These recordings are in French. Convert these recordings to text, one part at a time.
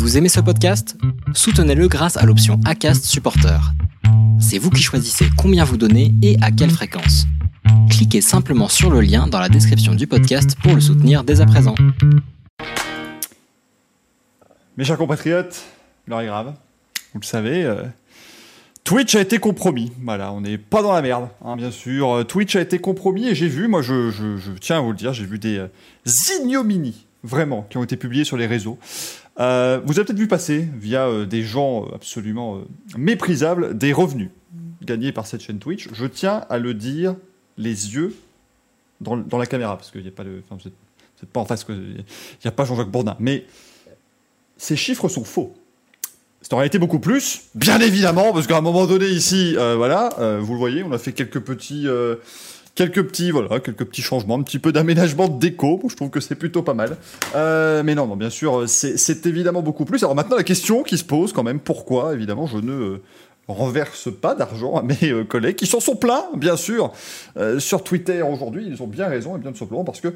Vous aimez ce podcast? Soutenez-le grâce à l'option ACAST Supporter. C'est vous qui choisissez combien vous donnez et à quelle fréquence. Cliquez simplement sur le lien dans la description du podcast pour le soutenir dès à présent. Mes chers compatriotes, l'heure est grave. Vous le savez, euh, Twitch a été compromis. Voilà, on n'est pas dans la merde, hein, bien sûr. Euh, Twitch a été compromis et j'ai vu, moi je, tiens à vous le dire, j'ai vu des euh, ignominies, vraiment, qui ont été publiées sur les réseaux. Euh, vous avez peut-être vu passer, via euh, des gens euh, absolument méprisables, des revenus gagnés par cette chaîne Twitch. Je tiens à le dire, les yeux dans, la caméra, parce qu'il n'y a pas de... Vous êtes, vous êtes pas en face, il n'y a pas Jean-Jacques Bourdin. Mais ces chiffres sont faux. C'est en réalité beaucoup plus, bien évidemment, parce qu'à un moment donné ici, voilà, vous le voyez, on a fait quelques petits, quelques petits, voilà, quelques petits changements, un petit peu d'aménagement de déco. Je trouve que c'est plutôt pas mal. Euh, mais non, non, bien sûr, c'est évidemment beaucoup plus. Alors maintenant, la question qui se pose quand même, pourquoi, évidemment, je ne euh, renverse pas d'argent à mes euh, collègues qui s'en sont plaints, bien sûr, sur Twitter aujourd'hui. Ils ont bien raison, et bien simplement parce que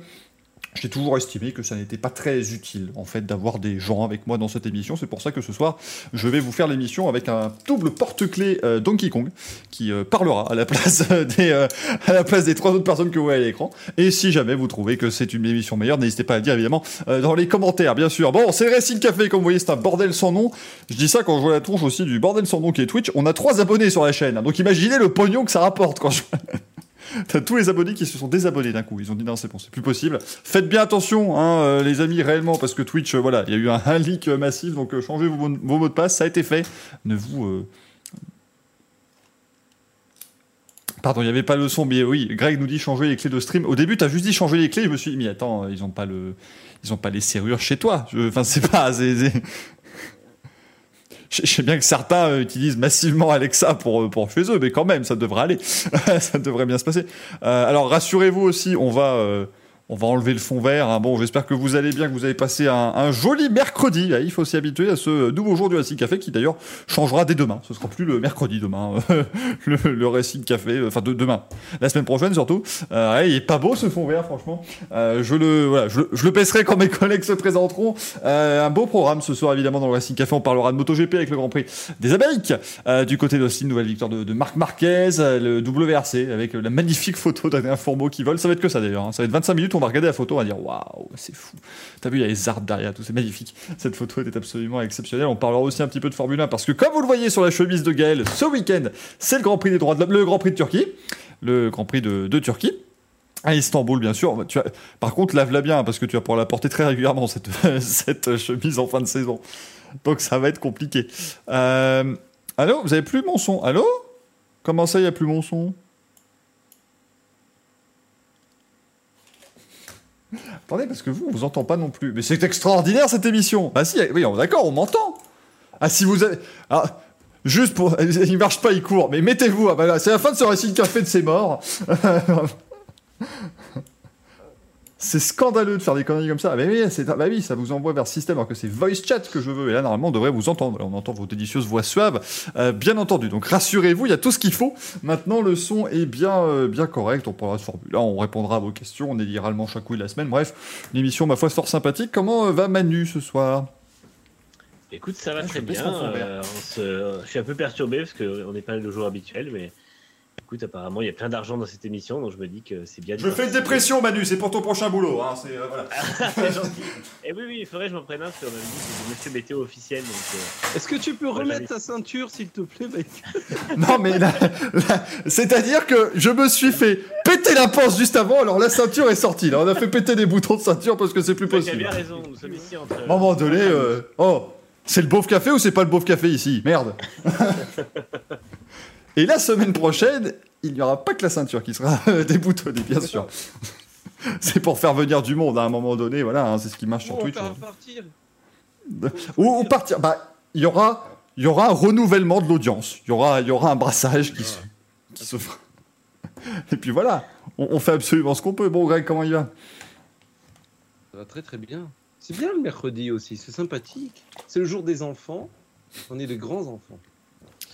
j'ai toujours estimé que ça n'était pas très utile, en fait, d'avoir des gens avec moi dans cette émission. C'est pour ça que ce soir, je vais vous faire l'émission avec un double porte-clés euh, Donkey Kong qui euh, parlera à la place des euh, à la place des trois autres personnes que vous voyez à l'écran. Et si jamais vous trouvez que c'est une émission meilleure, n'hésitez pas à le dire évidemment dans les commentaires, bien sûr. Bon, c'est Racing Café, comme vous voyez, c'est un bordel sans nom. Je dis ça quand je vois la tronche aussi du bordel sans nom qui est Twitch. On a trois abonnés sur la chaîne, hein. donc imaginez le pognon que ça rapporte quand je T'as tous les abonnés qui se sont désabonnés d'un coup. Ils ont dit non, c'est bon, c'est plus possible. Faites bien attention, hein, euh, les amis, réellement, parce que Twitch, euh, voilà, il y a eu un, leak euh, massif, donc changez vos, mots- de passe, ça a été fait. Ne vous. Pardon, il n'y avait pas le son, mais oui, Greg nous dit changer les clés de stream. Au début, t'as juste dit changer les clés, je me suis dit, mais attends, ils ont pas le, pas les serrures chez toi. Enfin, c'est pas, je sais bien que certains euh, utilisent massivement Alexa pour, euh, pour chez eux, mais quand même, ça devrait aller. ça devrait bien se passer. Euh, alors, rassurez-vous aussi, on va, on va enlever le fond vert. hein. Bon, j'espère que vous allez bien, que vous avez passé un, joli mercredi. Il faut s'y habituer à ce nouveau jour du Racing Café qui d'ailleurs changera dès demain. Ce sera plus le mercredi demain, le, le Racing Café. euh, Enfin, de demain. La semaine prochaine surtout. Euh, il est pas beau ce fond vert, franchement. Euh, je le, voilà, je, le- baisserai quand mes collègues se présenteront. Euh, un beau programme ce soir évidemment dans le Racing Café. On parlera de MotoGP avec le Grand Prix des Amériques. Euh, du côté d'Austin, nouvelle victoire de, Marc Marquez, euh, le WRC avec euh, la magnifique photo d'Adrien Fourmeau qui vole. Ça va être que ça d'ailleurs. hein. Ça va être 25 minutes. On va regarder la photo. On va dire waouh, c'est fou. T'as vu, il y a les arbres derrière, tout c'est magnifique. Cette photo était absolument exceptionnelle. On parlera aussi un petit peu de Formule 1 parce que comme vous le voyez sur la chemise de Gaël, ce week-end, c'est le Grand Prix des droits de l'homme, le Grand Prix de Turquie, le Grand Prix de, Turquie. À Istanbul, bien sûr. Par contre, lave-la bien parce que tu vas pouvoir la porter très régulièrement, cette, cette chemise en fin de saison. Donc ça va être compliqué. Euh, Allô Vous avez plus mon son? Allô? Comment ça, il n'y a plus mon son? Attendez, parce que vous, on vous entend pas non plus. Mais c'est extraordinaire cette émission Ah si, oui, d'accord, on m'entend Ah si vous avez... Ah, juste pour... Il marche pas, il court. Mais mettez-vous, ah bah c'est la fin de ce récit de café de ses morts. C'est scandaleux de faire des conneries comme ça. Ah bah oui, c'est- bah oui, ça vous envoie vers système alors que c'est voice chat que je veux. Et là, normalement, on devrait vous entendre. On entend vos délicieuses voix suaves, euh, bien entendu. Donc rassurez-vous, il y a tout ce qu'il faut. Maintenant, le son est bien, euh, bien correct. On parlera de Formule 1, on répondra à vos questions. On élira le manche à couilles de la semaine. Bref, une émission, ma foi, fort sympathique. Comment euh, va Manu ce soir? Écoute, ça va Ah, très bien. euh, on se- Je suis un peu perturbé parce qu'on n'est pas le jour habituel, mais écoute, apparemment, il y a plein d'argent dans cette émission, donc je me dis que c'est bien. de Je fais une dépression, Manu. C'est pour ton prochain boulot. Hein, c'est, euh, voilà. Gentil. Et oui, oui, il faudrait que je m'en prenne un parce qu'on dit monsieur météo officiel. Donc, euh, Est-ce que tu peux Ouais, remettre ta ceinture, s'il te plaît, mec? Non, mais là, là, c'est-à-dire que je me suis fait péter la panse juste avant, alors la ceinture est sortie. Là, on a fait péter des boutons de ceinture parce que c'est plus tu as possible. bien raison, nous sommes ici entre. À un moment donné, euh, oh, c'est le beauf café ou c'est pas le beauf café ici? Merde. Et la semaine prochaine, il n'y aura pas que la ceinture qui sera déboutonnée, bien sûr. c'est pour faire venir du monde à un moment donné, voilà, hein, c'est ce qui marche sur on Twitch. va partir. Ou, ou partir. Bah, il y aura, il y aura un renouvellement de l'audience. Il y aura, il y aura un brassage qui se, qui se fera. Et puis voilà, on, on fait absolument ce qu'on peut. Bon, Greg, comment il va? Ça va très très bien. C'est bien le mercredi aussi, c'est sympathique. C'est le jour des enfants. On est de grands enfants.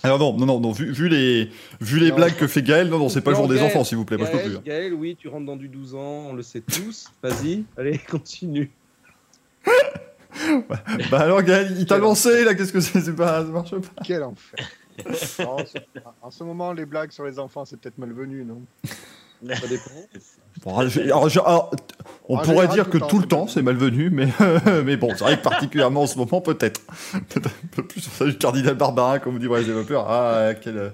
Alors non, non, non, non vu, vu les, vu les Non. blagues que fait Gaël, non, non, c'est pas le jour des enfants, s'il vous plaît. Moi, je peux Gaël, plus. Gaël, oui, tu rentres dans du 12 ans, on le sait tous. Vas-y, allez, continue. Bah alors, Gaël, il t'a lancé là, qu'est-ce que c'est pas, ça marche pas. Quel enfer. En ce moment, les blagues sur les enfants, c'est peut-être malvenu, non? Ça dépend. Bon, alors, je- alors, je- alors, on En pourrait dire que tout le temps c'est malvenu, mais, mais bon, c'est vrai que particulièrement en ce moment, peut-être. Peut-être un peu plus sur ça du cardinal Barbarin, comme vous dit les développeurs. Ah, quelle,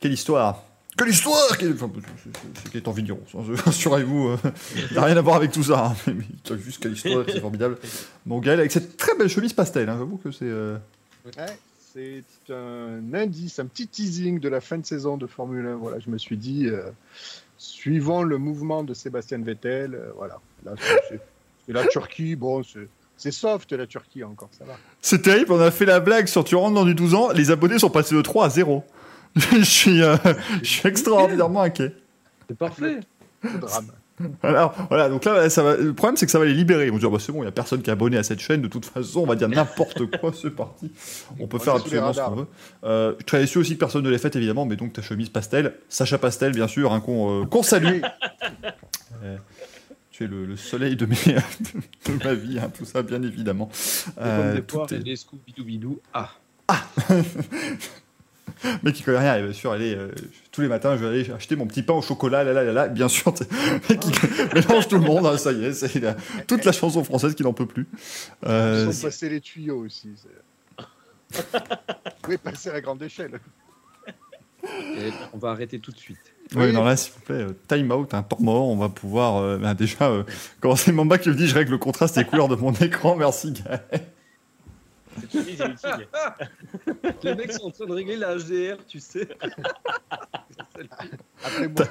quelle histoire Quelle histoire quelle... Enfin, c'est- c'est- C'est qu'il est en vigneron, rassurez-vous, euh, il n'a rien à voir avec tout ça. hein, mais, juste quelle histoire, c'est formidable. Bon, Gaël, avec cette très belle chemise pastel, hein, j'avoue que c'est... euh, Ouais, c'est un indice, un petit teasing de la fin de saison de Formule 1. Voilà, je me suis dit, euh, suivant le mouvement de Sébastien Vettel, euh, voilà. Là, c'est- c'est c'est la Turquie, bon, c'est- c'est soft la Turquie encore, ça va. C'est terrible, on a fait la blague sur tu rentres dans du 12 ans, les abonnés sont passés de 3 à 0. je, suis, euh, je suis extraordinairement inquiet. C'est parfait. Le drame. Voilà, voilà, donc là, ça va, le problème c'est que ça va les libérer. Ils vont dire, bah, c'est bon, il n'y a personne qui est abonné à cette chaîne, de toute façon, on va dire n'importe quoi, c'est parti. On peut On faire absolument ce qu'on veut. Euh, je suis déçu aussi que personne ne l'ait faite, évidemment, mais donc ta chemise pastel, Sacha Pastel, bien sûr, hein, qu'on euh, salue. Euh, tu es le, le soleil de, mes, de ma vie, hein, tout ça, bien évidemment. Euh, comme des tout poires est- et Scooby-Doo-Bidou. Ah. Mais qui connaît rien, et bien sûr, aller euh, tous les matins, je vais aller acheter mon petit pain au chocolat, là, là, là, là, bien sûr, mec qui mélange tout le monde, hein, ça y est, c'est toute la chanson française qui n'en peut plus. Euh, Ils sont passés les tuyaux aussi. oui, passer à grande échelle. Et on va arrêter tout de suite. oui, oui. non, là, s'il vous plaît, euh, time out, un temps mort, on va pouvoir, euh, ben, déjà, euh, c'est Mamba qui me dit, je règle le contraste des couleurs de mon écran, merci, gars. Cette chemise est utile. Les mecs sont en train de régler la HDR, tu sais. Appelez-moi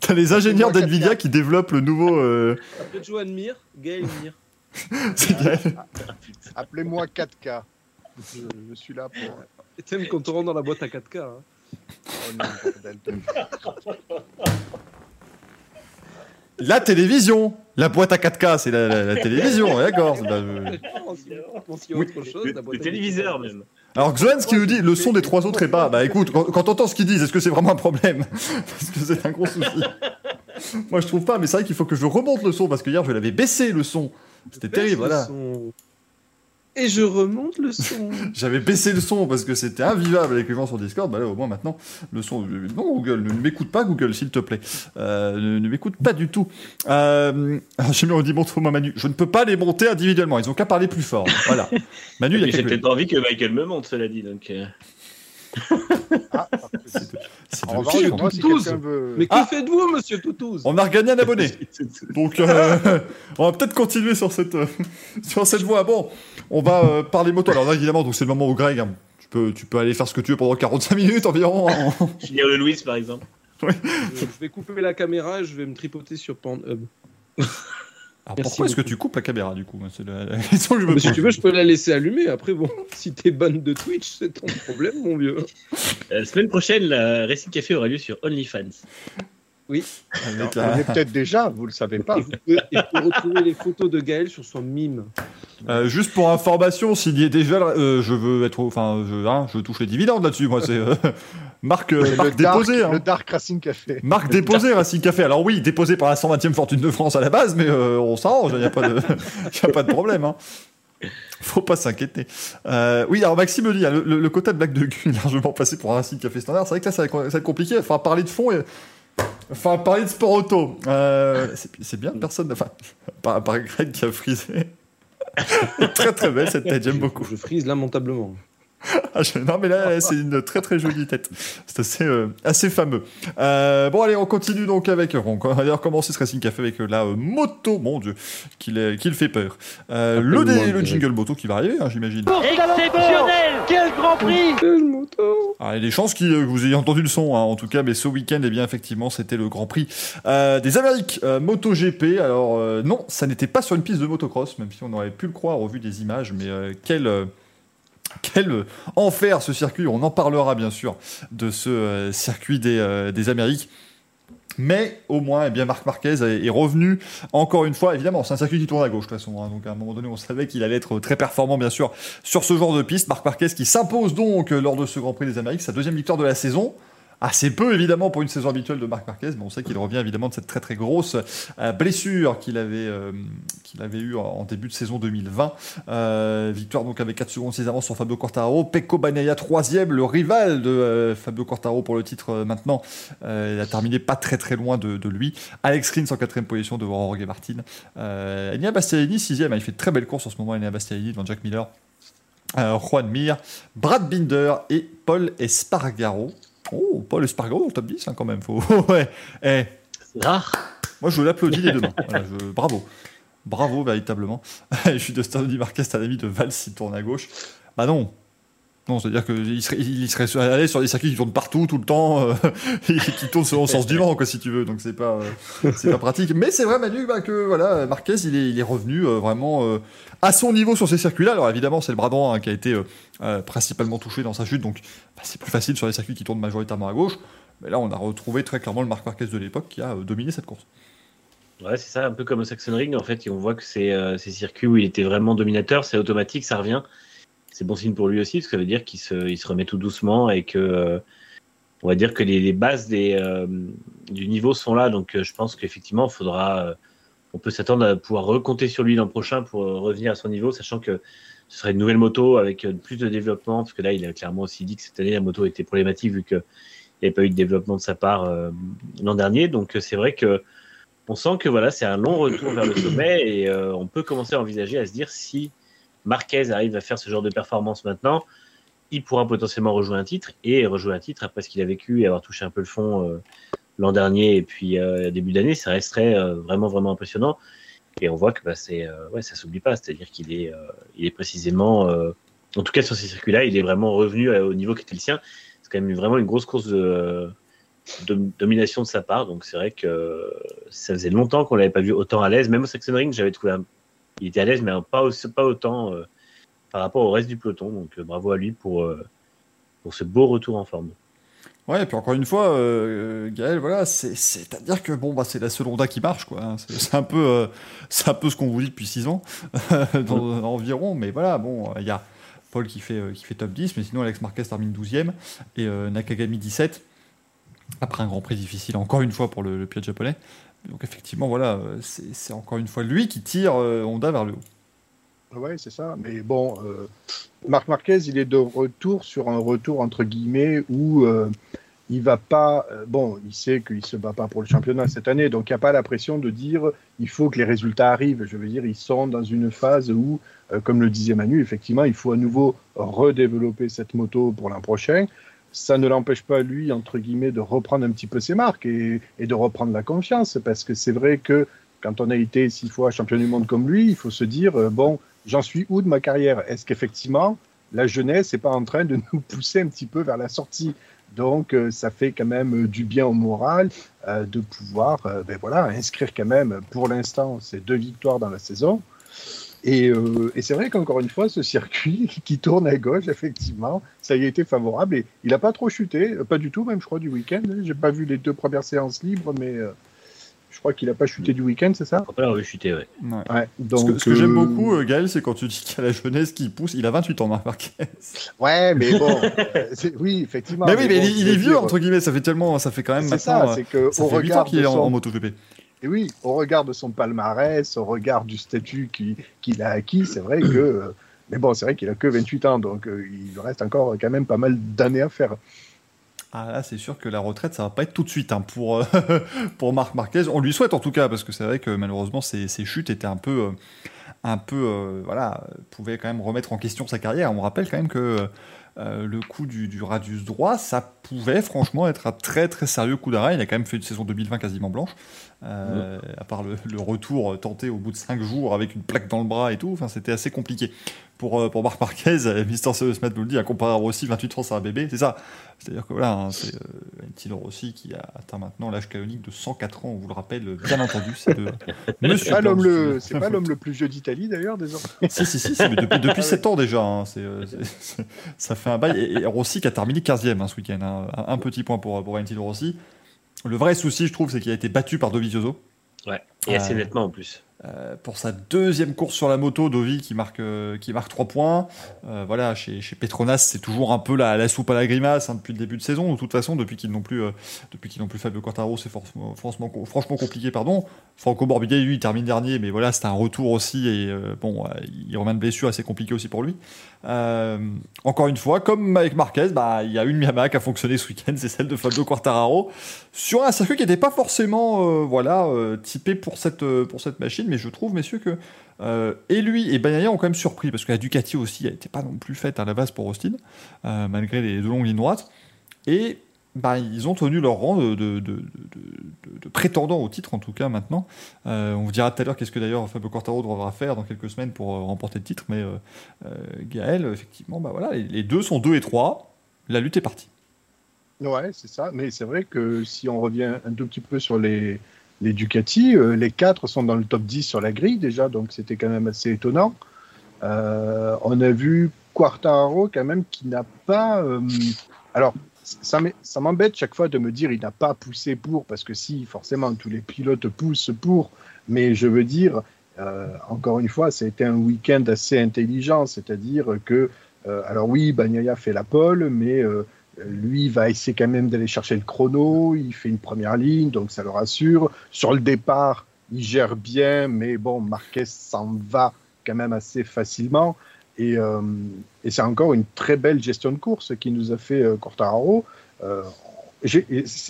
T'as les ingénieurs d'NVIDIA 4K. qui développent le nouveau, euh, Après Johan Mir, Gaël Mir. c'est Gaël. appelez-moi 4K. Je, je suis là pour. Et t'aimes quand on rentre dans la boîte à 4K. Hein. Oh non, bordel de- La télévision La boîte à 4K, c'est la, la- la télévision, d'accord. c'est pas- euh, Non, s'il y a- s'il y a Oui. autre chose, Le, la boîte le à téléviseur 4K. même. Alors Xoan, ce qui nous dit, le son des trois autres est pas. Bah écoute, quand, quand t'entends ce qu'ils disent, est-ce que c'est vraiment un problème? Parce que c'est un gros souci. Moi je trouve pas, mais c'est vrai qu'il faut que je remonte le son parce que hier je l'avais baissé le son. C'était terrible, le voilà. son. Et je remonte le son. J'avais baissé le son parce que c'était invivable avec les gens sur Discord. Bah là au moins maintenant le son. Non Google, ne m'écoute pas Google s'il te plaît. Euh, ne ne m'écoute pas du tout. Euh... Alors j'ai mis on dit montre-moi Manu. Je ne peux pas les monter individuellement. Ils ont qu'à parler plus fort. Voilà. Manu il y a J'ai quelques. peut-être pas envie que Michael me monte, cela dit. Donc, euh, Ah, C'est de- c'est Toulouse. quelqu'un veut. Mais que Ah. faites-vous, monsieur Toutouz On a regagné un abonné. Donc, euh, on va peut-être continuer sur cette, euh, sur cette voie. Bon, on va euh, parler moto. Alors là, évidemment, donc c'est le moment où Greg, hein, tu, peux, tu peux aller faire ce que tu veux pendant 45 minutes environ. hein. finir le Louis, par exemple. je, je vais couper la caméra et je vais me tripoter sur Pornhub. Alors, Merci pourquoi est-ce que tu coupes la caméra du coup? C'est la, la question que je me pose. si tu veux, je peux la laisser allumée. Après, bon, si t'es ban de Twitch, c'est ton problème, mon vieux. Euh, La semaine prochaine, la Racing Café aura lieu sur OnlyFans. Avec On un- est peut-être déjà, vous le savez pas. Et vous pouvez, et vous pouvez retrouver les photos de Gaël sur son mime. Euh, juste pour information, s'il y est déjà, euh, je veux être, enfin, je, hein, je touche les dividendes là-dessus. Moi, c'est euh, euh, dark, déposée. hein. le dark Racing Café. Marque déposée, Racing Café. Alors oui, déposée par la 120e fortune de France à la base, mais euh, on s'arrange, il n'y a, pas de- y a pas de problème. Hein. Faut pas s'inquiéter. Euh, oui, alors Maxime me dit, hein, le, le- le quota de blague de cul est largement passé pour un Racing Café standard. C'est vrai que là, ça va, ça va être compliqué. Il faudra parler de fond et... Enfin, parler de sport auto. Euh, c'est bien, personne... Enfin, par, par Greg qui a frisé. très très belle cette tête, j'aime beaucoup. Je frise lamentablement. Ah, je- Non, mais là, c'est une très très jolie tête. C'est assez, euh, assez fameux. Euh, bon, allez, on continue donc avec. On va d'ailleurs commencer ce Racing Café avec euh, la euh, moto, mon dieu, qu'il qu'il fait peur. Euh, le, dé- le jingle moto qui va arriver, hein, j'imagine. Exceptionnel Quel grand prix Quelle moto Alors, il y a des chances que vous ayez entendu le son, hein, en tout cas, mais ce week-end, eh bien, effectivement, c'était le Grand Prix euh, des Amériques euh, MotoGP. Alors, euh, non, ça n'était pas sur une piste de motocross, même si on aurait pu le croire au vu des images, mais euh, quel. Quel euh, enfer ce circuit, on en parlera bien sûr de ce euh, circuit des, euh, des Amériques. Mais au moins, eh bien, Marc Marquez est, revenu encore une fois. Évidemment, c'est un circuit qui tourne à gauche de toute façon. hein. donc à un moment donné, on savait qu'il allait être très performant, bien sûr, sur ce genre de piste. Marc Marquez qui s'impose donc lors de ce Grand Prix des Amériques, sa deuxième victoire de la saison. Assez peu évidemment pour une saison habituelle de Marc Marquez, mais on sait qu'il revient évidemment de cette très très grosse euh, blessure qu'il avait, euh, qu'il avait eue en début de saison 2020. Euh, victoire donc avec 4 secondes 6 avances sur Fabio Quartararo. Pecco Bagnaia troisième, le rival de Fabio Quartararo pour le titre maintenant. Il a terminé pas très très loin de, lui. Alex Rins en quatrième position devant Jorge Martin. Euh, Enea Bastianini sixième, il fait très belle course en ce moment Enea Bastianini devant Jack Miller. Juan Mir, Brad Binder et Paul Espargaro. Oh, Paul Espargaro dans le top 10 hein, quand même. Faut... ouais. Eh, C'est rare. moi je l'applaudis les deux mains. Voilà, je- Bravo. Bravo véritablement. je suis de Stanley Marquez, t'as l'ami de Val s'il tourne à gauche. Bah non. Non, c'est-à-dire qu'il serait, serait allé sur des circuits qui tournent partout, tout le temps, euh, et qui tournent selon le sens du vent, quoi, si tu veux. Donc c'est pas, euh, c'est pas pratique. Mais c'est vrai, Manu, bah, que voilà, Marquez, il est, revenu euh, vraiment à son niveau sur ces circuits-là. Alors évidemment, c'est le droit hein, qui a été principalement touché dans sa chute, donc bah, c'est plus facile sur les circuits qui tournent majoritairement à gauche. Mais là, on a retrouvé très clairement le Marc Marquez de l'époque qui a dominé cette course. Ouais, c'est ça, un peu comme au Saxon Ring, en fait, on voit que c'est ces circuits où il était vraiment dominateur, c'est automatique, ça revient. C'est bon signe pour lui aussi, parce que ça veut dire qu'il se, il se remet tout doucement et que, euh, on va dire que les, bases des, euh, du niveau sont là. Donc, euh, je pense qu'effectivement, faudra, on peut s'attendre à pouvoir recompter sur lui l'an prochain pour revenir à son niveau, sachant que ce serait une nouvelle moto avec plus de développement, parce que là, il a clairement aussi dit que cette année, la moto était problématique vu qu'il n'y avait pas eu de développement de sa part l'an dernier. Donc, c'est vrai que on sent que voilà, c'est un long retour vers le sommet et on peut commencer à envisager à se dire si Marquez arrive à faire ce genre de performance maintenant, il pourra potentiellement rejouer un titre et rejouer un titre après ce qu'il a vécu et avoir touché un peu le fond euh, l'an dernier et puis euh, début d'année, ça resterait euh, vraiment vraiment impressionnant. Et on voit que bah, c'est ouais, ça s'oublie pas, c'est-à-dire qu'il est il est précisément en tout cas sur ces circuits-là, il est vraiment revenu au niveau qui était le sien. C'est quand même vraiment une grosse course de, domination de sa part, donc c'est vrai que ça faisait longtemps qu'on l'avait pas vu autant à l'aise. Même au Saxon Ring, j'avais trouvé un... il était à l'aise, mais pas, aussi- pas autant euh, par rapport au reste du peloton. Donc euh, bravo à lui pour, euh, pour ce beau retour en forme. Ouais, et puis encore une fois, euh, Gaël, voilà, c'est- c'est-à-dire que bon, bah, c'est la seule Honda qui marche, quoi. hein. C'est un peu, euh, c'est un peu ce qu'on vous dit depuis 6 ans dans- environ, mais voilà, bon, il y a Paul qui fait, qui fait top 10, mais sinon Alex Marquez termine 12e et euh, Nakagami 17 après un Grand Prix difficile encore une fois pour le, le pilote japonais. Donc effectivement, voilà, euh, c'est encore une fois lui qui tire euh, Honda vers le haut. Ouais, c'est ça. Mais bon, euh, Marc Marquez, il est de retour sur un retour entre guillemets où il va pas. bon, il sait qu'il se bat pas pour le championnat cette année, donc il n'y a pas la pression de dire il faut que les résultats arrivent. Je veux dire, ils sont dans une phase où, comme le disait Manu, effectivement, il faut à nouveau redévelopper cette moto pour l'an prochain. Ça ne l'empêche pas, lui, entre guillemets, de reprendre un petit peu ses marques et, de reprendre la confiance, parce que c'est vrai que quand on a été six fois champion du monde comme lui, il faut se dire euh, bon, j'en suis où de ma carrière? Est-ce qu'effectivement, la jeunesse n'est pas en train de nous pousser un petit peu vers la sortie? Donc, euh, ça fait quand même euh, du bien au moral de pouvoir ben voilà, inscrire quand même, pour l'instant, ces deux victoires dans la saison. Et, euh, et c'est vrai qu'encore une fois, ce circuit qui tourne à gauche, effectivement, ça y a été favorable. Et il n'a pas trop chuté, pas du tout, même, je crois, du week-end. J'ai pas vu les deux premières séances libres, mais euh, je crois qu'il n'a pas chuté du week-end, c'est ça? On peut l'avoir vu chuter, ouais. Ce donc, que, ce que j'aime euh, beaucoup, euh, Gaël, c'est quand tu dis qu'il y a la jeunesse qui pousse. Il a 28 ans, Marc Marquez. Ouais, mais bon, euh, c'est- oui, effectivement. Mais oui, mais bon, il, est- il vieux, dire, entre guillemets. Ça fait tellement, ça fait quand même C'est maintenant. ça, euh, c'est que ça au fait 8 ans regard qu'il est en, en MotoGP. Et oui, au regard de son palmarès, au regard du statut qui- qu'il a acquis, c'est vrai que, euh, mais bon, c'est vrai qu'il a que 28 ans, donc euh, il reste encore quand même pas mal d'années à faire. Ah là, c'est sûr que la retraite, ça va pas être tout de suite hein, pour, euh, pour Marc Marquez. On lui souhaite en tout cas, parce que c'est vrai que malheureusement, ses, ses chutes étaient un peu, un peu, voilà, pouvaient quand même remettre en question sa carrière. On rappelle quand même que le coup du, du radius droit, ça pouvait franchement être un très très sérieux coup d'arrêt. Il a quand même fait une saison 2020 quasiment blanche, euh, à part le, le retour tenté au bout de 5 jours avec une plaque dans le bras et tout. Enfin, c'était assez compliqué. Pour, euh, pour Marc Marquez, euh, Mister Smith nous le dit, à comparer à Rossi, 28 ans, c'est un bébé. C'est ça. C'est-à-dire que voilà, hein, c'est euh, Rossi qui a atteint maintenant l'âge canonique de 104 ans, on vous le rappelle, bien entendu. C'est de Monsieur C'est pas l'homme le, c'est pas l'homme le plus vieux d'Italie d'ailleurs, désormais. Si, si, si, mais depuis, depuis 7 ans déjà. hein, c'est, ça fait un bail. Et, et Rossi qui a terminé 15e hein, ce week-end. hein. Un, un petit point pour, pour Valentino Rossi. Le vrai souci, je trouve, c'est qu'il a été battu par Dovizioso. ouais. Et assez Euh, nettement en plus. Euh, pour sa deuxième course sur la moto, Dovi qui marque, euh, qui marque 3 points. Euh, voilà, chez, chez Petronas, c'est toujours un peu la, soupe à la grimace hein, depuis le début de saison. De toute façon, depuis qu'ils n'ont plus, depuis qu'ils plus Fabio Quartaro, c'est franchement, franchement compliqué. Pardon. Franco Morbidelli, lui, il termine dernier, mais voilà, c'est un retour aussi. Et bon, il revient de blessure, assez compliqué aussi pour lui. Encore une fois, comme avec Marquez, bah, il y a une Yamaha qui a fonctionné ce week-end, c'est celle de Fabio Quartararo, sur un circuit qui n'était pas forcément voilà, typé pour cette, pour cette machine, mais je trouve, messieurs, que euh, et lui et Bagnaia ont quand même surpris, parce que la Ducati aussi n'était pas non plus faite à la base pour Austin, euh, malgré les deux longues lignes droites. Et bah, ils ont tenu leur rang de, prétendants au titre, en tout cas maintenant. Euh, on vous dira tout à l'heure qu'est-ce que d'ailleurs Fabio Quartaro devra faire dans quelques semaines pour remporter le titre, mais Gaël, effectivement, bah voilà, les, deux sont 2 et 3. La lutte est partie. Ouais, c'est ça. Mais c'est vrai que si on revient un tout petit peu sur les, les Ducati, euh, les quatre sont dans le top 10 sur la grille déjà, donc c'était quand même assez étonnant. Euh, on a vu Quartaro quand même qui n'a pas. euh, alors, ça m'embête chaque fois de me dire il n'a pas poussé pour, parce que si, forcément, tous les pilotes poussent pour, mais je veux dire, encore une fois, été un week-end assez intelligent, c'est-à-dire que, alors oui, Bagnaia fait la pole, mais lui va essayer quand même d'aller chercher le chrono, il fait une première ligne, donc ça le rassure. Sur le départ, il gère bien, mais bon, Marquez s'en va quand même assez facilement. Et, euh, c'est encore une très belle gestion de course qui nous a fait euh, Quartararo. Euh, c-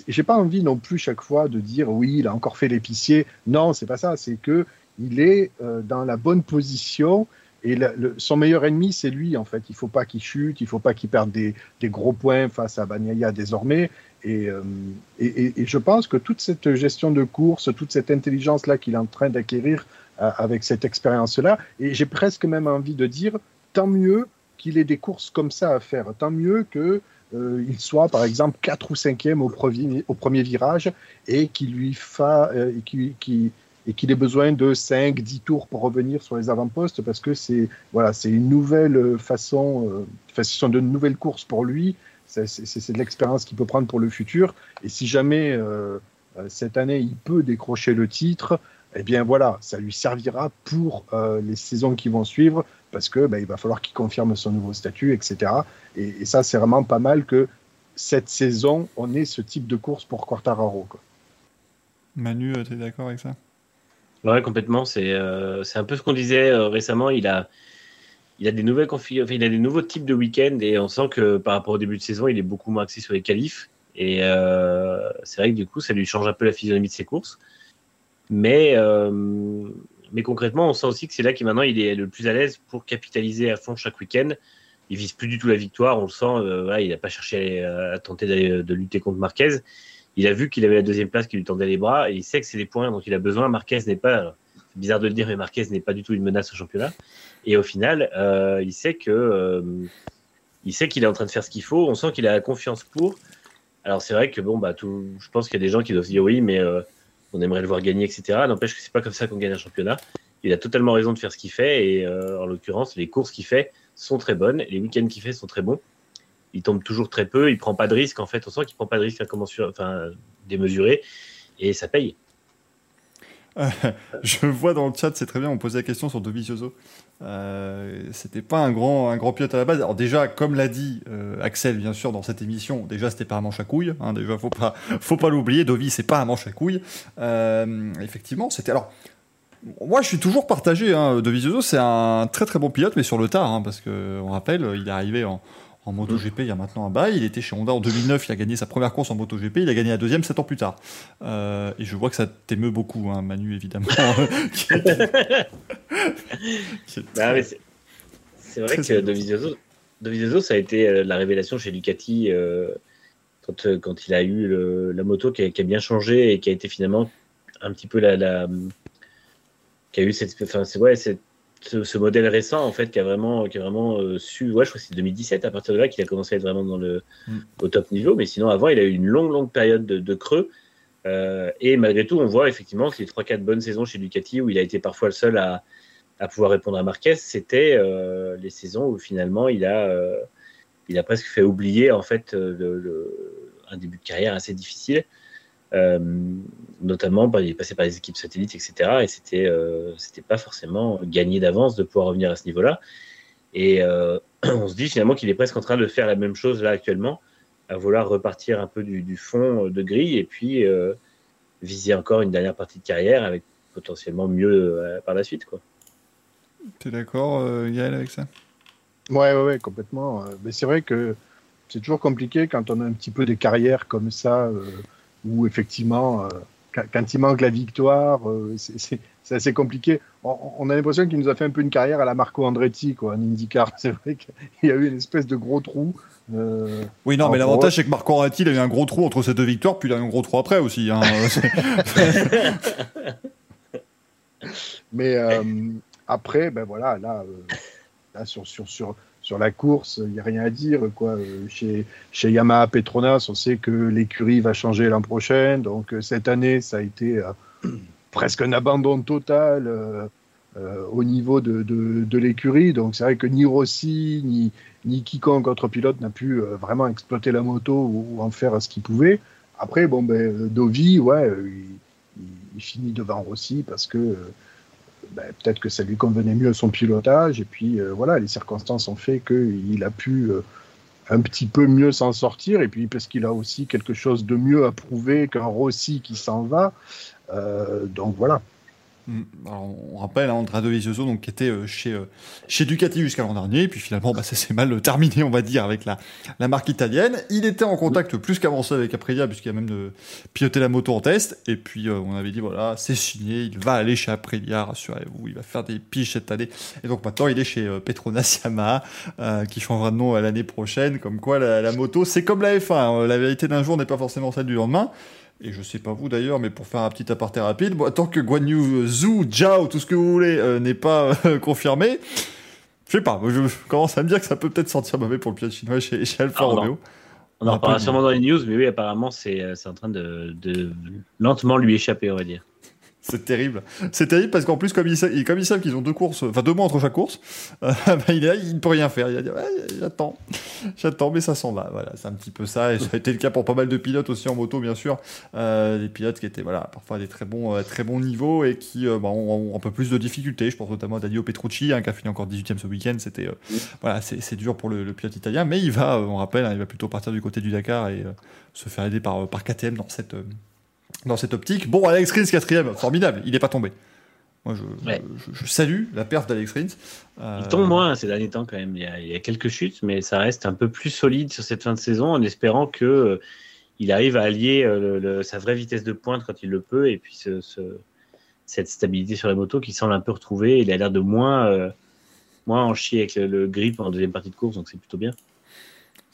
j'ai pas envie non plus chaque fois de dire oui, il a encore fait l'épicier. Non, c'est pas ça. C'est que il est euh, dans la bonne position et son meilleur ennemi, c'est lui en fait. Il faut pas qu'il chute, il faut pas qu'il perde des, gros points face à Bagnaia désormais. Et, euh, et, je pense que toute cette gestion de course, toute cette intelligence là qu'il est en train d'acquérir euh, avec cette expérience là, et j'ai presque même envie de dire tant mieux qu'il ait des courses comme ça à faire, tant mieux que euh, il soit par exemple 4 ou 5e au premier, virage et qu'il lui fa, et qu'il ait besoin de 5 10 tours pour revenir sur les avant-postes parce que c'est voilà, une nouvelle façon euh, ce sont de nouvelles courses pour lui, c'est de l'expérience qu'il peut prendre pour le futur et si jamais euh, euh, cette année il peut décrocher le titre, eh bien voilà, ça lui servira pour les saisons qui vont suivre parce que bah, il va falloir qu'il confirme son nouveau statut, etc. Et, ça, c'est vraiment pas mal que cette saison, on ait ce type de course pour Quartararo. Manu, tu es d'accord avec ça? Ouais, complètement. C'est euh, c'est un peu ce qu'on disait euh, récemment. Il a, il a des nouvelles il a des nouveaux types de week-end et on sent que par rapport au début de saison, il est beaucoup moins axé sur les qualifs. Et euh, c'est vrai que du coup, ça lui change un peu la physionomie de ses courses. Mais, mais concrètement, on sent aussi que c'est là qu'il maintenant il est le plus à l'aise pour capitaliser à fond chaque week-end. Il vise plus du tout la victoire, on le sent. il n'a pas cherché à, à tenter de lutter contre Marquez. Il a vu qu'il avait la deuxième place qui lui tendait les bras et il sait que c'est des points dont il a besoin. Marquez n'est pas, c'est bizarre de le dire, mais Marquez n'est pas du tout une menace au championnat. Et au final, euh, il sait que, euh, il sait qu'il est en train de faire ce qu'il faut. On sent qu'il a la confiance pour. Alors c'est vrai que bon, bah, tout, je pense qu'il y a des gens qui doivent se dire oui, mais euh, on aimerait le voir gagner, etc. N'empêche que c'est pas comme ça qu'on gagne un championnat. Il a totalement raison de faire ce qu'il fait et en l'occurrence, les courses qu'il fait sont très bonnes, les week-ends qu'il fait sont très bons. Il tombe toujours très peu, il prend pas de risque. En fait, on sent qu'il prend pas de risque incommensurable, enfin démesuré, et ça paye. Je vois dans le chat, c'est très bien, on posait la question sur Dovizioso. Euh, c'était pas un grand, un grand pilote à la base. Alors déjà, comme l'a dit euh, Axel, bien sûr, dans cette émission, déjà c'était pas un manche à couilles. Hein, déjà, faut pas, faut pas l'oublier. Dovi, c'est pas un manche à couilles. Euh, effectivement, c'était alors. Moi, je suis toujours partagé. Hein. C'est un très très bon pilote, mais sur le tard, hein, parce que on rappelle, il est arrivé en, en MotoGP il y a maintenant un bail. Il était chez Honda en 2009. Il a gagné sa première course en MotoGP. Il a gagné la deuxième sept ans plus tard. Euh, et je vois que ça t'émeut beaucoup, hein, Manu, évidemment. Qui est- qui est Bah, très- c'est vrai que. Dovizioso, Dovizioso, ça a été euh, la révélation chez Ducati euh, quand, quand il a eu le- la moto qui a, qui a bien changé et qui a été finalement un petit peu la, la qui a eu cette, enfin c'est ouais, c'est ce, ce modèle récent en fait qui a vraiment, qui a vraiment euh, su, ouais, je crois que c'est 2017 à partir de là qu'il a commencé à être vraiment dans le Mm. au top niveau, mais sinon avant il a eu une longue longue période de, de creux. Euh, et malgré tout, on voit effectivement que les 3-4 bonnes saisons chez Ducati, où il a été parfois le seul à, à pouvoir répondre à Marquez, c'était euh, les saisons où finalement il a, il a presque fait oublier en fait le, le- un début de carrière assez difficile. Euh, notamment, bah, il est passé par les équipes satellites, etc. Et c'était euh, c'était pas forcément gagné d'avance de pouvoir revenir à ce niveau-là. Et euh, on se dit finalement qu'il est presque en train de faire la même chose là actuellement, à vouloir repartir un peu du, du fond de grille et puis euh, viser encore une dernière partie de carrière avec potentiellement mieux euh, par la suite. Quoi. T'es d'accord, euh, Gaël, avec ça? Ouais, ouais, ouais, complètement. Mais c'est vrai que c'est toujours compliqué quand on a un petit peu des carrières comme ça, euh, où effectivement, euh, quand, il manque la victoire, euh, c'est- assez compliqué. On, on a l'impression qu'il nous a fait un peu une carrière à la Marco Andretti, quoi, en IndyCar. C'est vrai qu'il y a eu une espèce de gros trou. Euh, Oui, non, mais l'avantage, c'est que Marco Andretti, il a eu un gros trou entre ses deux victoires, puis il a eu un gros trou après aussi. Hein. Mais euh, après, ben voilà, là, euh, là sur, sur, sur, sur la course, il n'y a rien à dire. Quoi. Euh, Chez, Yamaha Petronas, on sait que l'écurie va changer l'an prochain. Donc euh, cette année, ça a été euh, presque un abandon total au niveau de, de, l'écurie. Donc c'est vrai que ni Rossi, ni, quiconque autre pilote n'a pu vraiment exploiter la moto ou, en faire ce qu'il pouvait. Après, bon, ben, Dovi, ouais, il- il finit devant Rossi parce que ben, peut-être que ça lui convenait mieux son pilotage. Et puis euh, voilà, les circonstances ont fait qu'il a pu euh, un petit peu mieux s'en sortir. Et puis parce qu'il a aussi quelque chose de mieux à prouver qu'un Rossi qui s'en va. Euh, donc voilà. Mm. Alors, on rappelle, hein, Andrea Dovizioso, donc, qui était euh, chez, euh, chez Ducati jusqu'à l'an dernier, et puis finalement, bah, ça s'est mal euh, terminé, on va dire, avec la, la marque italienne. Il était en contact plus qu'avancé avec Aprilia, puisqu'il a même de piloter la moto en test, et puis on avait dit, voilà, c'est signé, il va aller chez Aprilia, rassurez-vous, il va faire des piges cette année. Et donc maintenant, il est chez Petronas Yamaha, euh, qui changera de nom à l'année prochaine, comme quoi la, la moto, c'est comme la F1, hein, la vérité d'un jour n'est pas forcément celle du lendemain. Et je sais pas vous d'ailleurs, mais pour faire un petit aparté rapide, bon, tant que Guan Yu Zhu, Zhao, tout ce que vous voulez, euh, n'est pas euh, confirmé, je sais pas, je commence à me dire que ça peut peut-être sentir mauvais pour le pilote chinois chez, chez Alfa Ah. Romeo. On en reparlera sûrement dans les news, mais oui, apparemment, c'est euh, c'est en train de, de lentement lui échapper, on va dire. C'est terrible. C'est terrible parce qu'en plus, comme ils, savent qu'ils ont deux courses, enfin deux mois entre chaque course, euh, bah, il, ne peut rien faire. Il va dire, Ouais, j'attends, j'attends, mais ça s'en va. Voilà, c'est un petit peu ça. Et ça a été le cas pour pas mal de pilotes aussi en moto, bien sûr. Euh, des pilotes qui étaient, voilà, parfois à des très bons, très bons niveaux et qui euh, bah, ont, un peu plus de difficultés. Je pense notamment à Danilo Petrucci, hein, qui a fini encore 18ème ce week-end. C'était, voilà, c'est dur pour le, pilote italien, mais il va, on rappelle, hein, il va plutôt partir du côté du Dakar et se faire aider par, KTM dans cette, dans cette optique. Bon, Alex Rins, quatrième, formidable, il n'est pas tombé. Moi, je, Ouais. je, je salue la perte d'Alex Rins. Euh, Il tombe moins ces derniers temps quand même. Il y, a, il y a quelques chutes, mais ça reste un peu plus solide sur cette fin de saison en espérant que euh, il arrive à allier euh, le- le- sa vraie vitesse de pointe quand il le peut et puis ce, ce- cette stabilité sur la moto qui semble un peu retrouvée. Il a l'air de moins, moins en chier avec le, le grip en deuxième partie de course, donc c'est plutôt bien.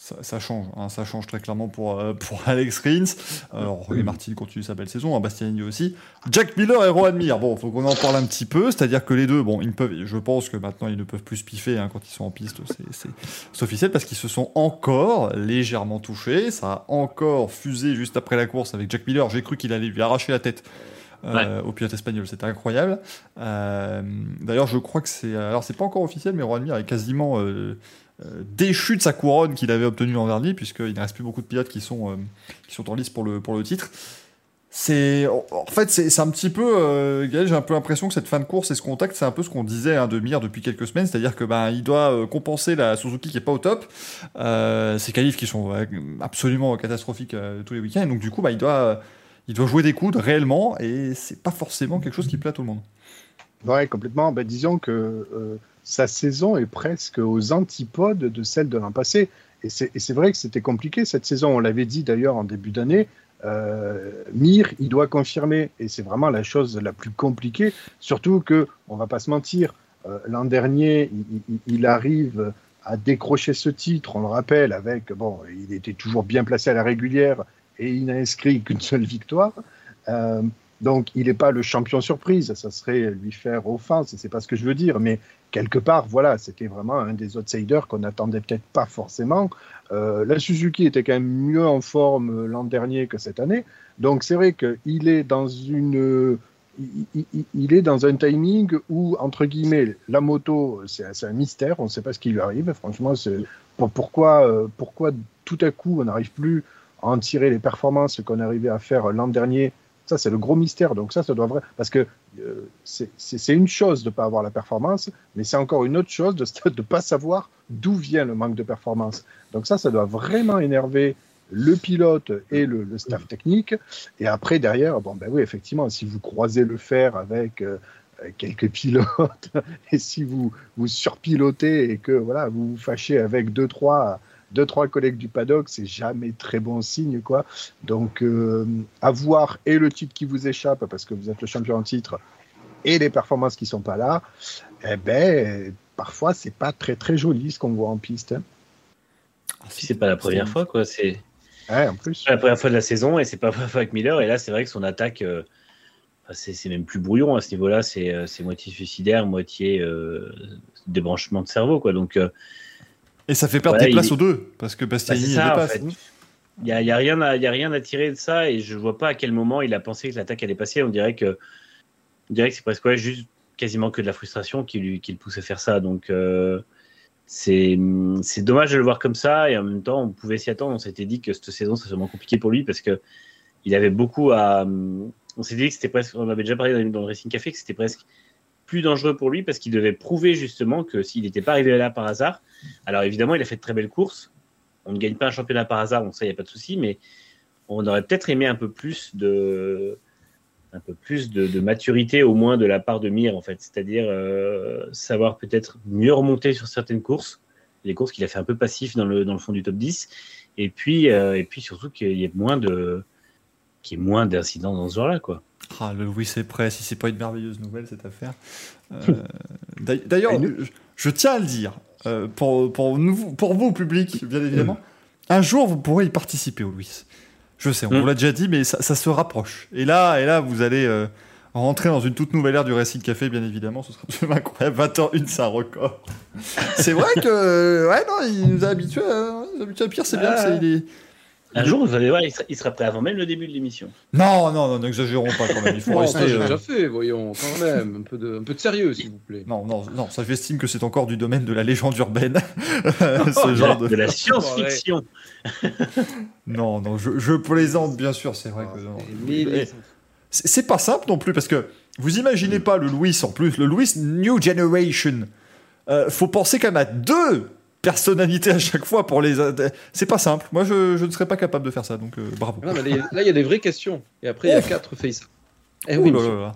Ça, ça change, hein, ça change très clairement pour, euh, pour Alex Rins. Alors, Roger Martin continue sa belle saison, hein, Bastianini aussi. Jack Miller et Rohan Mir, bon, faut qu'on en parle un petit peu, c'est-à-dire que les deux, bon, ils peuvent, je pense que maintenant ils ne peuvent plus se piffer hein, quand ils sont en piste, c'est- officiel, parce qu'ils se sont encore légèrement touchés, ça a encore fusé juste après la course avec Jack Miller, j'ai cru qu'il allait lui arracher la tête. euh, au pilote espagnol, c'était incroyable. Euh, D'ailleurs, je crois que c'est, alors c'est pas encore officiel, mais Rohan Mir est quasiment euh, euh, déchu de sa couronne qu'il avait obtenue l'an dernier, puisqu'il ne reste plus beaucoup de pilotes qui sont, euh, qui sont en lice pour le, pour le titre. En fait, c'est un petit peu, euh, j'ai un peu l'impression que cette fin de course et ce contact, c'est un peu ce qu'on disait hein, de Mir depuis quelques semaines, c'est-à-dire que ben il doit euh, compenser la Suzuki qui est pas au top, euh, ses qualifs qui sont euh, absolument catastrophiques euh, tous les week-ends, et donc du coup, bah, il doit, euh, il doit jouer des coudes réellement, et c'est pas forcément quelque chose qui plaît à tout le monde. Ouais, complètement. Ben, disons que euh, sa saison est presque aux antipodes de celle de l'an passé. Et c'est vrai que c'était compliqué cette saison. On l'avait dit d'ailleurs en début d'année. Euh, Mir, il doit confirmer. Et c'est vraiment la chose la plus compliquée. Surtout que, on va pas se mentir, euh, l'an dernier, il arrive à décrocher ce titre, on le rappelle, avec, bon, il était toujours bien placé à la régulière et il n'a inscrit qu'une seule victoire. Euh, donc, il n'est pas le champion surprise, ça serait lui faire offense, c'est pas ce que je veux dire, mais quelque part, voilà, c'était vraiment un des outsiders qu'on n'attendait peut-être pas forcément. Euh, la Suzuki était quand même mieux en forme euh, l'an dernier que cette année, donc c'est vrai qu'il est dans une. Est dans un timing où, entre guillemets, la moto, c'est un mystère, on ne sait pas ce qui lui arrive. Franchement, pourquoi, euh, pourquoi tout à coup on n'arrive plus en tirer les performances qu'on arrivait à faire l'an dernier, ça c'est le gros mystère. Donc ça, ça doit vrai parce que euh, c'est- une chose de ne pas avoir la performance, mais c'est encore une autre chose de ne pas savoir d'où vient le manque de performance. Donc ça, ça doit vraiment énerver le pilote et le, staff technique. Et après, derrière, bon, ben oui, effectivement, si vous croisez le fer avec euh, quelques pilotes, et si vous vous surpilotez et que voilà, vous vous fâchez avec deux, trois, deux, trois collègues du paddock, c'est jamais très bon signe, quoi. Donc, euh, avoir et le titre qui vous échappe parce que vous êtes le champion en titre et les performances qui sont pas là, eh ben, parfois, c'est pas très, très joli ce qu'on voit en piste. hein. Puis c'est pas la première fois, quoi. C'est Ouais, la première fois de la saison et c'est pas la première fois avec Miller. Et là, c'est vrai que son attaque, euh, c'est même plus brouillon à ce niveau-là. C'est euh, c'est moitié suicidaire, moitié euh, débranchement de cerveau, quoi. Donc, euh, Et ça fait perdre Ouais, des places est- aux deux, parce que bah, Bastiani il ça, en dépasse. fait. Il y a, y a rien à, il y a rien à tirer de ça et je vois pas à quel moment il a pensé que l'attaque allait passer. On dirait que, on dirait que c'est presque ouais, juste quasiment que de la frustration qui, lui, qui le pousse à faire ça. Donc, euh, c'est dommage de le voir comme ça et en même temps, on pouvait s'y attendre. On s'était dit que cette saison, c'est vraiment compliqué pour lui parce que il avait beaucoup à. On s'était dit que c'était presque. On avait déjà parlé dans, dans le Racing Café que c'était presque plus dangereux pour lui parce qu'il devait prouver justement que s'il n'était pas arrivé là par hasard. Alors évidemment, il a fait de très belles courses. On ne gagne pas un championnat par hasard, on sait, il n'y a pas de souci, mais on aurait peut-être aimé un peu plus de un peu plus de, maturité au moins de la part de Mir en fait, c'est-à-dire euh, savoir peut-être mieux remonter sur certaines courses, les courses qu'il a fait un peu passif dans le, dans le fond du top 10, et puis euh, et puis surtout qu'il y ait moins de qu'il y ait moins d'incidents dans ce genre-là quoi. Ah, le Louis est prêt, si c'est pas une merveilleuse nouvelle cette affaire. Euh, d'ail- D'ailleurs, je, je tiens à le dire, euh, pour, pour, nous, pour vous, public, bien évidemment, un jour vous pourrez y participer au Louis. Je sais, on Mm. vous l'a déjà dit, mais ça, ça se rapproche. Et là, et là, vous allez euh, rentrer dans une toute nouvelle ère du Racing Café, bien évidemment. Ce sera absolument incroyable. 20h01, c'est un record. c'est vrai que, ouais, non, il nous a habitués à, à pire, c'est bien. C'est- Un jour, vous allez voir, il sera, il sera prêt avant même le début de l'émission. Non, non, non, n'exagérons pas quand même. Il faut Non, rester. euh, déjà fait, voyons, quand même. Un peu de, un peu de sérieux, s'il vous plaît. Non, non, non, ça j'estime que c'est encore du domaine de la légende urbaine. Ce genre de... De la science-fiction. Non, non, je, je plaisante bien sûr, c'est vrai que... non. Mais les- Eh, C'est c'est pas simple non plus, parce que vous imaginez pas le Louis en plus, le Louis New Generation. Euh, faut penser quand même à deux personnalités à chaque fois pour les... C'est pas simple, moi je, je ne serais pas capable de faire ça, donc euh, bravo. Non, mais là, il y a des vraies questions. Et après, il y a quatre face. Eh oui, là là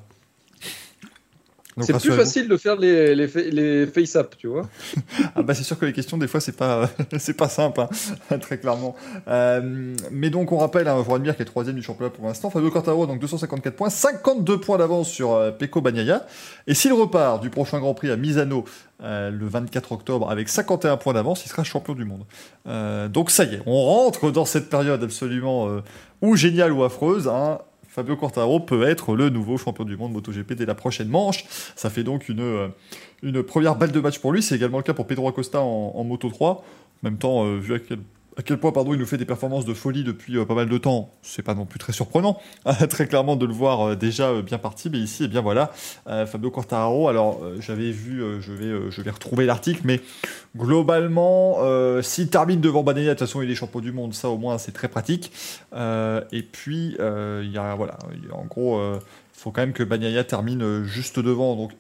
C'est plus facile de faire les, les, les face-up, tu vois. Ah bah c'est sûr que les questions des fois c'est pas c'est pas simple hein, très clairement. Euh, mais donc on rappelle hein, Juan Mir qui est troisième du championnat pour l'instant, Fabio Quartaro donc 254 points, 52 points d'avance sur euh, Pecco Bagnaia. Et s'il repart du prochain Grand Prix à Misano euh, le 24 octobre avec 51 points d'avance, il sera champion du monde. Euh, donc ça y est, on rentre dans cette période absolument ou géniale ou affreuse. Hein. Fabio Quartaro peut être le nouveau champion du monde MotoGP dès la prochaine manche. Ça fait donc une, euh, première balle de match pour lui. C'est également le cas pour Pedro Acosta en, en Moto 3. En même temps, euh, vu à quel, à quel point pardon, il nous fait des performances de folie depuis euh, pas mal de temps, c'est pas non plus très surprenant, très clairement de le voir euh, déjà euh, bien parti. Mais ici, eh bien voilà, Fabio Quartararo. Alors, j'avais vu, je, vais, retrouver l'article, mais globalement, s'il termine devant Banania, de toute façon, il est champion du monde. Ça, au moins, c'est très pratique. Et puis, il y a, voilà, en gros, il faut quand même que Bagnaia termine juste devant. Donc,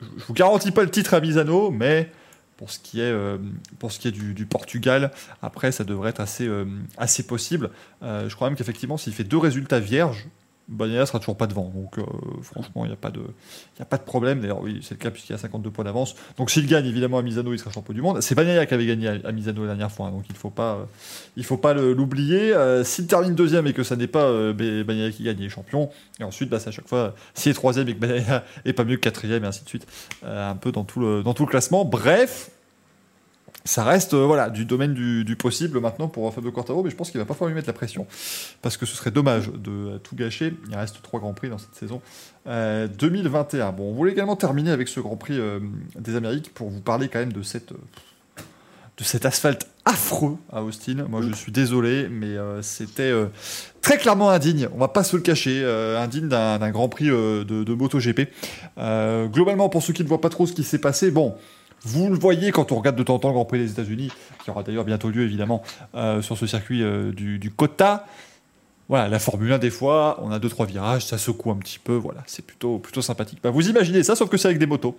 je vous garantis pas le titre à Misano, mais pour ce qui est, euh, du, Portugal, après, ça devrait être assez, euh, possible. Euh, je crois même qu'effectivement, s'il fait deux résultats vierges, Bagnaia sera toujours pas devant. Donc, euh, franchement, il n'y a, pas de- a pas de problème. D'ailleurs, oui, c'est le cas puisqu'il a 52 points d'avance. Donc, s'il gagne, évidemment, à Misano, il sera champion du monde. C'est Bagnaia qui avait gagné à, Misano la dernière fois, hein, donc il ne faut pas, euh, pas l'oublier. Euh, s'il termine deuxième et que ça n'est pas Ba- Bagnaia qui gagne, il est champion. Et ensuite, bah, c'est à chaque fois, s'il est troisième et que Bagnaia est pas mieux que quatrième, et ainsi de suite. Un peu dans tout, le, dans tout le classement. Bref, ça reste euh, voilà, du domaine du, possible maintenant pour Fabio Quartaro, mais je pense qu'il va pas falloir lui mettre la pression. Parce que ce serait dommage de euh, tout gâcher. Il reste trois Grands Prix dans cette saison euh, 2021. Bon, on voulait également terminer avec ce Grand Prix euh, des Amériques pour vous parler quand même de cette. euh, de cet asphalte affreux à Austin. Moi, je suis désolé, mais euh, c'était euh, très clairement indigne. On va pas se le cacher, euh, indigne d'un Grand Prix euh, de, MotoGP. Euh, globalement, pour ceux qui ne voient pas trop ce qui s'est passé, bon, Vous le voyez quand on regarde de temps en temps le Grand Prix des États-Unis, qui aura d'ailleurs bientôt lieu évidemment euh, sur ce circuit euh, du, du. Voilà, la Formule 1, des fois, on a deux trois virages, ça secoue un petit peu, voilà, c'est plutôt, plutôt sympathique. Bah, vous imaginez ça, sauf que c'est avec des motos,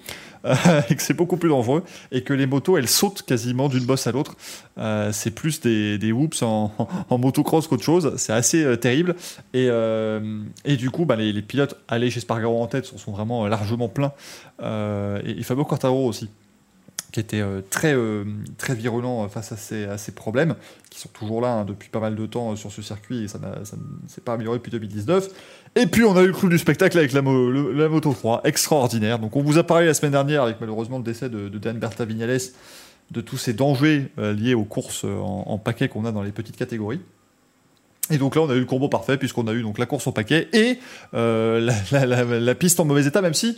euh, et que c'est beaucoup plus dangereux, et que les motos, elles sautent quasiment d'une bosse à l'autre. C'est plus des, des whoops en, en motocross qu'autre chose, c'est assez terrible. Et, et du coup, bah, les, pilotes allés chez Spargaro en tête sont, sont vraiment largement pleins, et, et Fabio Quartaro aussi qui était euh, très, euh, très virulent face à ces, à ces problèmes, qui sont toujours là hein, depuis pas mal de temps euh, sur ce circuit, et ça ça ne s'est pas amélioré depuis 2019. Et puis on a eu le clou du spectacle avec la, Moto 3, extraordinaire. Donc on vous a parlé la semaine dernière, avec malheureusement le décès de, de Dan Berta Vignales, de tous ces dangers euh, liés aux courses euh, en, en paquet qu'on a dans les petites catégories. Et donc là, on a eu le combo parfait, puisqu'on a eu donc la course en paquet et euh, la, piste en mauvais état, même si euh,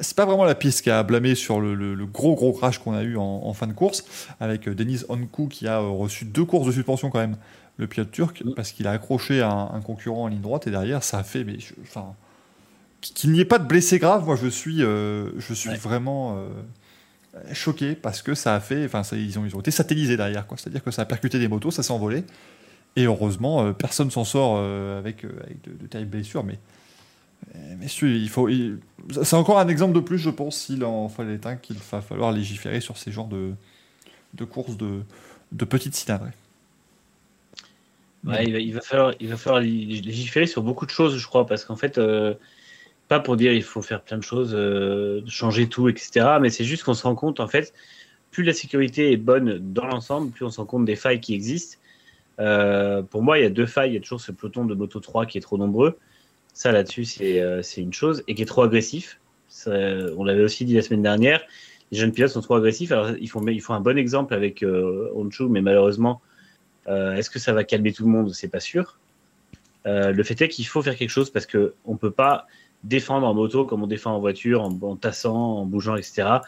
c'est pas vraiment la piste qui a blâmé sur le, le- le gros gros crash qu'on a eu en, en fin de course, avec euh, Denis Onku qui a euh, reçu deux courses de suspension quand même, le pilote turc, Mm. parce qu'il a accroché un, un concurrent en ligne droite, et derrière, ça a fait, mais je- enfin, qu'il n'y ait pas de blessés graves, moi je suis, euh, je suis Ouais. vraiment euh, choqué parce que ça a fait, enfin, ça- ils, ont, ils ont été satellisés derrière, quoi. C'est-à-dire que ça a percuté des motos, ça s'est envolé. Et heureusement, euh, personne s'en sort avec, avec de, de terribles blessures. Mais, messieurs, il faut, c'est encore un exemple de plus, je pense, s'il en fallait un, qu'il va falloir légiférer sur ces genres de, de courses de, de petites cylindrées. Il, va, falloir, il va falloir lég- légiférer sur beaucoup de choses, je crois, parce qu'en fait, euh, pas pour dire il faut faire plein de choses, euh, changer tout, etc. Mais c'est juste qu'on se rend compte, en fait, plus la sécurité est bonne dans l'ensemble, plus on se rend compte des failles qui existent. Euh, pour moi, il y a deux failles. Il y a toujours ce peloton de Moto 3 qui est trop nombreux. Ça, là-dessus, c'est euh, une chose. Et qui est trop agressif. On l'avait aussi dit la semaine dernière. Les jeunes pilotes sont trop agressifs. Alors, ils font, ils font un bon exemple avec euh, Honshu, mais malheureusement, euh, Est-ce que ça va calmer tout le monde? C'est pas sûr. Euh, le fait est qu'il faut faire quelque chose parce que on peut pas défendre en moto comme on défend en voiture, en, tassant, en bougeant, etc.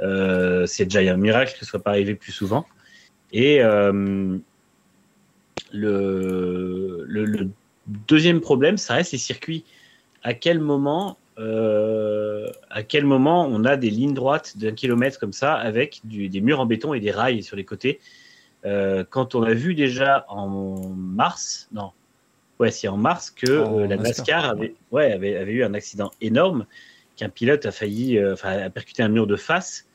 Euh, c'est déjà un miracle que ce soit pas arrivé plus souvent. Et le, le deuxième problème, ça reste les circuits. À quel moment, euh, à quel moment on a des lignes droites d'un kilomètre comme ça avec du- des murs en béton et des rails sur les côtés? Euh, quand on a vu déjà en mars, non, ouais, c'est en mars que euh, la NASCAR, avait, ouais, avait, avait eu un accident énorme, qu'un pilote a failli, enfin, a percuté un mur de face,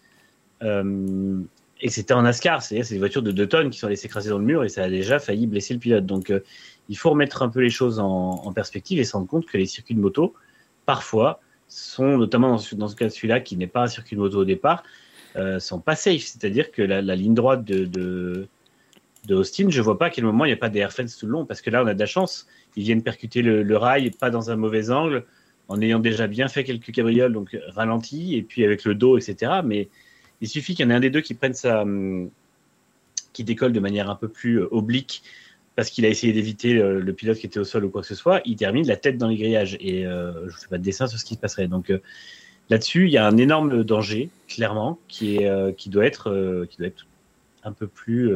et c'était en NASCAR, c'est-à-dire c'est des voitures de 2 tonnes qui sont laissées écraser dans le mur et ça a déjà failli blesser le pilote. Donc, il faut remettre un peu les choses en, perspective et se rendre compte que les circuits de moto, parfois, sont notamment dans ce, dans ce cas celui-là qui n'est pas un circuit de moto au départ, euh, sont pas safe. C'est-à-dire que la, ligne droite de, de, de Austin, je vois pas à quel moment il n'y a pas des air fence tout le long, parce que là, on a de la chance. Ils viennent percuter le, le rail, pas dans un mauvais angle, en ayant déjà bien fait quelques cabrioles, donc ralenti, et puis avec le dos, etc. Mais il suffit qu'il y en ait un des deux qui prenne sa. hum, qui décolle de manière un peu plus euh, oblique, parce qu'il a essayé d'éviter le pilote qui était au sol ou quoi que ce soit, il termine la tête dans les grillages. Et euh, je ne fais pas de dessin sur ce qui se passerait. Donc. euh, Là-dessus, il y a un énorme danger, clairement, qui, est, euh, qui, doit, être, qui doit être un peu plus,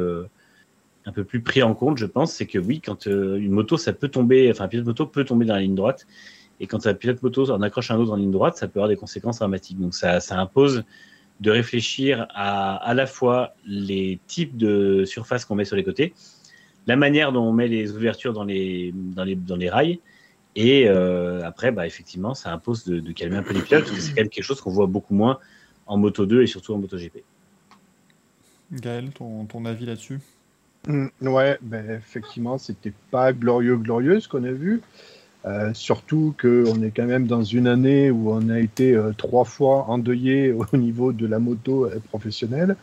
un peu plus pris en compte, je pense. C'est que oui, quand une moto, ça peut tomber, enfin, un pilote moto peut tomber dans la ligne droite. Et quand un pilote moto en accroche un autre en ligne droite, ça peut avoir des conséquences dramatiques. Donc, ça, ça impose de réfléchir à à la fois les types de surfaces qu'on met sur les côtés, la manière dont on met les ouvertures dans les, dans les, dans les rails, et euh, après, bah, effectivement, ça impose de, de calmer un peu les pilotes, parce que c'est quand même quelque chose qu'on voit beaucoup moins en Moto 2 et surtout en Moto GP. Gaël, ton, ton avis là-dessus? Mm, Ouais, ben, effectivement, c'était pas glorieux, glorieux ce qu'on a vu. Euh, surtout qu'on est quand même dans une année où on a été euh, trois fois endeuillé au niveau de la moto euh, professionnelle.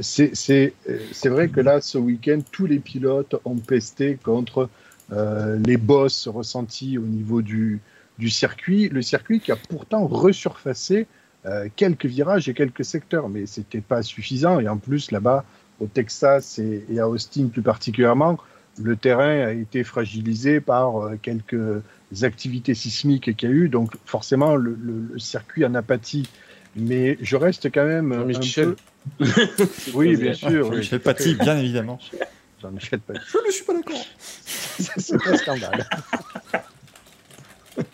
Euh, c'est vrai que là, ce week-end, tous les pilotes ont pesté contre euh, les bosses ressentis au niveau du, du circuit. Le circuit qui a pourtant resurfacé euh, quelques virages et quelques secteurs, mais c'était pas suffisant. Et en plus, là-bas, au Texas et, et à Austin plus particulièrement, le terrain a été fragilisé par euh, quelques activités sismiques qu'il y a eu. Donc forcément, le, le- le circuit en a pâti. Mais je reste quand même un Jean-Michel. peu... Oui, bien sûr. oui, Michel. Paty, bien évidemment. Jean-Michel Paty. Je ne suis pas d'accord. C'est un scandale.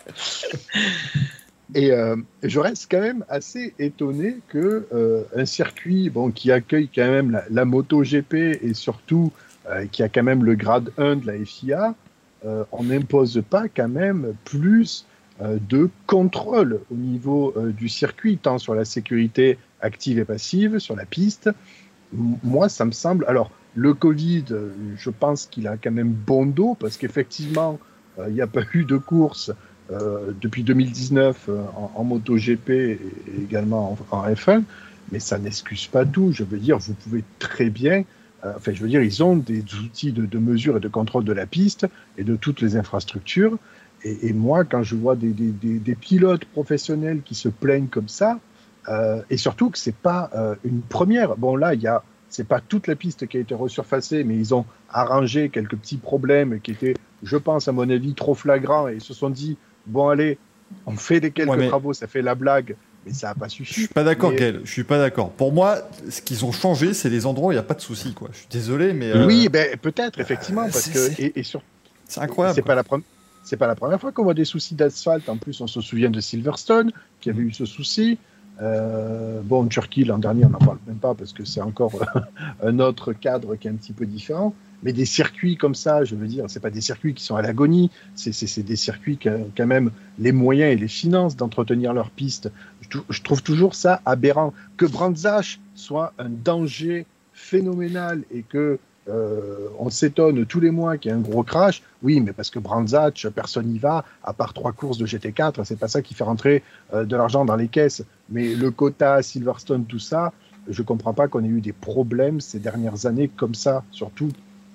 Et euh, je reste quand même assez étonné que euh, un circuit bon, qui accueille quand même la, la moto GP et surtout euh, qui a quand même le grade 1 de la FIA, euh, on n'impose pas quand même plus euh, de contrôle au niveau euh, du circuit, tant sur la sécurité active et passive, sur la piste. Moi, ça me semble. Alors, le Covid, euh, je pense qu'il a quand même bon dos parce qu'effectivement, euh, il n'y a pas eu de course euh, depuis 2019 euh, en, en MotoGP et également en, en F1, mais ça n'excuse pas tout. Je veux dire, vous pouvez très bien. euh, enfin, je veux dire, ils ont des outils de mesure et de contrôle de la piste et de toutes les infrastructures. Et, et moi, quand je vois des, des, des, des pilotes professionnels qui se plaignent comme ça, euh, et surtout que c'est pas euh, une première. Bon, là, il y a, c'est pas toute la piste qui a été resurfacée, mais ils ont arrangé quelques petits problèmes qui étaient, je pense, à mon avis, trop flagrants, et ils se sont dit, bon, allez, on fait des quelques Ouais, mais- travaux, ça fait la blague, mais ça n'a pas Je suffi. suis pas d'accord, Mais- Gaël. Je suis pas d'accord. Pour moi, ce qu'ils ont changé, c'est les endroits où il n'y a pas de souci, quoi. Je suis désolé, mais euh, Oui, ben, peut-être, effectivement, parce que, c'est- et, et sur, c'est incroyable. C'est pas la première. C'est pas la première fois qu'on voit des soucis d'asphalte. En plus, on se souvient de Silverstone qui avait eu ce souci. Euh, bon, Turquie l'an dernier, on n'en parle même pas parce que c'est encore un autre cadre qui est un petit peu différent. Mais des circuits comme ça, je veux dire, c'est pas des circuits qui sont à l'agonie. C'est, des circuits qui ont quand même les moyens et les finances d'entretenir leurs pistes. Je, je trouve toujours ça aberrant. Que Brands Hatch soit un danger phénoménal et que euh, on s'étonne tous les mois qu'il y ait un gros crash. Oui, mais parce que Brands Hatch, personne n'y va, à part trois courses de GT4, c'est pas ça qui fait rentrer euh, de l'argent dans les caisses. Mais le quota, Silverstone, tout ça, je comprends pas qu'on ait eu des problèmes ces dernières années comme ça, surtout.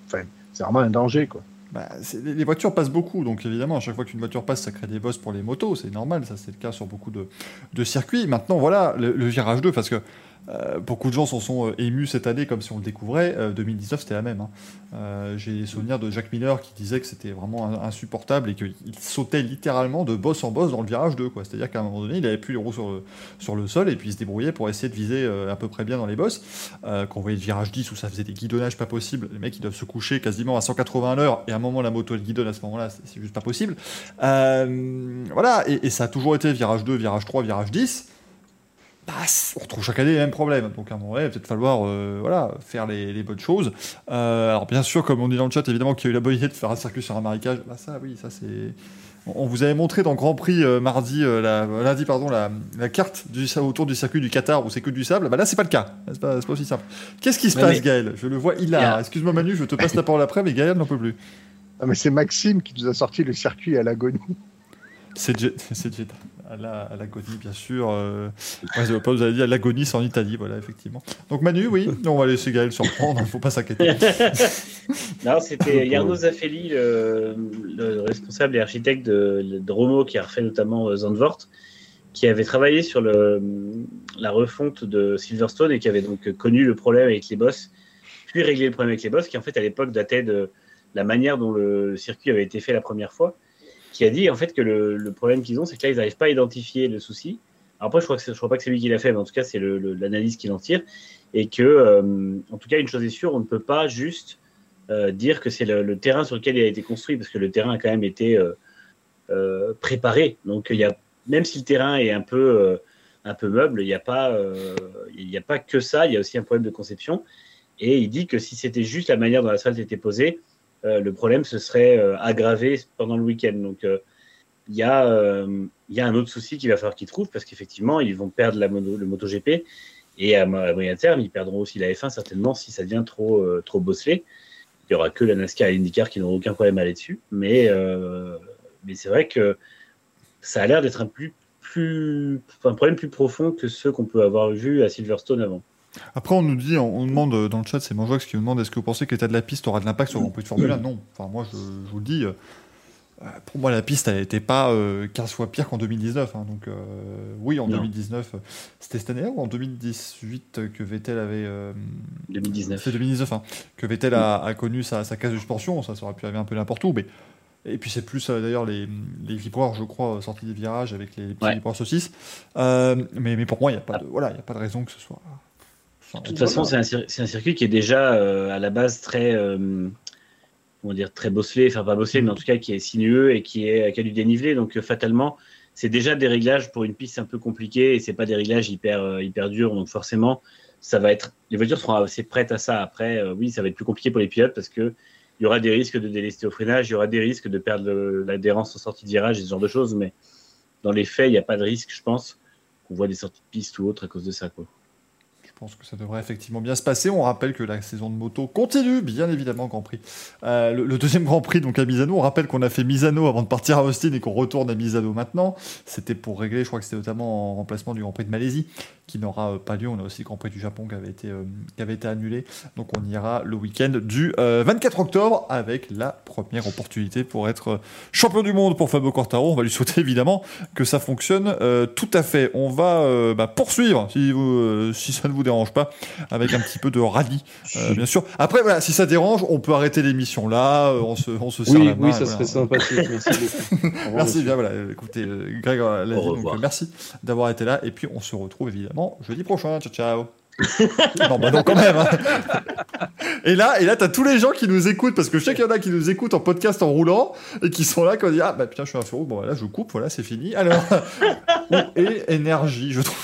Enfin, c'est vraiment un danger, quoi. Bah, les voitures passent beaucoup, donc évidemment, à chaque fois qu'une voiture passe, ça crée des bosses pour les motos, c'est normal, ça c'est le cas sur beaucoup de, de circuits. Maintenant, voilà, le, le virage 2, parce que euh, beaucoup de gens s'en sont euh, émus cette année comme si on le découvrait. Euh, 2019, c'était la même. hein. Euh, J'ai des souvenirs de Jack Miller qui disait que c'était vraiment insupportable et qu'il sautait littéralement de bosse en bosse dans le virage 2. quoi. C'est-à-dire qu'à un moment donné, il avait plus les roues sur le, sol et puis il se débrouillait pour essayer de viser euh, à peu près bien dans les. Euh, quand on voyait le virage 10 où ça faisait des guidonnages pas possibles, les mecs ils doivent se coucher quasiment à 180 à l'heure et à un moment la moto elle guidonne à ce moment-là, c'est juste pas possible. Euh, voilà, et, et ça a toujours été virage 2, virage 3, virage 10. On retrouve chaque année les mêmes problèmes. Donc à un moment donné, il va peut-être falloir euh, voilà, faire les, les bonnes choses. Euh, alors bien sûr, comme on dit dans le chat, évidemment qu'il y a eu la bonne idée de faire un circuit sur un marécage. Bah ça, oui, ça c'est... On vous avait montré dans Grand Prix euh, mardi, euh, la, lundi, pardon, la, la carte du, autour du circuit du Qatar où c'est que du sable. Bah là, c'est pas le cas. C'est pas, c'est pas aussi simple. Qu'est-ce qui se passe, mais- Gaël? Je le vois, il a. Excuse-moi, Manu, je te passe la parole après, mais Gaël n'en peut plus. Ah, mais c'est Maxime qui nous a sorti le circuit à l'agonie. C'est Jet- À la- à l'agonie, bien sûr. Euh... Pas, vous avez dit à l'agonie, c'est en Italie, voilà, effectivement. Donc Manu, oui, on va laisser Gaël se reprendre, il faut pas s'inquiéter. Non, c'était Jarno Zaffelli, le, le responsable et architecte de, de Romo, qui a refait notamment euh, Zandvoort, qui avait travaillé sur le, la refonte de Silverstone et qui avait donc connu le problème avec les boss, puis réglé le problème avec les boss, qui en fait à l'époque datait de la manière dont le circuit avait été fait la première fois, qui a dit en fait que le, problème qu'ils ont, c'est que là ils n'arrivent pas à identifier le souci. Après, je crois que je crois pas que c'est lui qui l'a fait, mais en tout cas c'est l'analyse qu'il en tire, et que euh, en tout cas une chose est sûre, on ne peut pas juste euh, dire que c'est le, terrain sur lequel il a été construit, parce que le terrain a quand même été euh, préparé. Donc, il y a, même si le terrain est un peu, meuble, il n'y a, pas, a pas que ça, il y a aussi un problème de conception. Et il dit que si c'était juste la manière dont l'asphalte était posée, le problème se serait euh, aggravé pendant le week-end. Donc, euh, il y, a, euh, un autre souci qu'il va falloir qu'ils trouvent, parce qu'effectivement, ils vont perdre la mono, le MotoGP. Et à, mo- à moyen terme, ils perdront aussi la F1 certainement si ça devient trop, euh, trop bosselé. Il n'y aura que la NASCAR et l'IndyCar qui n'auront aucun problème à aller dessus. Mais, euh, c'est vrai que ça a l'air d'être un problème plus profond que ceux qu'on peut avoir vu à Silverstone avant. Après, on nous dit, on, on demande euh, dans le chat, c'est Manjox qui nous demande est-ce que vous pensez que l'état de la piste aura de l'impact sur le Grand Prix de Formule 1 Non. Enfin, moi, je, je vous le dis, euh, euh, pour moi, la piste, elle n'était pas euh, 15 fois pire qu'en 2019. hein. donc, euh, oui, en Non. 2019, euh, c'était cette année ou en 2018 que Vettel avait. euh, 2019. C'est 2019, hein, que Vettel a, a connu sa, sa case de suspension. Ça, ça aurait pu arriver un peu n'importe où. Mais... Et puis, c'est plus euh, d'ailleurs les, les vibreurs, je crois, sortis des virages avec les, les petits Ouais. vibreurs saucisses. Euh, mais, mais pour moi, il n'y a, pas de- voilà, il y a pas de raison que ce soit. Enfin, De toute façon, c'est un, circuit qui est déjà euh, à la base très, euh, comment dire, très bosselé, enfin pas bosselé, mais en tout cas qui est sinueux et qui, est, qui a du dénivelé. Donc euh, fatalement, c'est déjà des réglages pour une piste un peu compliquée et c'est pas des réglages hyper, hyper durs. Donc forcément, ça va être, les voitures seront assez prêtes à ça. Après, euh, oui, ça va être plus compliqué pour les pilotes parce que il y aura des risques de délester au freinage, il y aura des risques de perdre l'adhérence en sortie de virage et ce genre de choses. Mais dans les faits, il n'y a pas de risque, je pense, qu'on voit des sorties de piste ou autre à cause de ça. Quoi. Pense que ça devrait effectivement bien se passer. On rappelle que la saison de moto continue, bien évidemment, Grand Prix. Euh, le, deuxième Grand Prix, donc à Misano, on rappelle qu'on a fait Misano avant de partir à Austin et qu'on retourne à Misano maintenant. C'était pour régler, je crois que c'était notamment en remplacement du Grand Prix de Malaisie, qui n'aura euh, pas lieu. On a aussi le Grand Prix du Japon qui avait été, euh, qui avait été annulé. Donc on ira le week-end du euh, 24 octobre avec la première opportunité pour être champion du monde pour Fabio Quartaro. On va lui souhaiter évidemment que ça fonctionne tout à fait. On va bah, poursuivre, si, si ça ne vous dérange pas, avec un petit peu de rallye, euh, bien sûr. Après, voilà, si ça dérange, on peut arrêter l'émission là, euh, on se, on se serre Oui, la main. oui, ça voilà. serait sympathique. Merci beaucoup. Merci bien, voilà. Écoutez, euh, Greg l'a dit, donc euh, merci d'avoir été là. Et puis, on se retrouve évidemment jeudi prochain. Ciao, ciao. non, bah non, quand même. hein. Et là, et là, t'as tous les gens qui nous écoutent parce que je sais qu'il y en a qui nous écoutent en podcast en roulant et qui sont là quand on dit ah bah putain je suis un rouge. bon là je coupe voilà c'est fini alors et énergie je trouve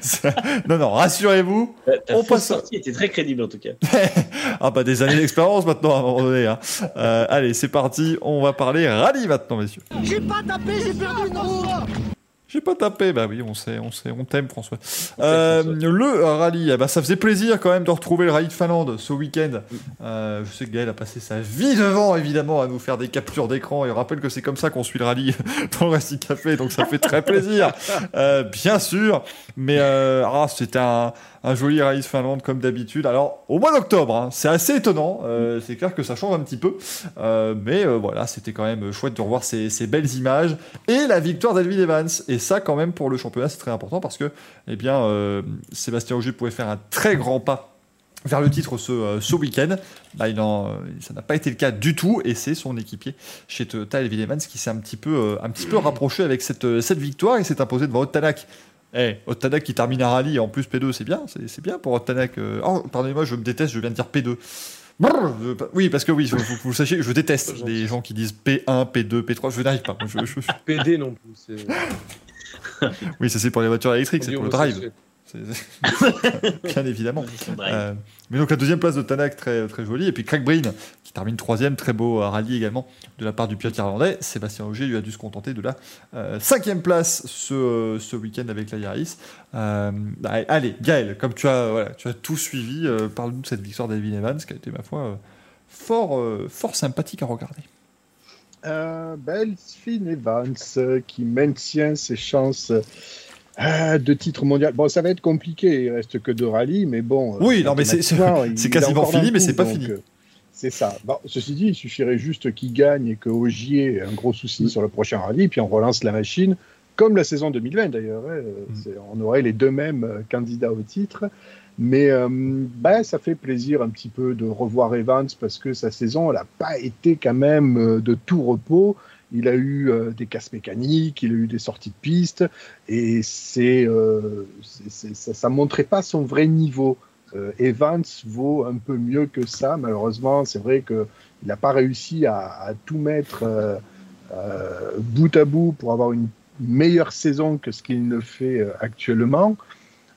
Ça- non non rassurez-vous On passe sortie était très crédible en tout cas. ah bah des années d'expérience maintenant à un moment donné hein. Euh, allez c'est parti on va parler rallye maintenant messieurs J'ai pas tapé, j'ai perdu une roue J'ai pas tapé, bah oui, on sait, on sait, on t'aime François. Euh, le rallye, ben, ça faisait plaisir quand même de retrouver le rallye de Finlande ce week-end. Euh, je sais que Gaël a passé sa vie devant, évidemment, à nous faire des captures d'écran. Et on rappelle que c'est comme ça qu'on suit le rallye dans le Racing Café, donc ça fait très plaisir, Euh, bien sûr. Mais euh, ah, c'était un, un joli de Finlande comme d'habitude. Alors, au mois d'octobre, hein, c'est assez étonnant. Euh, c'est clair que ça change un petit peu. Euh, mais euh, voilà, c'était quand même chouette de revoir ces, belles images et la victoire d'Elvin Evans. Et ça, quand même, pour le championnat, c'est très important parce que, eh bien, Sébastien Auger pouvait faire un très grand pas vers le titre ce, week-end. Bah, ça n'a pas été le cas du tout et c'est son équipier chez Toyota, Elvin Evans, qui s'est un petit peu, rapproché avec cette, cette victoire et s'est imposé devant Ottanak. Eh, Ottanak qui termine un rallye en plus P2, c'est bien, c'est c'est bien pour Ottanak. euh. Oh, pardonnez-moi, je me déteste, je viens de dire P2. Brrr, je- oui, parce que oui, vous le sachiez, je déteste les gens qui disent P1, P2, P3, je n'arrive pas. Je- je- PD non plus. c'est- Oui, ça c'est pour les voitures électriques, c'est pour le drive. Bien évidemment. Euh, mais donc la deuxième place de Tanak, très, très jolie. Et puis Craig Breen, qui termine troisième, très beau euh, rallye également de la part du pilote irlandais. Sébastien Auger lui a dû se contenter de la euh, cinquième place ce, euh, ce week-end avec la Yaris. Bah, allez, Gaël, comme tu as, voilà, tu as tout suivi, parle-nous de cette victoire d'Alvin Evans, qui a été, ma foi, fort, fort sympathique à regarder. Euh, Belfin Evans euh, qui maintient ses chances euh, de titre mondial. Bon, ça va être compliqué, il reste que deux rallyes, mais bon. Oui, non, mais c'est- quasiment fini, mais c'est pas donc, fini. C'est ça. Bon, ceci dit, il suffirait juste qu'il gagne et que Ogier ait un gros souci sur le prochain rallye, puis on relance la machine, comme la saison 2020 d'ailleurs. hein. Mm. On aurait les deux mêmes euh, candidats au titre. Mais euh, bah, ça fait plaisir un petit peu de revoir Evans parce que sa saison n'a pas été quand même euh, de tout repos. Il a eu euh, des casses mécaniques, il a eu des sorties de piste, et c'est, euh, ça, ça montrait pas son vrai niveau. Euh, Evans vaut un peu mieux que ça. Malheureusement, c'est vrai qu'il n'a pas réussi à, tout mettre euh, euh, bout à bout pour avoir une meilleure saison que ce qu'il ne fait actuellement.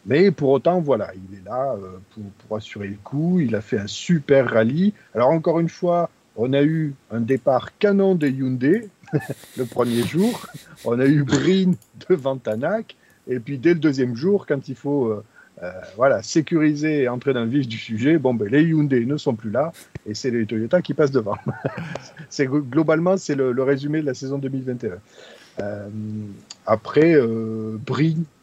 Mais pour autant, voilà, il est là pour, pour assurer le coup. Il a fait un super rallye. Alors encore une fois, on a eu un départ canon de Hyundai le premier jour. On a eu Brin devant Tanak. Et puis dès le deuxième jour, quand il faut voilà, sécuriser et entrer dans le vif du sujet, bon, ben, les Hyundai ne sont plus là et c'est les Toyota qui passent devant. globalement c'est le, résumé de la saison 2021. Euh, après, euh,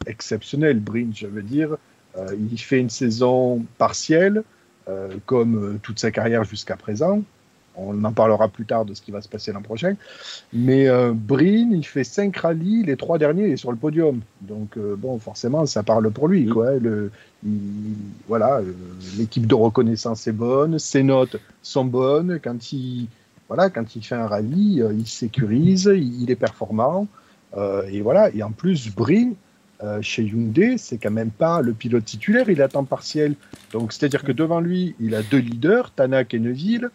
exceptionnel, Brin, je veux dire, euh, il fait une saison partielle, euh, comme euh, toute sa carrière jusqu'à présent. On en parlera plus tard de ce qui va se passer l'an prochain. Mais euh, Brin, il fait cinq rallyes, les trois derniers, il est sur le podium. Donc, euh, bon, forcément, ça parle pour lui. Quoi. Le, il- voilà, euh, l'équipe de reconnaissance est bonne, ses notes sont bonnes. Quand il, voilà, quand il fait un rallye, euh, il sécurise, il, il est performant. Euh, et voilà. Et en plus, Brin, euh, chez Hyundai, c'est quand même pas le pilote titulaire, il à temps partiel. Donc, c'est-à-dire que devant lui, il a deux leaders, Tanak et Neuville,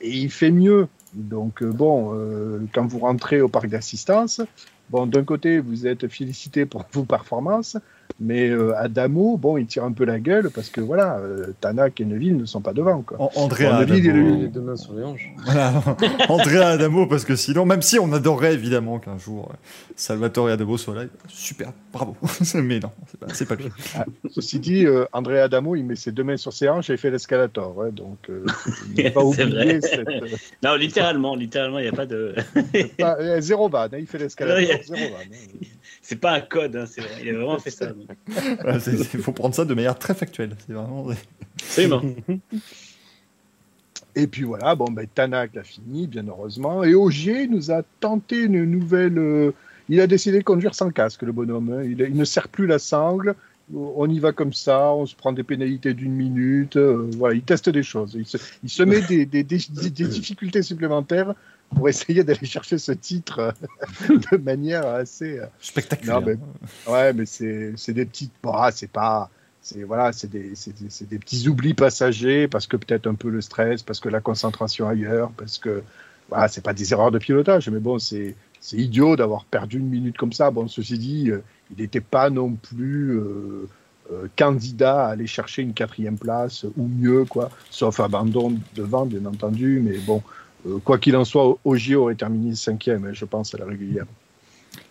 et il fait mieux. Donc, euh, bon, euh, quand vous rentrez au parc d'assistance, bon, d'un côté, vous êtes félicité pour vos performances, mais euh, Adamo, bon, il tire un peu la gueule parce que voilà, euh, Tanak et Neville ne sont pas devant. Quoi. An- André Bon, Neville, il est- Adamo. Les deux mains sur les hanches. Voilà, André Adamo, parce que sinon, même si on adorerait évidemment qu'un jour euh, Salvatore Adamo soit là, super, bravo. Mais non, c'est pas, c'est pas lui. Ceci dit, euh, André Adamo, il met ses deux mains sur ses hanches et il fait l'escalator. ouais, donc, euh, il pas C'est oublié vrai. cette. euh, Non, littéralement, littéralement, il n'y a pas de. pas- euh, zéro van, hein, il fait l'escalator, zéro van. hein. C'est pas un code, hein, c'est vrai. Il a vraiment fait ça. Il faut prendre ça de manière très factuelle. C'est vraiment. Absolument. Et puis voilà, bon, ben, Tanak a fini, bien heureusement. Et Augier nous a tenté une nouvelle. euh, il a décidé de conduire sans casque, le bonhomme. hein. Il, il ne serre plus la sangle. On y va comme ça, on se prend des pénalités d'une minute. euh, voilà, il teste des choses. Il se, il se met des, des- des- des- des difficultés supplémentaires pour essayer d'aller chercher ce titre euh, de manière assez. euh, Spectaculaire. Non, mais- Ouais, mais c'est des petites. Bon, ah, c'est pas. C'est voilà, c'est des, des, des petits oublis passagers parce que peut-être un peu le stress, parce que la concentration ailleurs, parce que voilà, c'est pas des erreurs de pilotage, mais bon, c'est idiot d'avoir perdu une minute comme ça. Bon, ceci dit, euh, il n'était pas non plus euh, euh, candidat à aller chercher une quatrième place ou mieux, quoi, sauf abandon devant, bien entendu. Mais bon, quoi qu'il en soit, Ogier aurait terminé cinquième, je pense, à la régulière.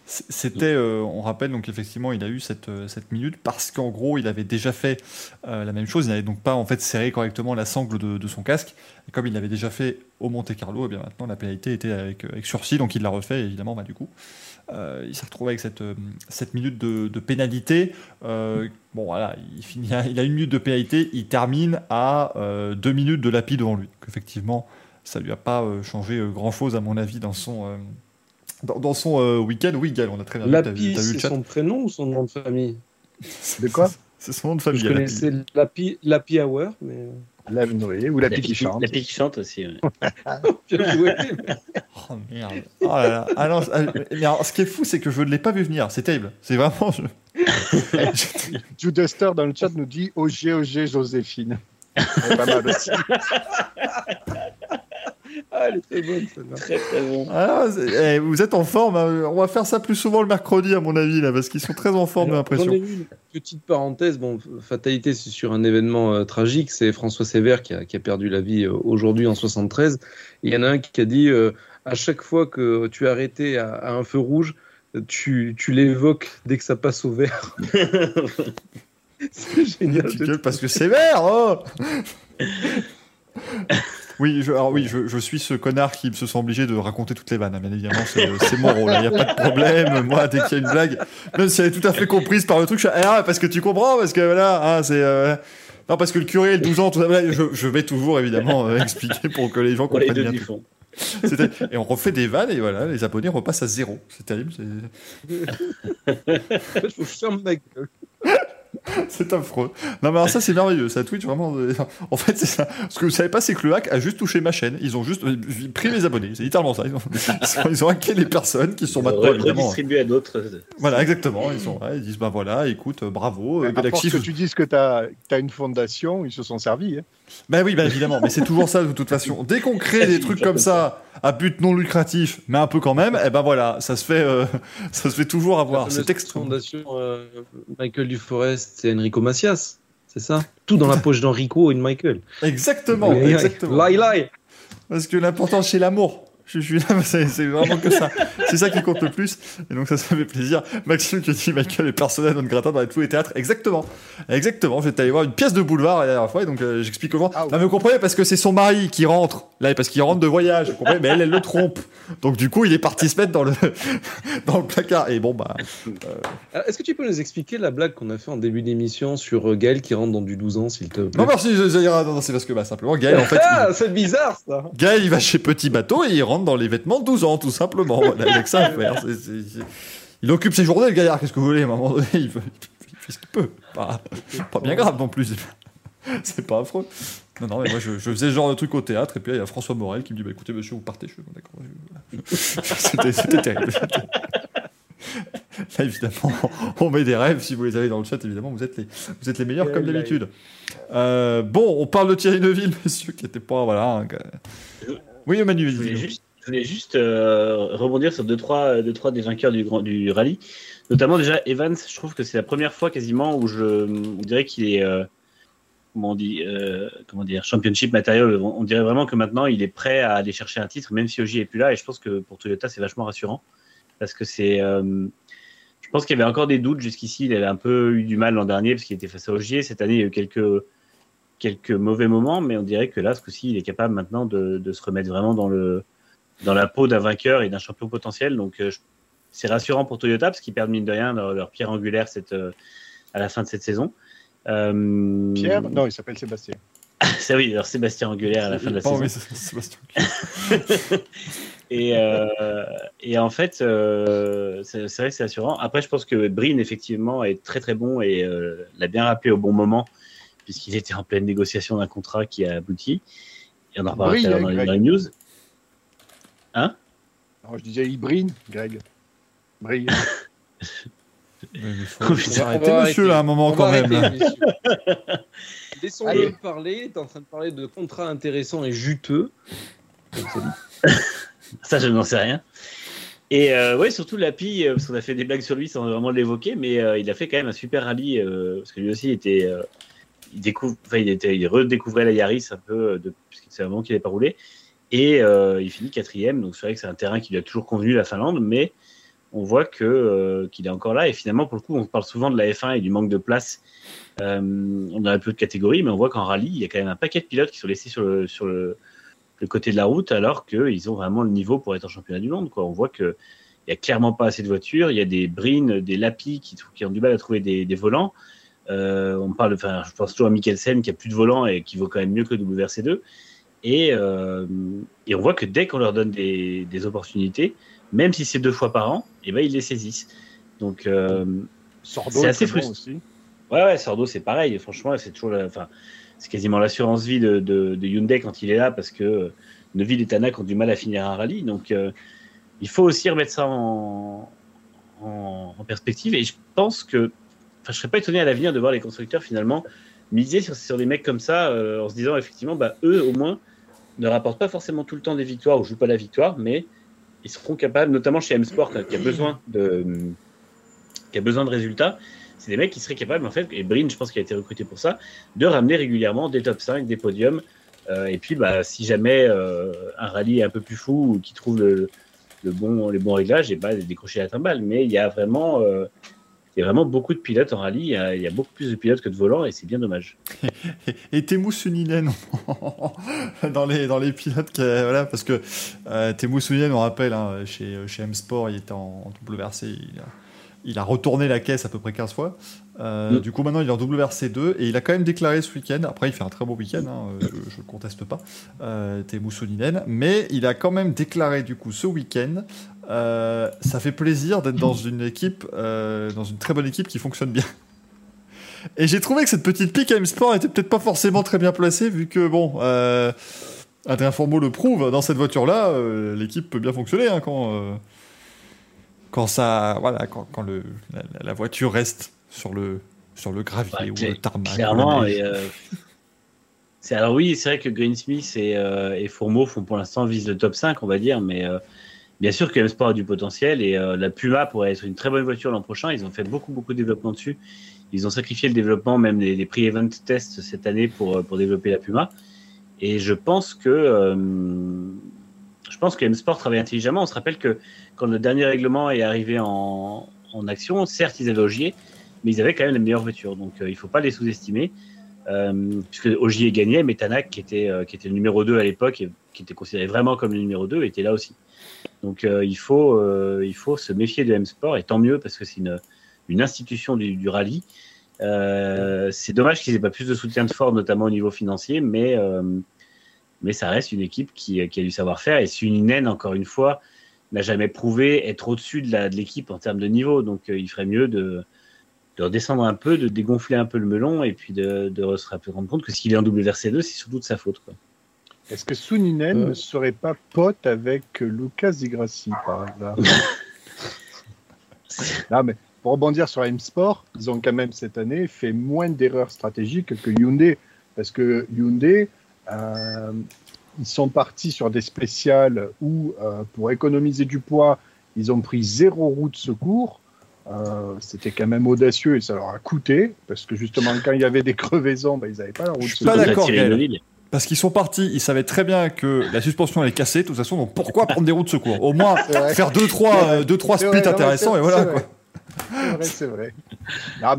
C'était, euh, on rappelle donc effectivement, il a eu cette, euh, cette minute parce qu'en gros, il avait déjà fait euh, la même chose. Il n'avait donc pas en fait serré correctement la sangle de, son casque. Et comme il l'avait déjà fait au Monte Carlo, et bien maintenant la pénalité était avec, euh, sursis, donc il l'a refait. Évidemment, bah, du coup, euh, il s'est retrouvé avec cette, euh, minute de, pénalité. Euh, bon, voilà, il, il a une minute de pénalité. Il termine à euh, deux minutes de lapis devant lui. Donc effectivement, ça lui a pas euh, changé grand chose à mon avis dans son. euh, dans, dans son euh, week-end, oui, Gal, on a très bien vu. T'as vu, Lapi, t'as vu le c'est son prénom ou son nom de famille De quoi C'est son nom de famille. Je Lapi. connaissais Lapi, Lapi Hour, mais. La, oui, ou la, La pique qui chante. la pique qui chante aussi. ouais. Oh merde. Oh là là. Ah non, ah, mais alors, ce qui est fou, c'est que je ne l'ai pas vu venir. C'est terrible. C'est vraiment. je- Joe Duster dans le chat nous dit OG, OG, Joséphine. C'est pas mal aussi. Ah, elle était bonne, celle-là. Très très bon. Ah, eh, vous êtes en forme. hein. On va faire ça plus souvent le mercredi, à mon avis, là, parce qu'ils sont très en forme, j'ai l'impression. Une petite parenthèse. Bon, fatalité, c'est sur un événement euh, tragique. C'est François Sévère qui a, qui a perdu la vie euh, aujourd'hui en 73. Et il y en a un qui a dit euh, à chaque fois que tu es arrêté à, à un feu rouge, tu, tu l'évoques dès que ça passe au vert. c'est génial. Tu gueules parce que c'est vert, oh Oui, je, alors oui, je, je suis ce connard qui se sent obligé de raconter toutes les vannes. hein, Bien évidemment, c'est c'est mon rôle. Il n'y a pas de problème. Moi, dès qu'il y a une blague, même si elle est tout à fait comprise par le truc, je suis ah, parce que tu comprends, parce que voilà, hein, c'est. euh, non, parce que le curé, le 12 ans, tout ça, voilà, je, je vais toujours évidemment euh, expliquer pour que les gens les comprennent bien. C'était- Et on refait des vannes et voilà, les abonnés repassent à zéro. C'est terrible, Je vous ferme ma gueule. c'est affreux. Non mais alors ça c'est merveilleux, ça Twitch vraiment. En fait c'est ça. Ce que vous savez pas c'est que le hack a juste touché ma chaîne. Ils ont juste euh, pris mes abonnés. C'est littéralement ça. Ils ont, ils ont- ils ont hacké les personnes qui sont maintenant Re- évidemment. Redistribué à d'autres. euh, Voilà exactement. Ils sont là, ils disent bah voilà, écoute, euh, bravo, À Galaxy. que tu dises que tu as, une fondation, ils se sont servis. hein. Bah oui, bah évidemment, mais c'est toujours ça de toute façon. Dès qu'on crée des trucs comme ça à but non lucratif, mais un peu quand même, et ben voilà, ça se fait, euh, ça se fait toujours avoir. C'est extra. fondation euh, Michael Duforest, c'est Enrico Macias. C'est ça? Tout dans la poche d'Enrico et de Michael. Exactement, exactement. Lie, lie. Parce que l'important c'est l'amour. Je suis là, c'est vraiment que ça. C'est ça qui compte le plus. Et donc ça, ça fait plaisir. Maxime qui dit Michael est personnel non grata dans tous les théâtres. Exactement. Exactement. J'étais allé voir une pièce de boulevard la dernière fois et donc euh, j'explique comment. Ah oui. Non mais vous comprenez parce que c'est son mari qui rentre. Là parce qu'il rentre de voyage. Vous comprenez Mais elle, elle le trompe. Donc du coup, il est parti se mettre dans le dans le placard. Et bon bah. Alors, Est-ce que tu peux nous expliquer la blague qu'on a fait en début d'émission sur euh, Gaël qui rentre dans du 12 ans, s'il te plaît? Non merci. je- je- non, non, c'est parce que bah simplement Gaël en fait. Ah, c'est bizarre ça Gaël, il va chez Petit Bateau et il rentre dans les vêtements de 12 ans, tout simplement. Voilà, avec ça à faire. C'est- c'est- c'est- Il occupe ses journées, le gaillard. Qu'est-ce que vous voulez À un moment donné, il, fait- il fait ce qu'il peut. Pas, pas bien grave non plus. C'est pas affreux. Non, non, mais moi, je, je faisais ce genre de truc au théâtre. Et puis là, il y a François Morel qui me dit bah, écoutez, monsieur, vous partez. Je Bon, d'accord. je-. C'était c'était terrible. Là, évidemment, on met des rêves. Si vous les avez dans le chat, évidemment, vous êtes les, vous êtes les meilleurs comme d'habitude. Euh, bon, on parle de Thierry Neuville, monsieur, qui était pas. Voilà. un Oui, Manu, Je voulais vas-y. juste, je voulais juste euh, rebondir sur deux trois, deux, trois des vainqueurs du, du rallye. Notamment déjà Evans, je trouve que c'est la première fois quasiment où je on dirait qu'il est euh, comment on dit euh, comment dire championship matériel. On dirait vraiment que maintenant il est prêt à aller chercher un titre, même si Ogier est plus là. Et je pense que pour Toyota c'est vachement rassurant parce que c'est euh, je pense qu'il y avait encore des doutes jusqu'ici. Il avait un peu eu du mal l'an dernier parce qu'il était face à Ogier. Cette année il y a eu quelques quelques mauvais moments, mais on dirait que là, ce coup-ci, il est capable maintenant de, de se remettre vraiment dans le dans la peau d'un vainqueur et d'un champion potentiel. Donc, euh, c'est rassurant pour Toyota parce qu'ils perdent mine de rien leur, leur pierre angulaire cette, euh, à la fin de cette saison. Euh, Pierre Non, il s'appelle Sébastien. ça oui, alors Sébastien angulaire à la fin de la saison. Sébastien. Et, euh, et en fait, euh, c'est vrai que c'est assurant. Après, je pense que Breen, effectivement, est très très bon et euh, l'a bien rappelé au bon moment, puisqu'il était en pleine négociation d'un contrat qui a abouti. Et on en reparlera tout à l'heure dans, dans les news. Hein? Alors, je disais, il brille, Greg. Brille. Mais il faut, arrêter. monsieur, là, un moment, On quand même. Laissons-le parler. Il est en train de parler de contrats intéressants et juteux. Ça, je n'en sais rien. Et euh, ouais, surtout Lapi, euh, parce qu'on a fait des blagues sur lui sans vraiment l'évoquer, mais euh, il a fait quand même un super rallye, euh, parce que lui aussi était, euh, il découvre, enfin, il était, il redécouvrait la Yaris un peu, de, puisque c'est un moment qu'il n'avait pas roulé, et euh, il finit quatrième. Donc c'est vrai que c'est un terrain qui lui a toujours convenu la Finlande, mais on voit que euh, qu'il est encore là. Et finalement, pour le coup, on parle souvent de la F1 et du manque de place. Euh, on a un peu de catégories, mais on voit qu'en rallye, il y a quand même un paquet de pilotes qui sont laissés sur le sur le le côté de la route, alors qu'ils ont vraiment le niveau pour être en championnat du monde. Quoi. On voit qu'il n'y a clairement pas assez de voitures. Il y a des Breen, des Lapi qui, ont du mal à trouver des, volants. Euh, on parle, enfin, je pense toujours à Mikkelsen qui a plus de volants et qui vaut quand même mieux que le WRC2. Et, euh, et on voit que dès qu'on leur donne des, des opportunités, même si c'est deux fois par an, et ben ils les saisissent. Donc euh, Sordo C'est est assez frustrant. aussi. Ouais, ouais, Sordo, c'est pareil. Franchement, c'est toujours la, enfin, c'est quasiment l'assurance vie de, de, de Hyundai quand il est là parce que euh, Neville et Tanak ont du mal à finir un rallye. Donc, euh, il faut aussi remettre ça en, en, en perspective. Et je pense que, enfin, je serais pas étonné à l'avenir de voir les constructeurs finalement miser sur, sur des mecs comme ça euh, en se disant effectivement, bah, eux, au moins, ne rapportent pas forcément tout le temps des victoires ou jouent pas la victoire, mais ils seront capables, notamment chez M-Sport, qui a besoin de, qui a besoin de résultats, c'est des mecs qui seraient capables, en fait, et Brin, je pense qu'il a été recruté pour ça, de ramener régulièrement des top 5, des podiums. Euh, et puis, bah, si jamais euh, un rallye est un peu plus fou ou qui trouve le, le bon, les bons réglages, et bah, décrocher la timbale. Mais il y a vraiment, euh, il y a vraiment beaucoup de pilotes en rallye. Il y, a, il y a beaucoup plus de pilotes que de volants et c'est bien dommage. Et, Temu Suninen dans les dans les pilotes qui, voilà parce que euh, Temu Suninen on rappelle hein, chez chez M Sport il était en, en WRC il a, il a retourné la caisse à peu près 15 fois Euh, Mm. du coup maintenant il est en WRC 2 et il a quand même déclaré ce week-end après il fait un très beau week-end hein, euh, je, le conteste pas euh, Temu Suninen mais il a quand même déclaré du coup ce week-end euh, ça fait plaisir d'être dans une équipe euh, dans une très bonne équipe qui fonctionne bien et j'ai trouvé que cette petite pique à M-Sport était peut-être pas forcément très bien placée, vu que, bon, euh, Adrien Fourmeau le prouve, dans cette voiture-là, euh, l'équipe peut bien fonctionner hein, quand, quand, ça, voilà, quand, quand le, la, la voiture reste sur le, sur le gravier Ouais, ou le tarmac. Clairement. Et, alors oui, c'est vrai que Greensmith et, et Fourmeau font pour l'instant visent le top 5, on va dire, mais bien sûr que M-Sport a du potentiel et euh, la Puma pourrait être une très bonne voiture l'an prochain. Ils ont fait beaucoup, beaucoup de développement dessus. Ils ont sacrifié le développement, même des, des prix event tests cette année pour, euh, pour développer la Puma. Et je pense que euh, je pense que M-Sport travaille intelligemment. On se rappelle que quand le dernier règlement est arrivé en, en action, certes, ils avaient Ogier, mais ils avaient quand même les meilleures voitures. Donc, il faut pas les sous-estimer. Puisque Ogier gagnait, mais Tanak, qui était, qui était le numéro 2 à l'époque, et qui était considéré vraiment comme le numéro 2, était là aussi. Donc, euh, il, faut, euh, il faut se méfier de M-Sport, et tant mieux, parce que c'est une, une institution du, rallye. Euh, c'est dommage qu'ils aient pas plus de soutien de Ford, notamment au niveau financier, mais, ça reste une équipe qui, a du savoir-faire. Et Suninen, encore une fois, n'a jamais prouvé être au-dessus de l'équipe en termes de niveau. Donc, il ferait mieux de, de redescendre un peu, de dégonfler un peu le melon et puis de, de se rendre compte que s'il est en WRC2, c'est surtout de sa faute. Est-ce que Suninen Euh. ne serait pas pote avec Lucas Di Grassi par hasard Non, mais pour rebondir sur M-Sport, ils ont quand même cette année fait moins d'erreurs stratégiques que Hyundai. Parce que Hyundai, euh, ils sont partis sur des spéciales où, euh, pour économiser du poids, ils ont pris zéro roue de secours. Euh, C'était quand même audacieux et ça leur a coûté, parce que justement, quand il y avait des crevaisons, ben, ils n'avaient pas la roue de Je suis pas secours. d'accord. Parce qu'ils sont partis, ils savaient très bien que la suspension elle est cassée, de toute façon, donc pourquoi prendre des roues de secours? Au moins faire 2-3 deux, trois C'est splits vrai, non, mais intéressants et voilà c'est quoi. vrai. C'est vrai, c'est vrai.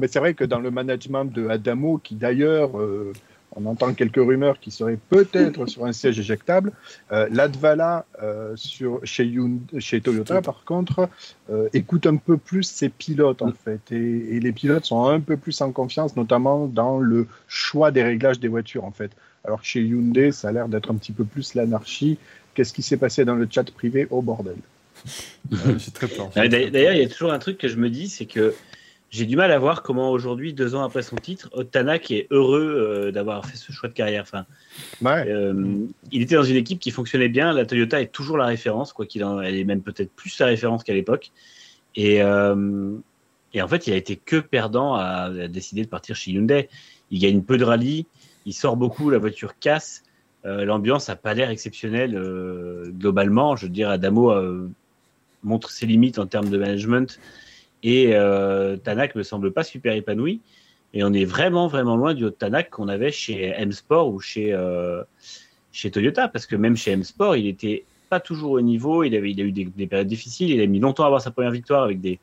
Mais c'est vrai que dans le management de Adamo, qui d'ailleurs, euh, on entend quelques rumeurs qui serait peut-être sur un siège éjectable, euh, Latvala euh, sur chez, Hyundai- chez Toyota, par contre, euh, écoute un peu plus ses pilotes en fait, et, et les pilotes sont un peu plus en confiance, notamment dans le choix des réglages des voitures en fait. Alors que chez Hyundai, ça a l'air d'être un petit peu plus l'anarchie. Qu'est-ce qui s'est passé dans le chat privé? Au bordel Ouais, J'ai très peur. Ouais, d'a- D'ailleurs, il y a toujours un truc que je me dis, c'est que j'ai du mal à voir comment aujourd'hui, deux ans après son titre, Otanak est heureux euh, d'avoir fait ce choix de carrière. Enfin, Ouais. euh, il était dans une équipe qui fonctionnait bien. La Toyota est toujours la référence, quoi qu'il en, elle est même peut-être plus la référence qu'à l'époque. Et, euh, et en fait, il a été que perdant à, à décider de partir chez Hyundai. Il gagne peu de rallye, il sort beaucoup, la voiture casse. Euh, L'ambiance a pas l'air exceptionnelle euh, globalement. Je veux dire, Adamo euh, montre ses limites en termes de management et Tanak me semble pas super épanoui. Et on est vraiment, vraiment loin du haut Tanak qu'on avait chez M-Sport ou chez, chez Toyota, parce que même chez M-Sport, il était pas toujours au niveau. Il, avait, a eu des, des périodes difficiles. Il a mis longtemps à avoir sa première victoire avec des,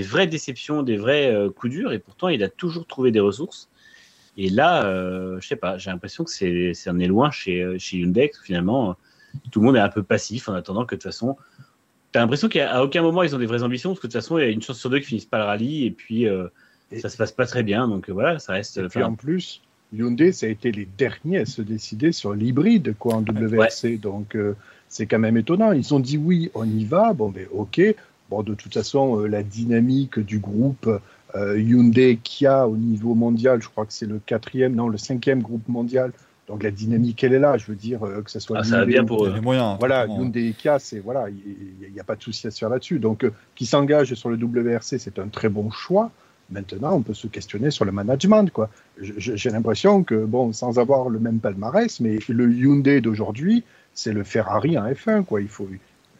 vraies déceptions, des vrais coups durs. Et pourtant, il a toujours trouvé des ressources. Et là, euh, je sais pas, j'ai l'impression que c'est, c'est on est loin chez, chez Hyundai. Finalement, tout le monde est un peu passif en attendant que de toute façon, T'as l'impression qu'à aucun moment ils ont des vraies ambitions, parce que de toute façon, il y a une chance sur deux qu'ils finissent pas le rallye, et puis euh, Et- ça se passe pas très bien. Donc euh, voilà, ça reste. Et puis en plus, Hyundai, ça a été les derniers à se décider sur l'hybride quoi, en WRC. Donc euh, c'est quand même étonnant. Ils ont dit oui, on y va. Bon, ben ok. Bon, de toute façon, euh, la dynamique du groupe Hyundai Kia au niveau mondial, je crois que c'est le quatrième, non, le cinquième groupe mondial. Donc la dynamique, elle est là. Je veux dire, euh, que ce soit. Ah, ça va Hyundai bien ou- pour eux. les moyens. Voilà. Hyundai et Kia, c'est voilà, il n'y a, pas de souci à se faire là-dessus. Donc, euh, qui s'engage sur le WRC, c'est un très bon choix. Maintenant, on peut se questionner sur le management, quoi. J'ai l'impression que, bon, sans avoir le même palmarès, mais le Hyundai d'aujourd'hui, c'est le Ferrari en F1, quoi. Il faut,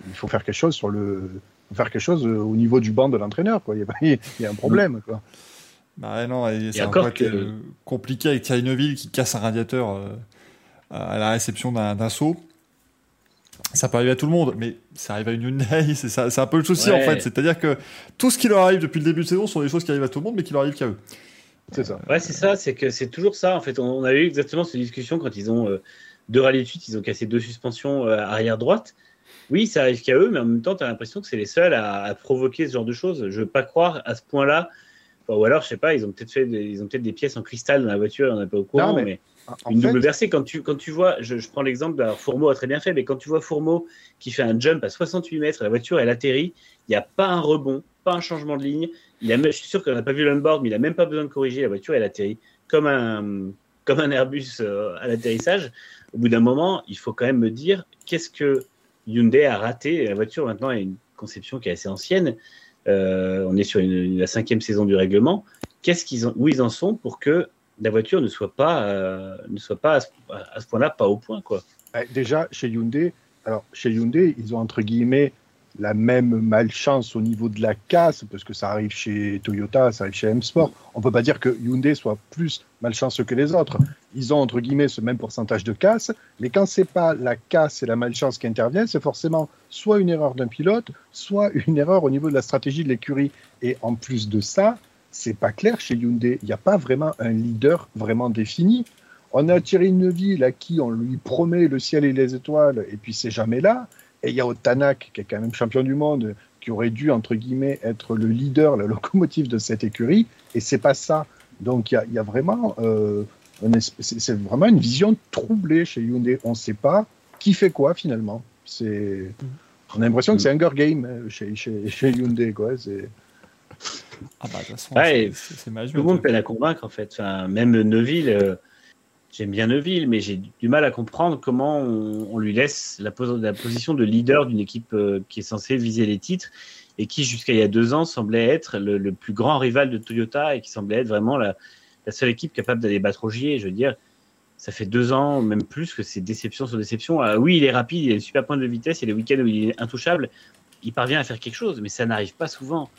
il faut faire quelque chose sur le, faire quelque chose euh, au niveau du banc de l'entraîneur, quoi. Il y a- il y, a un problème, quoi. Bah non, c'est encore encore que- que... compliqué avec Thierry Neuville qui casse un radiateur euh, à la réception d'un d'un saut. Ça peut arriver à tout le monde, mais ça arrive à une Hyundai, c'est ça- c'est un peu le souci Ouais. en fait. C'est-à-dire que tout ce qui leur arrive depuis le début de saison sont des choses qui arrivent à tout le monde, mais qui leur arrivent qu'à eux. C'est ça. Ouais, c'est ça, c'est que c'est toujours ça. En fait, on, on a eu exactement cette discussion quand ils ont euh, deux rallyes de suite, ils ont cassé deux suspensions euh, arrière droite. Oui, ça arrive qu'à eux, mais en même temps, tu as l'impression que c'est les seuls à, à provoquer ce genre de choses. Je veux pas croire à ce point-là. Enfin, ou alors, je sais pas, ils ont peut-être fait, des, ils ont peut-être des pièces en cristal dans la voiture, on n'est pas au courant. Non, mais Une fait, double versée, quand tu, quand tu vois, je, je prends l'exemple, alors Fourmeau a très bien fait, mais quand tu vois Fourmeau qui fait un jump à 68 mètres, la voiture elle atterrit, il n'y a pas un rebond, pas un changement de ligne. Il a, je suis sûr qu'on n'a pas vu l'onboard, mais il n'a même pas besoin de corriger, la voiture elle atterrit comme un, comme un Airbus euh, à l'atterrissage. Au bout d'un moment, il faut quand même me dire qu'est-ce que Hyundai a raté. La voiture maintenant a une conception qui est assez ancienne. Euh, on est sur la cinquième saison du règlement. Qu'est-ce qu'ils ont, où ils en sont pour que la voiture ne soit pas, euh, ne soit pas à ce, ce point-là pas au point quoi? Euh, Déjà, chez Hyundai, alors chez Hyundai, ils ont entre guillemets la même malchance au niveau de la casse, parce que ça arrive chez Toyota, ça arrive chez M-Sport. On peut pas dire que Hyundai soit plus malchanceux que les autres. Ils ont entre guillemets ce même pourcentage de casse, mais quand c'est pas la casse et la malchance qui interviennent, c'est forcément soit une erreur d'un pilote, soit une erreur au niveau de la stratégie de l'écurie. Et en plus de ça, c'est pas clair chez Hyundai. Il n'y a pas vraiment un leader vraiment défini. On a Thierry Neuville à qui on lui promet le ciel et les étoiles, et puis c'est jamais là. Et il y a Otanak, qui est quand même champion du monde, qui aurait dû, entre guillemets, être le leader, la locomotive de cette écurie, et c'est pas ça. Donc il y a, il y a vraiment, euh, c'est vraiment une vision troublée chez Hyundai. On ne sait pas qui fait quoi finalement. C'est, on a l'impression que c'est Hunger Game euh, chez, chez, chez Hyundai, quoi. C'est, Ah bah de toute façon, Ouais, c'est- c'est c'est magique. Tout le monde peine à convaincre en fait. Enfin, même Neuville, euh, j'aime bien Neuville, mais j'ai du mal à comprendre comment on, lui laisse la, pos- la position de leader d'une équipe euh, qui est censée viser les titres et qui jusqu'à il y a deux ans semblait être le, le plus grand rival de Toyota et qui semblait être vraiment la, seule équipe capable d'aller battre au gier. Je veux dire, ça fait deux ans, même plus, que c'est déception sur déception. Ah oui, il est rapide, il a une super pointe de vitesse, il y a les week-ends où il est intouchable. Il parvient à faire quelque chose, mais ça n'arrive pas souvent.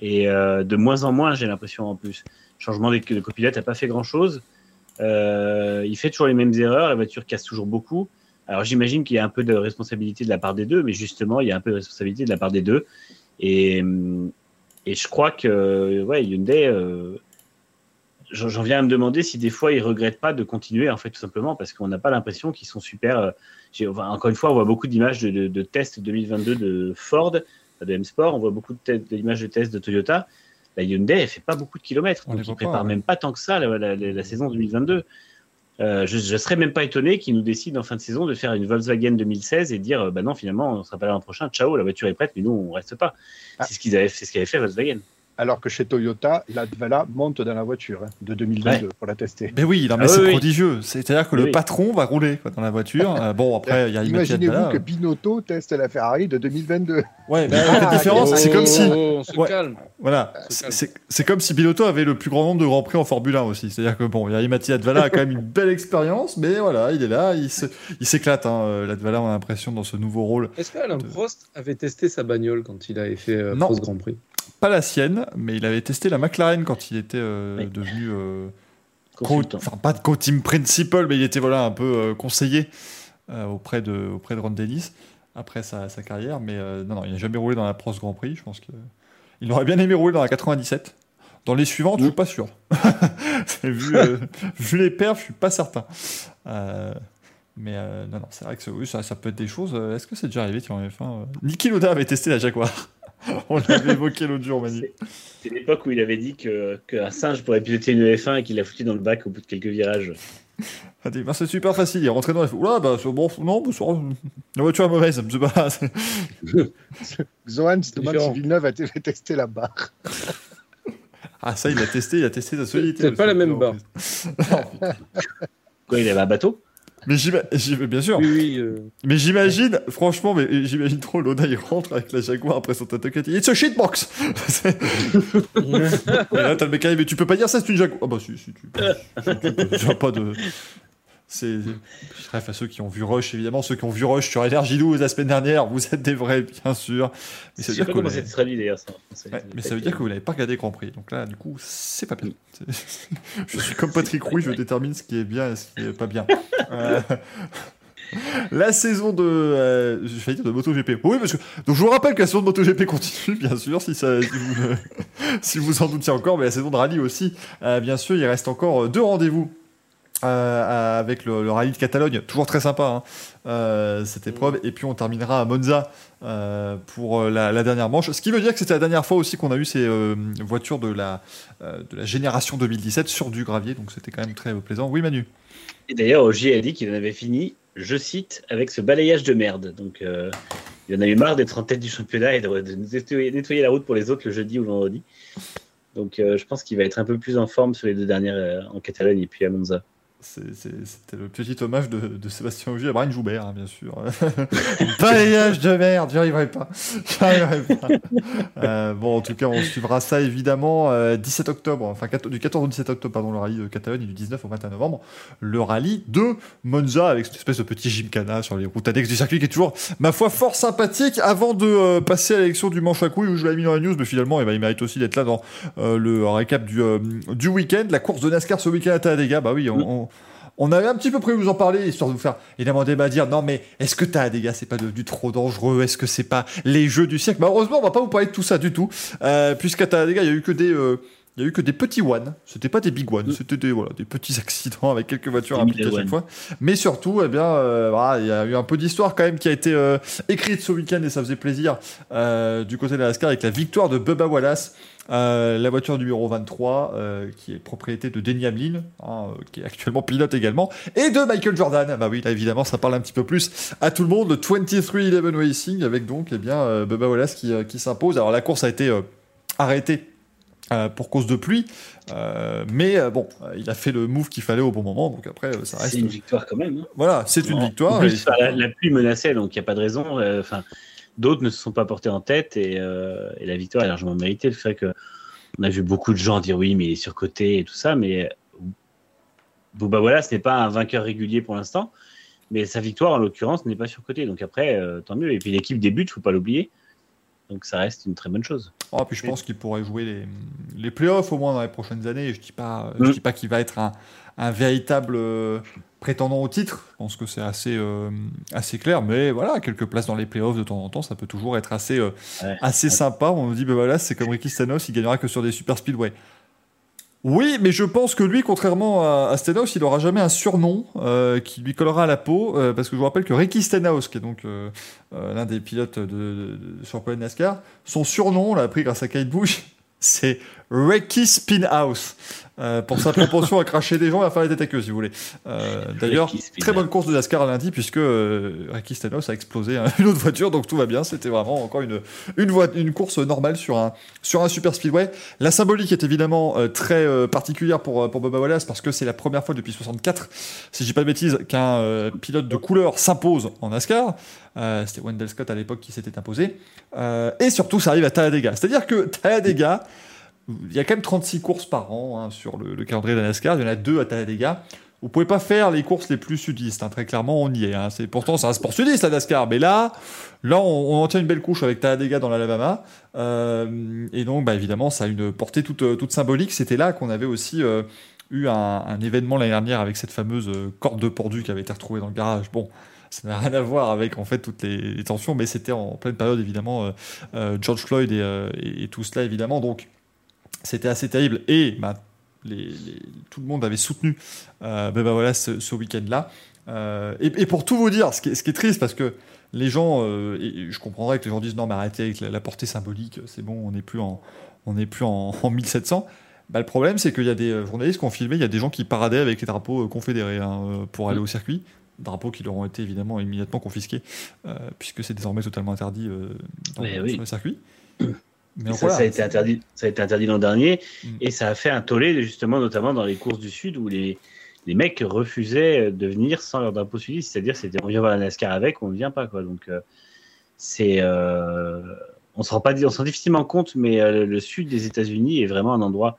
Et euh, de moins en moins, j'ai l'impression en plus. Changement de, de copilote n'a pas fait grand-chose. Euh, il fait toujours les mêmes erreurs, la voiture casse toujours beaucoup. Alors j'imagine qu'il y a un peu de responsabilité de la part des deux, mais justement, il y a un peu de responsabilité de la part des deux. Et, et je crois que ouais, Hyundai, euh, j'en viens à me demander si des fois ils regrettent pas de continuer, en fait, tout simplement, parce qu'on n'a pas l'impression qu'ils sont super. euh, encore une fois, on voit beaucoup d'images de, de- de tests 2022 de Ford, de M-Sport, on voit beaucoup de d'images de tests de Toyota. La Hyundai, elle fait pas beaucoup de kilomètres, On donc ils préparent ouais. même pas tant que ça la, la- la- la saison 2022. Euh, je, je serais même pas étonné qu'ils nous décident en fin de saison de faire une Volkswagen 2016 et dire euh, bah non finalement on sera pas là l'an prochain ciao la voiture est prête mais nous on reste pas Ah. c'est ce qu'ils avaient c'est ce qu'avait fait Volkswagen Alors que chez Toyota, la Dvala monte dans la voiture hein, de 2022 pour la tester. Mais oui, non, mais Ah c'est oui, oui. prodigieux. C'est-à-dire que Oui, le patron va rouler quoi, dans la voiture. Euh, bon, après, il y a Imagine Imaginez-vous que Binotto teste la Ferrari de 2022. Ouais, mais Ah, la différence, oh, c'est comme si. Oh, on se Ouais. calme. Voilà, Se c'est- calme. c'est c'est comme si Binotto avait le plus grand nombre de grands prix en Formule 1 aussi. C'est-à-dire que bon, Yari Advala a quand même une belle expérience, mais voilà, il est là, il se- il s'éclate. Hein, euh, Latvala, on a l'impression dans ce nouveau rôle. Est-ce qu'Alain De- Prost avait testé sa bagnole quand il avait fait euh, Non. Prost Grand Prix? Pas la sienne, mais il avait testé la McLaren quand il était euh, Oui. devenu euh, co- enfin pas de co-team principal, mais il était voilà un peu euh, conseiller auprès de auprès de Ron Dennis après sa, sa carrière. Mais non, non, il n'a jamais roulé dans la Prost Grand Prix. Je pense que il aurait bien aimé rouler dans la 97. Dans les suivantes, je suis pas sûr. vu, vu les perfs, je suis pas certain. Mais euh, non, non, c'est vrai que ça- oui, ça, peut être des choses. Est-ce que c'est déjà arrivé tiens, en F1 euh Niki Loda avait testé la Jaguar. On l'avait évoqué l'autre jour, Manu. C'est- l'époque où il avait dit que qu'un singe pourrait piloter une F1 et qu'il l'a foutu dans le bac au bout de quelques virages Ah, bah, c'est super facile. Il est rentré dans les. Oula, bah, c'est bon, non, bah, la voiture est mauvaise. C'est pas. c'est- Zohan se demande si Villeneuve a testé la barre. Ah, ça, il l'a testé, il a testé sa solidité. c'est pas la même barre. reprises. quoi il avait un bateau? Mais j'ima- j'im- bien sûr. Oui, oui. euh, Mais j'imagine, franchement, mais j'imagine trop Loda, il rentre avec la Jaguar après son dit It's a shitbox Et là, t'as le mec qui arrive, mais tu peux pas dire ça, c'est une Jaguar. Ah bah si, si, tu peux. Tu a pas de. C'est. Bref, à ceux qui ont vu Rush, évidemment, ceux qui ont vu Rush sur Energilou la semaine dernière, vous êtes des vrais, bien sûr. Mais ça veut dire que. traduit ça. Ouais, mais ça veut dire que vous n'avez pas regardé Grand Prix. Donc là, du coup, c'est pas bien. Je suis comme Patrick Rouy, je détermine ce qui est bien et ce qui est pas bien. Euh, La saison de, euh, je vais dire de MotoGP. Oui, parce que donc je vous rappelle que la saison de MotoGP continue, bien sûr, si ça, si vous, si vous en doutiez encore, mais la saison de rallye aussi, euh, bien sûr, il reste encore deux rendez-vous. Euh, avec le, le rallye de Catalogne, toujours très sympa hein, euh, cette épreuve, et puis on terminera à Monza euh, pour euh, la, la dernière manche. Ce qui veut dire que c'était la dernière fois aussi qu'on a eu ces euh, voitures de la, euh, de la génération 2017 sur du gravier, donc c'était quand même très euh, plaisant. Oui, Manu Et d'ailleurs, Ogier a dit qu'il en avait fini, je cite, avec ce balayage de merde. Donc, euh, il en a eu marre d'être en tête du championnat et de, de nettoyer, nettoyer la route pour les autres le jeudi ou le vendredi. Donc, euh, je pense qu'il va être un peu plus en forme sur les deux dernières euh, en Catalogne et puis à Monza. C'était le petit hommage de, de Sébastien Ogier à Brian Joubert, hein, bien sûr. Balayage de merde, j'y arriverai pas. Arriverai pas. Euh, bon, en tout cas, on suivra ça évidemment euh, 17 octobre, enfin 4 du 14 au 17 octobre, pardon, le rallye de Catalogne et du 19 au 21 novembre, le rallye de Monza avec cette espèce de petit gymkhana sur les routes annexes du circuit qui est toujours, ma foi, fort sympathique. Avant de euh, passer à l'élection du manche à couilles où je l'avais mis dans la news, mais finalement, eh ben, il mérite aussi d'être là dans euh, le récap du, euh, du week-end. La course de NASCAR ce week-end à Talladega, bah oui, on, on- on avait un petit peu prévu de vous en parler, histoire de vous faire évidemment débat, dire non mais est-ce que Talladega c'est pas devenu trop dangereux? Est-ce que c'est pas les jeux du siècle? Malheureusement, on va pas vous parler de tout ça du tout, euh, puisqu'à Talladega, il y a eu que des... euh, il y a eu que des petits one, c'était pas des big one, Mm. c'était des, voilà, des petits accidents avec quelques voitures impliquées à chaque fois. Mais surtout, eh bien, euh, voilà, il y a eu un peu d'histoire quand même qui a été euh, écrite ce week-end et ça faisait plaisir euh, du côté de la NASCAR avec la victoire de Bubba Wallace, la voiture numéro 23, euh, qui est propriété de Denny Hamlin, hein, qui est actuellement pilote également, et de Michael Jordan. Bah oui, là évidemment, ça parle un petit peu plus à tout le monde. Le 23-11 Racing avec donc eh bien Bubba Wallace qui, qui s'impose. Alors la course a été arrêtée. Euh, pour cause de pluie, Euh, mais euh, bon, il a fait le move qu'il fallait au bon moment, donc après ça reste. C'est une victoire quand même. hein. Voilà, c'est une victoire. En plus, et- enfin, la, la pluie menaçait, donc il n'y a pas de raison. Enfin, d'autres ne se sont pas portés en tête et, et la victoire est largement méritée. C'est vrai que on a vu beaucoup de gens dire oui, mais il est surcoté et tout ça, mais Bouba voilà, ce n'est pas un vainqueur régulier pour l'instant, mais sa victoire en l'occurrence n'est pas surcotée. Donc après, tant mieux. Et puis l'équipe débute, faut pas l'oublier. Donc ça reste une très bonne chose. Oh, puis je pense qu'il pourrait jouer les, les playoffs au moins dans les prochaines années. Je dis pas, je Mm. dis pas qu'il va être un, un véritable euh, prétendant au titre. Je pense que c'est assez, euh, assez clair. Mais voilà, quelques places dans les playoffs de temps en temps, ça peut toujours être assez, euh, Ouais. assez sympa. On nous dit, ben voilà, c'est comme Ricky Stanos, il gagnera que sur des super speedway. Oui, mais je pense que lui, contrairement à, Stenhouse, il n'aura jamais un surnom euh, qui lui collera à la peau, euh, parce que je vous rappelle que Ricky Stenhouse, qui est donc euh, l'un des pilotes de, de, de- NASCAR, son surnom, on l'a appris grâce à Kate Bush, c'est Ricky Spinhouse, euh, pour sa propension à cracher des gens et à faire les têtes à queue, si vous voulez. Euh, D'ailleurs, très bonne course de NASCAR lundi, puisque euh, Ricky Stenhouse a explosé hein, une autre voiture, donc tout va bien. C'était vraiment encore une, une, une course normale sur un, sur un super speedway. La symbolique est évidemment euh, très euh, particulière pour, pour Bubba Wallace parce que c'est la première fois depuis 64, si je dis pas de bêtises, qu'un euh, pilote de couleur s'impose en NASCAR. Euh, C'était Wendell Scott à l'époque qui s'était imposé. Euh, et surtout, ça arrive à Talladega. C'est-à-dire que Talladega, il y a quand même 36 courses par an hein, sur le, le calendrier de. Il y en a deux à Talladega. Vous pouvez pas faire les courses les plus sudistes, hein, très clairement, on y est. hein. C'est pourtant c'est un sport sudiste la NASCAR, mais là, là, on, on en tient une belle couche avec Talladega dans l'Alabama, Euh, et donc, bah, évidemment, ça a une portée toute, toute symbolique. C'était là qu'on avait aussi euh, eu un, événement l'année dernière avec cette fameuse euh, corde de pordu qui avait été retrouvée dans le garage. Bon, ça n'a rien à voir avec en fait toutes les, tensions, mais c'était en pleine période évidemment George Floyd et- et tout cela évidemment. Donc, c'était assez terrible et bah, les- les- tout le monde avait soutenu euh, ben voilà, ce, ce week-end-là. Euh, et, et pour tout vous dire, ce qui est, ce qui est triste, parce que les gens, euh, et je comprendrais que les gens disent non, mais arrêtez avec la, la portée symbolique, c'est bon, on n'est plus en, on n'est plus en, en 1700. Bah, le problème, c'est qu'il y a des journalistes qui ont filmé, il y a des gens qui paradaient avec les drapeaux confédérés hein, pour aller au circuit. Drapeaux qui leur ont été évidemment immédiatement confisqués, euh, puisque c'est désormais totalement interdit euh, dans, oui. sur le circuit. Mais ça, voilà, ça a été interdit, ça a été interdit l'an dernier Mm. et ça a fait un tollé justement notamment dans les courses du sud où les, les mecs refusaient de venir sans leur drapeau sudiste, c'est-à-dire c'était on vient voir la NASCAR avec, on ne vient pas quoi. Donc euh, c'est euh, on se rend pas on s'en rend difficilement compte, mais euh, le sud des États-Unis est vraiment un endroit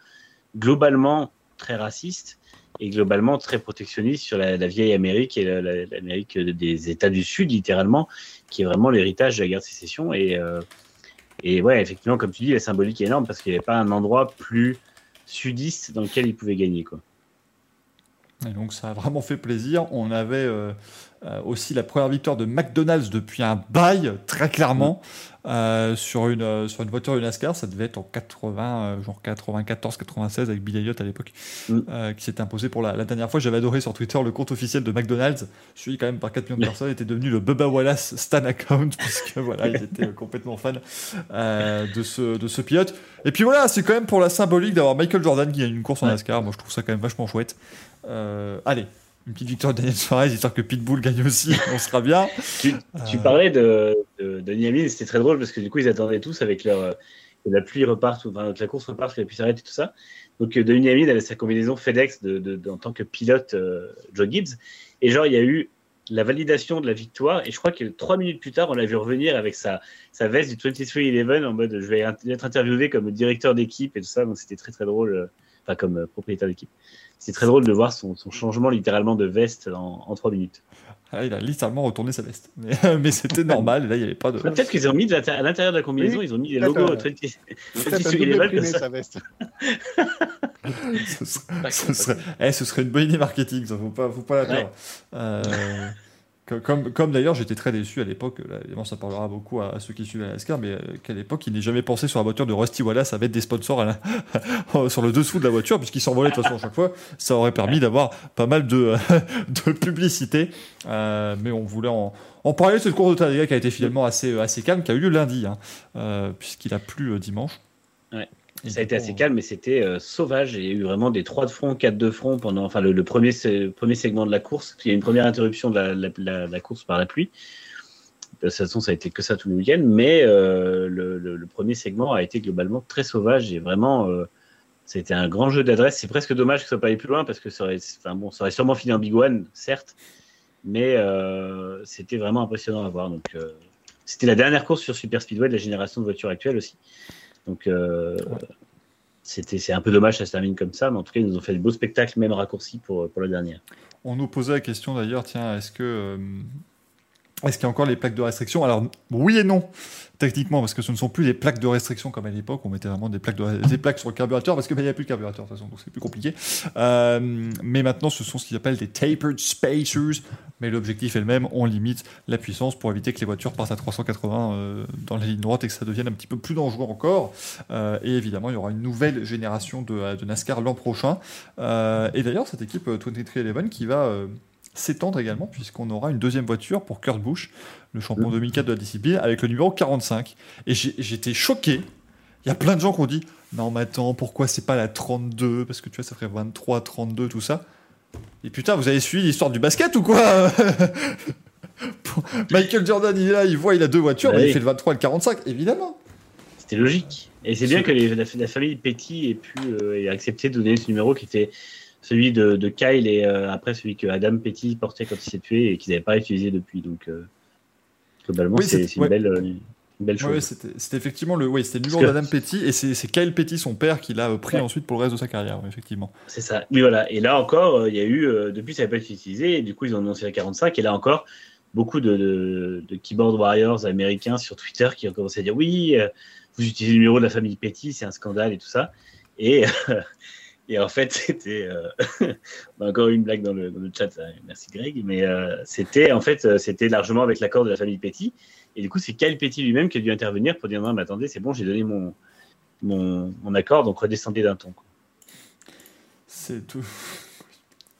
globalement très raciste et globalement très protectionniste sur la, la vieille Amérique et la- la- l'Amérique des États du Sud littéralement, qui est vraiment l'héritage de la guerre de sécession et euh, et ouais, effectivement, comme tu dis, la symbolique est énorme parce qu'il n'y avait pas un endroit plus sudiste dans lequel il pouvait gagner. Quoi. Et donc ça a vraiment fait plaisir. On avait euh, euh, aussi la première victoire de McDonald's depuis un bail, très clairement, euh, sur, une, euh, sur une voiture de NASCAR. Ça devait être en 80, euh, genre 94-96 avec Bill Elliott à l'époque, Mm. qui s'était imposé pour la, la dernière fois. J'avais adoré sur Twitter le compte officiel de McDonald's, suivi quand même par 4 millions de personnes, était devenu le Bubba Wallace Stan account, puisque voilà, ils étaient complètement fans de, ce, de ce pilote. Et puis voilà, c'est quand même pour la symbolique d'avoir Michael Jordan qui gagne une course en. NASCAR. Moi, je trouve ça quand même vachement chouette. Allez, une petite victoire de Daniel Suarez, histoire que Pitbull gagne aussi, on sera bien. Tu, tu Euh, parlais de, de, de Niamey, c'était très drôle parce que du coup, ils attendaient tous avec leur. euh, que la pluie reparte, ou- enfin, que la course reparte, que la pluie s'arrête et tout ça. Donc, euh, Denis Hamlin avait sa combinaison FedEx de, de- de- en tant que pilote euh, Joe Gibbs. Et genre, il y a eu la validation de la victoire. Et je crois que trois minutes plus tard, on l'a vu revenir avec sa, sa veste du 23-11 en mode je vais être interviewé comme directeur d'équipe et tout ça. Donc, c'était très très drôle. euh, Enfin, comme euh, propriétaire d'équipe. C'est très drôle de voir son, son changement littéralement de veste en, en trois minutes. ah, il a littéralement retourné sa veste. Mais, mais c'était normal, et là, il n'y avait pas de. Peut-être qu'ils ont mis de à l'intérieur de la combinaison, Oui, ils ont mis les peut-être, logos euh, 20 Peut-être un 23 double comme imprimé, ça. sa veste. ce, serait, ce, serait, eh, ce serait une bonne idée marketing, ça faut pas, faut pas la Ouais. Euh, comme d'ailleurs, j'étais très déçu à l'époque, évidemment, ça parlera beaucoup à, ceux qui suivent la NASCAR, mais euh, qu'à l'époque, il n'ait jamais pensé sur la voiture de Rusty Wallace mettre des sponsors sur le dessous de la voiture, puisqu'il s'envolait de toute façon à chaque fois. Ça aurait permis d'avoir pas mal de, publicité. Euh, mais on voulait en, en parler de cette course de Talladega qui a été finalement assez, assez calme, qui a eu lieu lundi, hein, euh, puisqu'il a plu euh, dimanche. Ça a été assez calme, mais c'était euh, sauvage. Il y a eu vraiment des 3 de front, 4 de front pendant enfin, le, le premier, premier segment de la course. Il y a eu une première interruption de la, la- la- la course par la pluie. De toute façon, ça a été que ça tout le week-end, mais euh, le, le- premier segment a été globalement très sauvage et vraiment, euh, c'était un grand jeu d'adresse. C'est presque dommage que ça soit pas allé plus loin parce que ça aurait, enfin, bon, ça aurait sûrement fini en Big One, certes, mais euh, c'était vraiment impressionnant à voir. Donc, euh, c'était la dernière course sur Super Speedway de la génération de voitures actuelle aussi. Donc, euh, c'était c'est un peu dommage, ça se termine comme ça, mais en tout cas, ils nous ont fait de beaux spectacles, même raccourcis pour, pour la dernière. On nous posait la question d'ailleurs, tiens, est-ce que euh, est-ce qu'il y a encore les plaques de restriction? Alors oui et non, techniquement, parce que ce ne sont plus les plaques de restriction comme à l'époque, on mettait vraiment des plaques, de- des plaques sur le carburateur, parce qu'il n'y a plus de carburateur de toute façon, donc c'est plus compliqué. Euh, mais maintenant, ce sont ce qu'ils appellent des tapered spacers, mais l'objectif est le même, on limite la puissance pour éviter que les voitures partent à 380 euh, dans la ligne droite et que ça devienne un petit peu plus dangereux encore. Euh, et évidemment, il y aura une nouvelle génération de, de NASCAR l'an prochain. Euh, et d'ailleurs, cette équipe euh, 2311 qui va s'étendre également, puisqu'on aura une deuxième voiture pour Kurt Busch, le champion 2004 de la discipline, avec le numéro 45. Et j'étais choqué. Il y a plein de gens qui ont dit Non, mais attends, pourquoi c'est pas la 32 Parce que tu vois, ça ferait 23, 32, tout ça. Et putain, vous avez suivi l'histoire du basket ou quoi Michael Jordan, il est là, il voit, il a deux voitures, Bah mais il oui. fait le 23 et le 45, évidemment. C'était logique. Et c'est bien que les- la, la famille Petty ait pu euh, ait accepté de donner ce numéro qui était celui de, de Kyle et euh, après celui que Adam Petty portait quand il s'est tué et qu'ils n'avaient pas utilisé depuis. Donc, euh, globalement, Oui, c'est une, ouais. belle, une belle chose. Ouais, ouais, c'était effectivement le, oui, c'était que- d'Adam Petty, et c'est c'est Kyle Petty, son père, qui l'a pris Ouais. ensuite pour le reste de sa carrière, ouais, effectivement. C'est ça. Oui, voilà. Et là encore, euh, il y a eu, euh, depuis, ça n'avait pas été utilisé, et du coup, ils ont annoncé la 45, et là encore, beaucoup de, de, de keyboard warriors américains sur Twitter qui ont commencé à dire oui, euh, vous utilisez le numéro de la famille Petty, c'est un scandale et tout ça. Et, et en fait, c'était euh, a encore une blague dans le, dans le chat, ça, merci Greg, mais euh, c'était en fait, c'était largement avec l'accord de la famille Petty. Et du coup, c'est Kyle Petty lui-même qui a dû intervenir pour dire non, mais attendez, c'est bon, j'ai donné mon, mon, mon accord, donc redescendez d'un ton. C'est tout.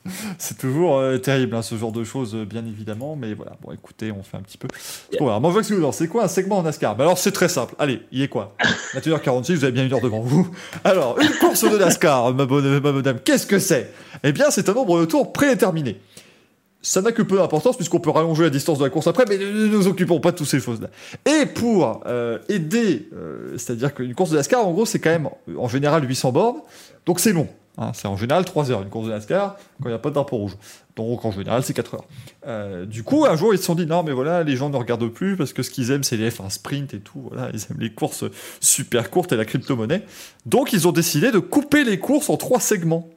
C'est toujours euh, terrible, hein, ce genre de choses, euh, bien évidemment. Mais voilà, bon, écoutez, on fait un petit peu. Yeah. Bon, alors, moi, je vois que c'est quoi un segment en NASCAR? Bah, Alors, c'est très simple. Allez, il est quoi? 21h46, vous avez bien une heure devant vous. Alors, une course de NASCAR, ma bonne ma madame, qu'est-ce que c'est? Eh bien, c'est un nombre de tours prédéterminé. Ça n'a que peu d'importance puisqu'on peut rallonger la distance de la course après, mais ne nous occupons pas de toutes ces choses-là. Et pour euh, aider, euh, c'est-à-dire qu'une course de NASCAR, en gros, c'est quand même en général 800 bornes, donc c'est long. hein. c'est en général 3 heures une course de NASCAR quand il n'y a pas de rouge. Donc en général, c'est 4 heures. Euh, du coup, un jour, ils se sont dit non, mais voilà, les gens ne regardent plus parce que ce qu'ils aiment, c'est les F1 sprint et tout. Voilà, ils aiment les courses super courtes et la crypto-monnaie. Donc, ils ont décidé de couper les courses en trois segments.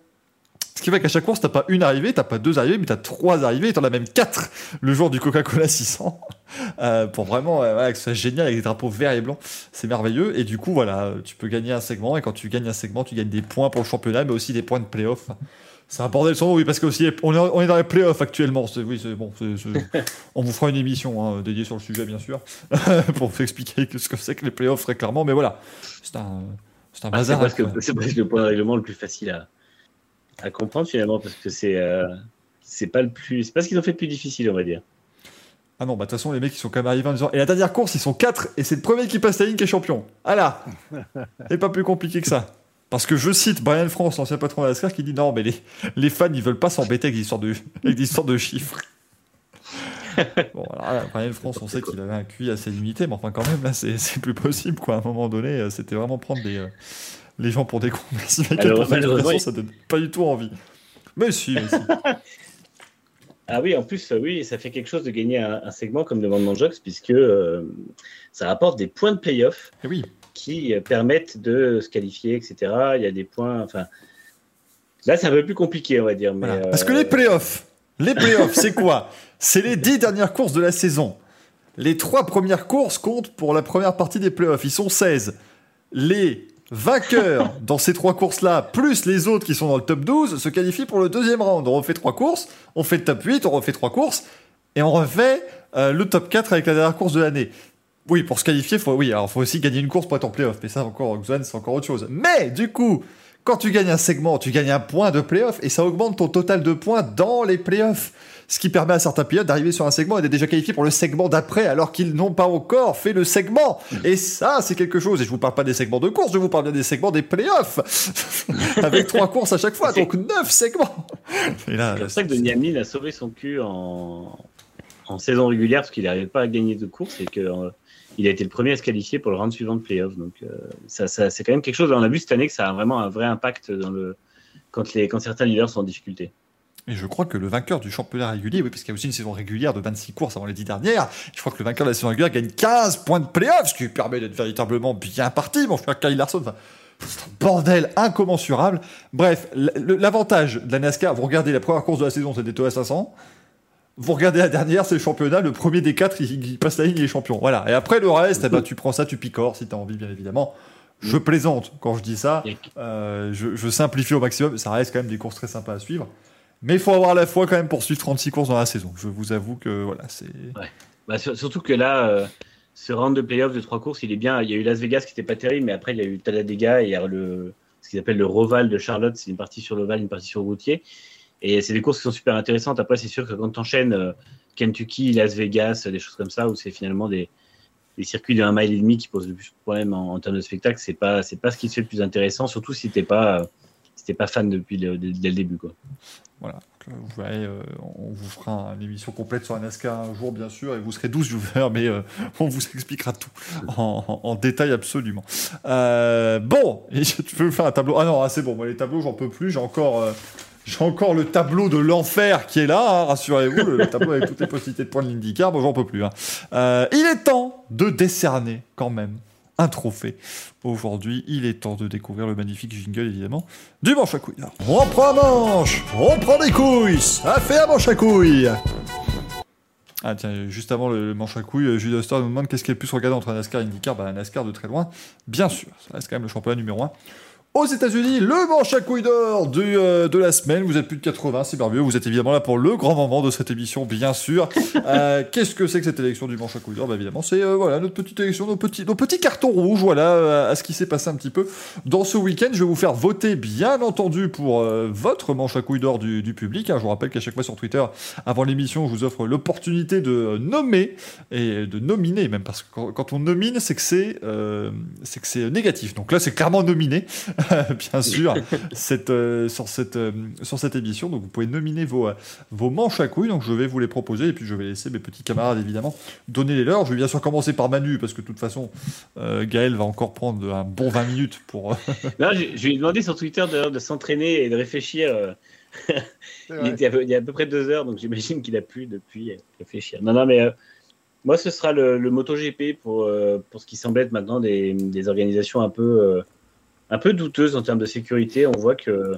Ce qui fait qu'à chaque course, t'as pas une arrivée, t'as pas deux arrivées, mais t'as trois arrivées, et t'en as même quatre le jour du Coca-Cola 600. Euh, pour vraiment euh, voilà, que ce soit génial avec des drapeaux verts et blancs. C'est merveilleux. Et du coup, voilà, tu peux gagner un segment, et quand tu gagnes un segment, tu gagnes des points pour le championnat, mais aussi des points de playoff. C'est un bordel sans nom, oui, parce qu'on est, on est dans les playoffs actuellement. C'est- Oui, c'est bon. on vous fera une émission hein, dédiée sur le sujet, bien sûr, pour vous expliquer ce que c'est que les playoffs très clairement. Mais voilà, c'est un, c'est un Ah, c'est bazar. c'est presque le point de règlement le plus facile à, à comprendre finalement parce que c'est euh, c'est pas le plus c'est pas ce qu'ils ont fait de plus difficile on va dire. Ah non, bah de toute façon, les mecs, ils sont quand même arrivés en disant Et la dernière course, ils sont 4 et c'est le premier qui passe la ligne qui est champion. Ah là C'est pas plus compliqué que ça. Parce que je cite Brian France, l'ancien patron de la NASCAR, qui dit Non, mais les, les fans, ils veulent pas s'embêter avec des histoires de, avec des histoires de chiffres. bon, alors là, Brian France, on sait qu'il avait un QI assez limité, mais enfin, quand même, là, c'est c'est plus possible, quoi. À un moment donné, euh, c'était vraiment prendre des, euh, les gens pour des cons. Merci, Michael, Alors, pour ça donne pas du tout envie. Mais si, mais si. Ah oui, en plus, euh, oui, ça fait quelque chose de gagner un, un segment comme demandement de Jox, puisque euh, ça rapporte des points de playoff Et oui. qui euh, permettent de se qualifier, etc. Il y a des points. Enfin, là, c'est un peu plus compliqué, on va dire. Mais, Voilà. euh, Parce que les playoffs, les playoffs, c'est quoi? C'est les dix dernières courses de la saison. Les trois premières courses comptent pour la première partie des playoffs. Ils sont 16. Les vainqueurs dans ces trois courses-là, plus les autres qui sont dans le top 12, se qualifient pour le deuxième round. On refait trois courses, on fait le top 8, on refait trois courses, et on refait euh, le top 4 avec la dernière course de l'année. Oui, pour se qualifier, faut, oui, alors faut aussi gagner une course pour être en playoff, mais ça encore, c'est encore autre chose. Mais du coup, quand tu gagnes un segment, tu gagnes un point de playoff et ça augmente ton total de points dans les playoffs. Ce qui permet à certains pilotes d'arriver sur un segment et d'être déjà qualifiés pour le segment d'après alors qu'ils n'ont pas encore fait le segment. Et ça, c'est quelque chose. Et je vous parle pas des segments de course, je vous parle bien des segments des playoffs. Avec trois courses à chaque fois, donc neuf segments. C'est pour ça que Denis Hamlin a sauvé son cul en, en saison régulière parce qu'il n'arrivait pas à gagner de course et que euh, il a été le premier à se qualifier pour le round suivant de playoff. Donc euh, ça, ça- c'est quand même quelque chose. On a vu cette année que ça a vraiment un vrai impact dans le quand les quand certains leaders sont en difficulté. Et je crois que le vainqueur du championnat régulier, oui, parce qu'il y a aussi une saison régulière de 26 courses avant les 10 dernières, je crois que le vainqueur de la saison régulière gagne 15 points de playoff, ce qui lui permet d'être véritablement bien parti, mon frère Kyle Larson. Enfin, C'est un bordel incommensurable. Bref, l'avantage de la NASCAR, vous regardez la première course de la saison, c'est Daytona 500. Vous regardez la dernière, c'est le championnat. Le premier des quatre, il, il passe la ligne, il est champion. Voilà. Et après, le reste, eh ben, tu prends ça, tu picores si tu as envie, bien évidemment. Je plaisante quand je dis ça. Euh, je, je simplifie au maximum. Ça reste quand même des courses très sympas à suivre. Mais il faut avoir la foi quand même pour suivre 36 courses dans la saison. Je vous avoue que voilà, c'est. Bah, sur- surtout que là, euh, ce round de playoff de trois courses, il est bien. Il y a eu Las Vegas qui n'était pas terrible, mais après, il y a eu Talladega et il y a le, ce qu'ils appellent le Roval de Charlotte. C'est une partie sur l'Oval, une partie sur routier. Et c'est des courses qui sont super intéressantes. Après, c'est sûr que quand tu enchaînes Kentucky, Las Vegas, des choses comme ça, où c'est finalement des, des circuits de 1 mile et demi qui posent le plus de problèmes en, termes de spectacle, c'est pas, pas ce qui te fait le plus intéressant, surtout si t'es pas, euh, t'es pas fan depuis le, début, quoi. Voilà. Euh, vous verrez, euh, on vous fera une émission complète sur NASCAR un jour, bien sûr, et vous serez 12 viewers, mais euh, on vous expliquera tout en, détail absolument. Bon, tu peux faire un tableau? Ah non, ah, c'est bon, les tableaux, j'en peux plus. J'ai encore, j'ai encore le tableau de l'enfer qui est là, hein, rassurez-vous, le, le tableau avec toutes les possibilités de points de l'IndyCar. Bon, j'en peux plus. hein. Il est temps de décerner quand même un trophée. Aujourd'hui, il est temps de découvrir le magnifique jingle, évidemment, du manche à couilles. On prend un manche, on prend des couilles, ça fait un manche à couilles. Ah tiens, juste avant le, manche à couilles, euh, Oster nous demande qu'est-ce qui est le plus regardé entre NASCAR et IndyCar Bah NASCAR de très loin, bien sûr, ça reste quand même le championnat numéro 1. Aux États-Unis, le manche à couilles d'or du, euh, de la semaine. Vous êtes plus de 80, c'est merveilleux. Vous êtes évidemment là pour le grand moment de cette émission, bien sûr. Euh, Qu'est-ce que c'est que cette élection du manche à couilles d'or? Bah évidemment, c'est euh, voilà notre petite élection, nos petits, nos petits cartons rouges. Voilà euh, à ce qui s'est passé un petit peu dans ce week-end. Je vais vous faire voter, bien entendu, pour euh, votre manche à couilles d'or du, du public. hein. Je vous rappelle qu'à chaque fois sur Twitter, avant l'émission, je vous offre l'opportunité de nommer et de nominer même parce que quand, quand on nomine, c'est que c'est euh, c'est que c'est négatif. Donc là, c'est clairement nominé, bien sûr, cette, euh, sur cette euh, sur cette émission. Donc vous pouvez nominer vos euh, vos manches à couilles. Donc je vais vous les proposer et puis je vais laisser mes petits camarades évidemment donner les leurs. Je vais bien sûr commencer par Manu parce que de toute façon, euh, Gaël va encore prendre un bon 20 minutes pour. Non, je, je lui ai demandé sur Twitter de s'entraîner et de réfléchir. euh, il, était à peu- il y a à peu près deux heures, donc j'imagine qu'il a pu depuis réfléchir. Non, non, mais euh, moi, ce sera le, le MotoGP pour, euh, pour ce qui semble être maintenant des, des organisations un peu, euh, un peu douteuses en termes de sécurité. On voit que.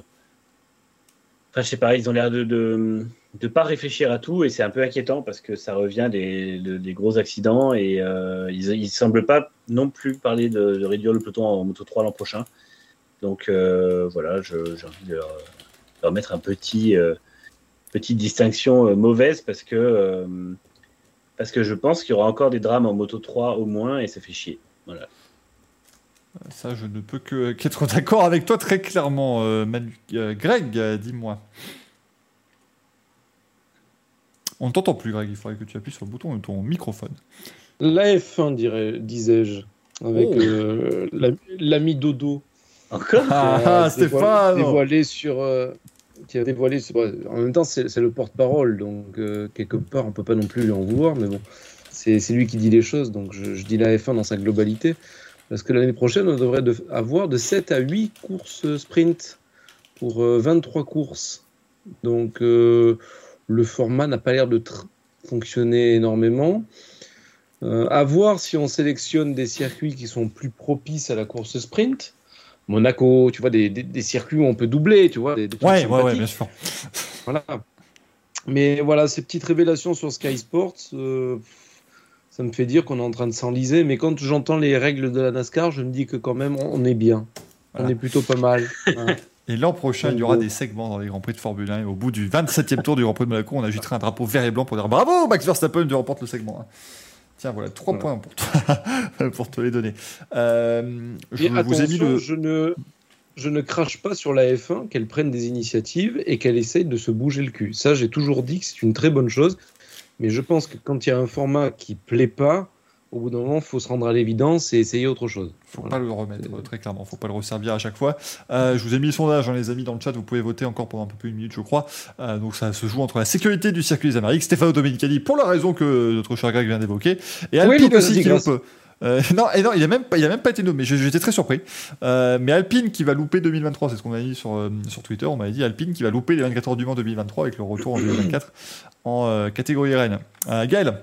Enfin, je sais pas, ils ont l'air de de, de pas réfléchir à tout et c'est un peu inquiétant parce que ça revient des, de- des gros accidents et euh, ils, semblent pas non plus parler de, réduire le peloton en Moto 3 l'an prochain. Donc euh, voilà, j'ai envie de leur, mettre un petit, euh, petite distinction mauvaise parce que, parce que je pense qu'il y aura encore des drames en Moto 3 au moins et ça fait chier. Voilà. Ça, je ne peux que qu'être d'accord avec toi très clairement, euh, Manu. Euh, Greg, euh, dis-moi. On ne t'entend plus, Greg. Il faudrait que tu appuies sur le bouton de ton microphone. La F1, dirais- disais-je, avec Oh. euh, la- l'ami Dodo. Encore Ah, ah, dévoilé- Stéphane dévoilé sur euh, qui a dévoilé en même temps c'est le porte-parole donc euh, quelque part on peut pas non plus lui en vouloir mais bon c'est c'est lui qui dit les choses donc je, je dis la F1 dans sa globalité parce que l'année prochaine on devrait de- avoir de 7 à 8 courses sprint pour euh, 23 courses donc euh, le format n'a pas l'air de fonctionner énormément euh, à voir si on sélectionne des circuits qui sont plus propices à la course sprint Monaco, tu vois, des, des, des circuits où on peut doubler, tu vois. Des, des trucs Ouais, ouais, ouais, sympathiques. bien sûr. Voilà. Mais voilà, ces petites révélations sur Sky Sports, euh, ça me fait dire qu'on est en train de s'enliser. Mais quand j'entends les règles de la NASCAR, je me dis que quand même, on est bien. Voilà. On est plutôt pas mal. Hein. Et l'an prochain, il y aura des segments dans les Grands Prix de Formule 1. Et au bout du 27e tour du Grand Prix de Monaco, on agitera un drapeau vert et blanc pour dire bravo, Max Verstappen, tu remportes le segment. Tiens, voilà, trois Voilà. points pour toi, pour te les donner. Euh, je Et vous ai mis attention, le. je, ne, je ne crache pas sur la F1 qu'elle prenne des initiatives et qu'elle essaye de se bouger le cul. Ça, j'ai toujours dit que c'est une très bonne chose. Mais je pense que quand il y a un format qui plaît pas, au bout d'un moment, il faut se rendre à l'évidence et essayer autre chose. Faut Voilà. pas le remettre, euh, très clairement. Faut pas le resservir à chaque fois. Euh, je vous ai mis le sondage, hein, les amis, dans le chat. Vous pouvez voter encore pendant un peu plus d'une minute, je crois. Euh, donc ça se joue entre la sécurité du circuit des Amériques, Stefano Domenicali, pour la raison que notre cher Greg vient d'évoquer, et Alpine aussi qui. Euh, non, et non, il a même il a même pas été nommé. J'étais très surpris. Euh, mais Alpine qui va louper 2023, c'est ce qu'on a dit sur, euh, sur Twitter. On m'avait dit Alpine qui va louper les 24 heures du Mans 2023 avec le retour en 2024 en euh, catégorie Rennes. Euh, Gaël,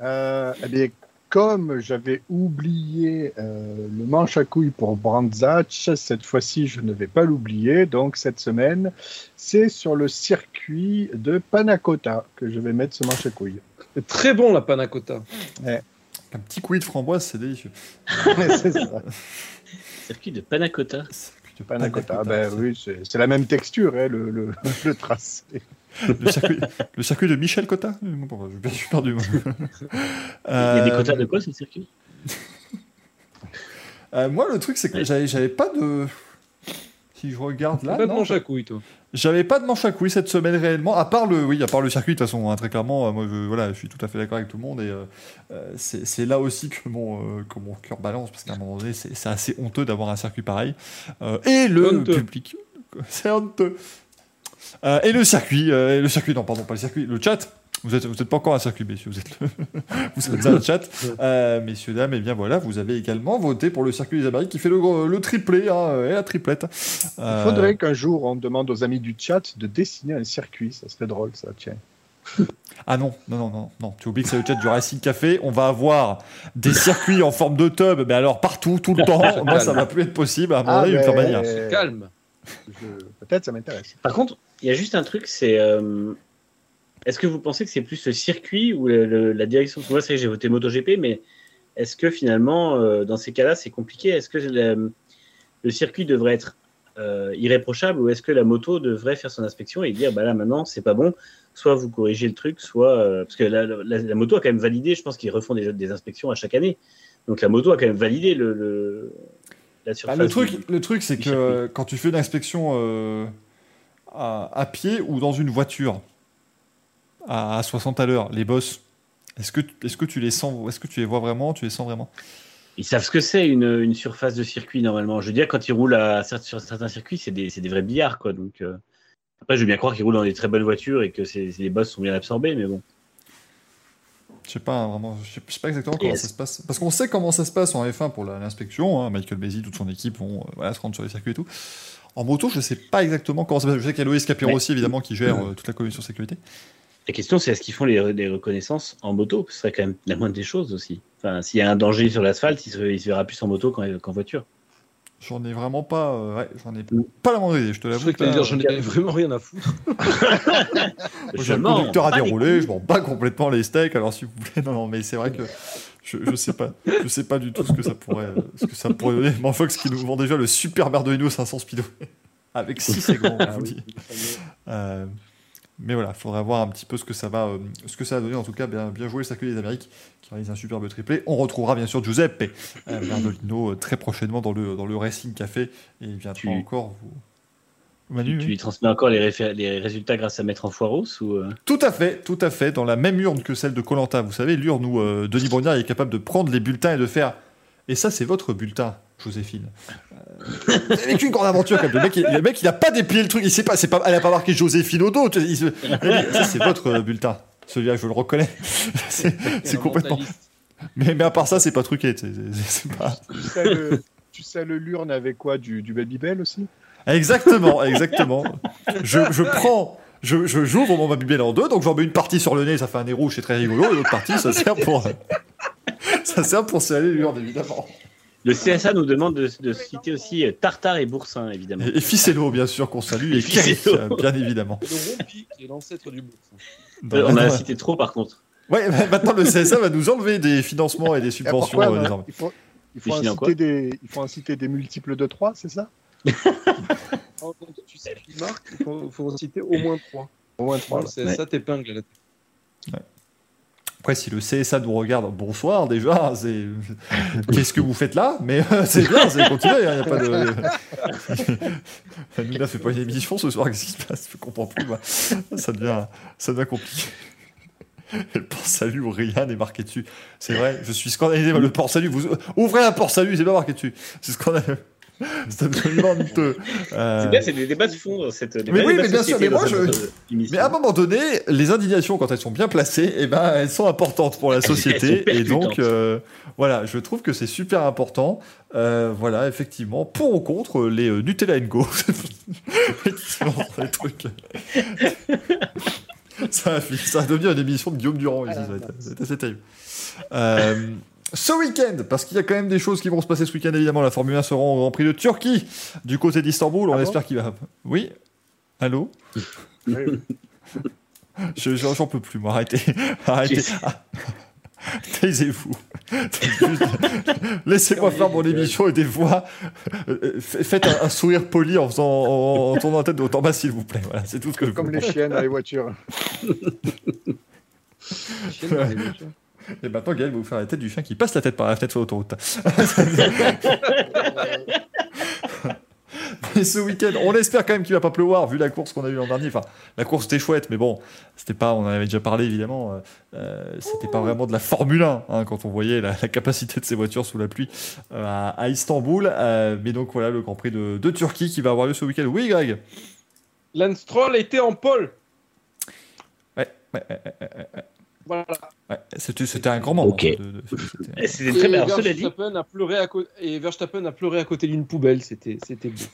Euh, eh bien, comme j'avais oublié euh, le manche à couilles pour Brandzach, cette fois-ci je ne vais pas l'oublier. Donc cette semaine, c'est sur le circuit de Panacota que je vais mettre ce manche à couilles. C'est très bon la panna cotta. Un petit coulis de framboise, c'est délicieux. c'est ça. Circuit de Panacota. Circuit de Panacota, ben oui, c'est la même texture, hein, le, le, le tracé. Le circuit, le circuit de Michel Cotta Bon, Je suis perdu. Il y a des Euh, quotas de quoi ce circuit? Euh, moi, le truc, c'est que j'avais pas de. Si je regarde là, Pas de manche à couilles, toi. J'avais pas de manche à couilles cette semaine réellement, à part le, oui, à part le circuit de toute façon, hein, très clairement. euh, moi, je, voilà, je suis tout à fait d'accord avec tout le monde et euh, euh, c'est là aussi que mon, euh, que mon cœur balance parce qu'à un moment donné, c'est assez honteux d'avoir un circuit pareil. Euh, et le Honteux. public, c'est honteux. Et le circuit, et le circuit, non, pardon, pas le circuit, le chat. Vous êtes, vous êtes pas encore un circuit, messieurs. Vous êtes, le- vous êtes un chat, Euh, messieurs dames. Et bien voilà, vous avez également voté pour le circuit des Amériques qui fait le, le triplé hein, et la triplette. Il Euh, faudrait qu'un jour on demande aux amis du chat de dessiner un circuit, ça serait drôle ça, tiens. Ah non, non, non, non, non. Tu oublies que c'est le chat du Racing Café. On va avoir des circuits en forme de tub, mais alors partout, tout le temps. Moi, ça va plus être possible. À un moment donné, il va falloir mais- bannir. Calme. je- Peut-être ça m'intéresse. Par contre, il y a juste un truc, c'est. euh, Est-ce que vous pensez que c'est plus le circuit ou le- le- la direction? Moi, c'est vrai que j'ai voté MotoGP, mais est-ce que finalement, euh, dans ces cas-là, c'est compliqué? Est-ce que le, le circuit devrait être euh, irréprochable ou est-ce que la moto devrait faire son inspection et dire bah là maintenant c'est pas bon? Soit vous corrigez le truc soit euh, parce que la, la- la moto a quand même validé je pense qu'ils refont des, des inspections à chaque année. Donc la moto a quand même validé le, le- la Bah, surface le du- truc, le truc, c'est que circuit. quand tu fais une inspection à, à pied ou dans une voiture à, à 60 à l'heure, les boss, est-ce que, est-ce que tu les sens, est-ce que tu les vois vraiment, tu les sens vraiment? Ils savent ce que c'est une, une surface de circuit normalement. Je veux dire, quand ils roulent à, sur certains circuits, c'est des, des vrais billards. Quoi. Donc, euh, Après, je veux bien croire qu'ils roulent dans des très bonnes voitures et que c'est- les boss sont bien absorbés, mais bon. Je sais pas vraiment, je sais, je sais pas exactement comment Yes. ça se passe. Parce qu'on sait comment ça se passe en F1 pour l'inspection. hein. Michael Bézi, toute son équipe vont euh, voilà, se rendre sur les circuits et tout. En moto, je sais pas exactement comment ça se passe. Je sais qu'il y a Loïs Capiro Ouais. aussi, évidemment, qui gère euh, toute la commission sécurité. La question, c'est est-ce qu'ils font les, les reconnaissances en moto Ce serait quand même la moindre des choses aussi. Enfin, s'il y a un danger sur l'asphalte, il se, il se verra plus en moto qu'en voiture. J'en ai vraiment pas, euh, ouais, j'en ai pas la moindre idée, je te Je l'avoue. dire, j'en ai vraiment rien à foutre. J'ai le conducteur à dérouler, je m'en bats complètement les steaks. Alors si vous voulez, non, non, mais c'est vrai que je, je sais pas, je sais pas du tout ce que ça pourrait, ce que ça pourrait donner. Manfox qui nous vend déjà le super Merdolino 500 speedo avec 6 segments, on Ah vous oui. dit. Euh, mais voilà, faudra voir un petit peu ce que ça va, euh, ce que ça va donner. En tout cas, bien, bien joué le circuit des Amériques qui réalise un superbe triplé. On retrouvera bien sûr Giuseppe euh, euh, très prochainement dans le dans le Racing Café et il viendra Tu- encore vous. Manu, Tu oui. lui transmets encore les, résultats grâce à Maître en Foiros ou euh, Tout à fait, tout à fait, dans la même urne que celle de Colanta. Vous savez, l'urne où euh, Denis Brognard est capable de prendre les bulletins et de faire. Et ça, c'est votre bulletin, Joséphine. Vous avez vécu une grande aventure même. Le mec, il, le mec, il a pas déplié le truc. Il sait pas, c'est pas, elle a pas marqué Joséphine se- ça, c'est votre euh, bulletin. Celui-là, je le reconnais. c'est c'est complètement. Mais, mais à part ça, c'est pas truqué. c'est- c'est- c'est pas... Tu sais le, tu sais le l'urne avec quoi du, du Babybel aussi? Exactement, exactement. Je, je prends, je, je j'ouvre mon Babybel en deux, donc j'en mets une partie sur le nez, ça fait un nez rouge, c'est très rigolo, et l'autre partie, ça sert pour, ça sert pour scaler l'urne, évidemment. Le CSA nous demande de, de citer aussi euh, Tartare et Boursin, évidemment. Et, et Ficello, bien sûr, qu'on salue, et, Et Ficello. euh, bien évidemment. Le rompi, qui est l'ancêtre du bourse. Dans- Euh, on a cité trop par contre. Ouais, bah, maintenant le CSA va nous enlever des financements et des Et subventions pourquoi, euh, non désormais. il, faut, il, faut Définir en quoi citer des, il faut en citer des multiples de 3, c'est ça? Quand tu sais qui marque, il faut, faut en citer au moins 3. Au moins 3. C'est ça t'épingle là. Après, si le CSA nous regarde, bonsoir déjà, c'est... qu'est-ce que vous faites là? Mais euh, c'est bien, c'est continuer, il n'y a pas de... Nous, n'a fait pas une émission ce soir, qu'est-ce qui se passe? Je comprends plus, moi. Ça devient, ça devient compliqué. Et le port salut où rien n'est marqué dessus. C'est vrai, je suis scandalisé. Le port salut, vous ouvrez un port salut, c'est pas marqué dessus. C'est scandaleux. C'est absolument honteux. Euh, C'est bien, c'est des débats de fond cette. des Mais oui, mais bien sûr, mais moi, je- euh. Mais à un moment donné, les indignations, quand elles sont bien placées, eh ben, elles sont importantes pour la société. et donc, euh, voilà, je trouve que c'est super important. Euh, voilà, effectivement, pour ou contre les Nutella Go. Les trucs. ça, finir- ça va devenir une émission de Guillaume Durand être assez terrible. Euh, ce week-end, parce qu'il y a quand même des choses qui vont se passer ce week-end, évidemment, la Formule 1 sera au Grand Prix de Turquie, du côté d'Istanbul. On Ah bon espère qu'il va. Oui Allô Oui, oui. Je- je- J'en peux plus, moi. Arrêtez. Arrêtez. Ah. Taisez-vous. Laissez-moi faire mon émission et des fois, euh, f- faites un, un sourire poli en, faisant, en, en tournant la tête de haut en bas, s'il vous plaît. Voilà, c'est tout ce que je vous Comme les demande. chiennes dans les voitures. Et maintenant, Gaël va vous faire la tête du chien qui passe la tête par la fenêtre sur l'autoroute. Mais ce week-end, on espère quand même qu'il va pas pleuvoir, vu la course qu'on a eue l'an dernier. Enfin, la course était chouette, mais bon, c'était pas, on en avait déjà parlé évidemment, euh, euh, c'était pas vraiment de la Formule 1 hein, quand on voyait la, la capacité de ces voitures sous la pluie euh, à, à Istanbul. Euh, mais donc voilà, le Grand Prix de, de Turquie qui va avoir lieu ce week-end. Oui, Greg? Lance Stroll était en pole. Ouais, ouais, ouais, ouais, ouais, ouais. Voilà. Ouais, c'était, c'était un grand moment. Ok. de- c'était- très bien. Et Cela dit, Verstappen a pleuré à côté et Verstappen a pleuré à côté d'une poubelle. C'était c'était beau.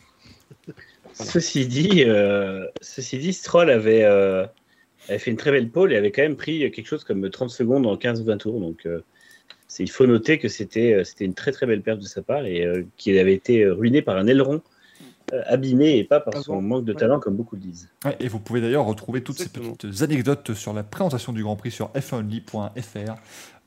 Ceci dit, euh, ceci dit, Stroll avait, euh, avait fait une très belle pole et avait quand même pris quelque chose comme 30 secondes en 15-20 tours. Donc, euh, c'est- il faut noter que c'était c'était une très très belle perte de sa part et euh, qu'il avait été ruiné par un aileron euh, abîmé et pas par Ah son bon manque de Ouais. talent comme beaucoup le disent. Ouais, et vous pouvez d'ailleurs retrouver toutes Exactement. ces petites anecdotes sur la présentation du Grand Prix sur f1only.fr,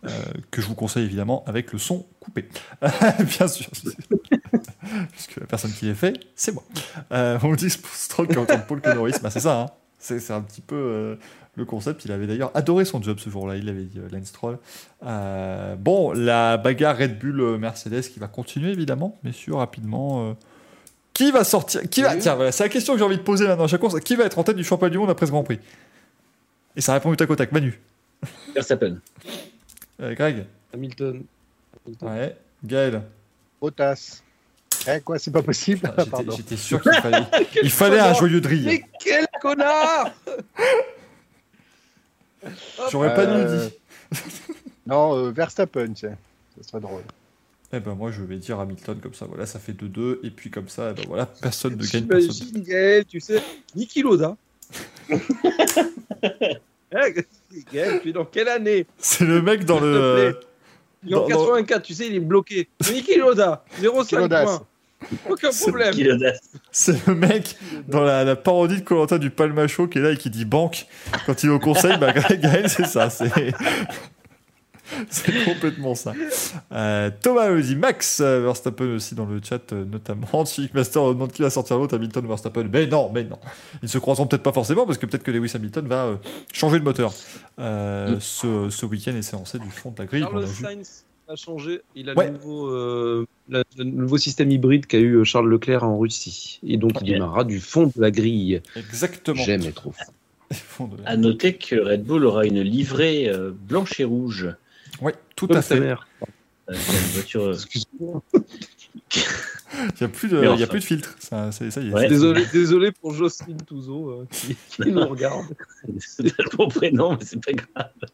euh, que je vous conseille évidemment avec le son coupé. Bien sûr. Puisque la personne qui l'ait fait, c'est moi. Euh, on dit pour Stroll qui est autant de pôle que Norris, bah, c'est ça. hein. C'est un petit peu euh, le concept. Il avait d'ailleurs adoré son job ce jour-là, il l'avait dit, euh, Lance Stroll. Euh, bon, la bagarre Red Bull-Mercedes qui va continuer évidemment, messieurs, rapidement. Qui va sortir qui va, Oui. Tiens, voilà, c'est la question que j'ai envie de poser maintenant à chaque course. Qui va être en tête du championnat du monde après ce Grand Prix? Et ça répond du tac au tac. Manu. Verstappen. Euh, Greg. Hamilton. Hamilton. Ouais. Gaël. Bottas. Eh quoi, c'est pas possible Ah, j'étais- Pardon. J'étais sûr qu'il fallait, il fallait un joyeux drille. Mais quel connard J'aurais pas dû Euh, dire. Non, euh, Verstappen, tiens. Ça serait drôle. Eh ben moi je vais dire Hamilton comme ça. Voilà, ça fait 2-2 et puis comme ça, eh ben voilà, personne ne gagne. Personne. Gaël, tu sais, Niki Loda. Eh, Gaël, tu es dans quelle année? C'est le mec dans le. Il est en Dans- dans- 84, tu sais, il est bloqué. Niki Loda, 0,5 Lodas. points. Aucun problème. C'est le mec dans la, la parodie de Colanta du Palmacho qui est là et qui dit banque quand il est au conseil. Bah, Gaël, c'est ça. C'est. C'est complètement ça. Euh, Thomas me dit Max Verstappen aussi dans le chat, euh, notamment. Chic Master demande qui va sortir l'autre, Hamilton ou Verstappen. Mais non, mais non. Ils se croiseront peut-être pas forcément parce que peut-être que Lewis Hamilton va euh, changer de moteur euh, ce, ce week-end et s'élancer du fond de la grille. Carlos. Sainz a changé. Il a Ouais. le, nouveau, euh, la- le nouveau système hybride qu'a eu Charles Leclerc en Russie. Et donc, il démarrera du fond de la grille. Exactement. J'aime être au fond. Fond de la- À noter que Red Bull aura une livrée euh, blanche et rouge. Ouais, tout Comme à fait. mère. Euh, c'est une voiture. euh, Excuse-moi. Il n'y a, plus de, Mais il y a enfin. plus de filtre. Ça, y est. Ouais. Désolé, désolé pour Jocelyne Touzeau euh, qui, qui nous regarde. c'est pas mon prénom, mais c'est pas grave.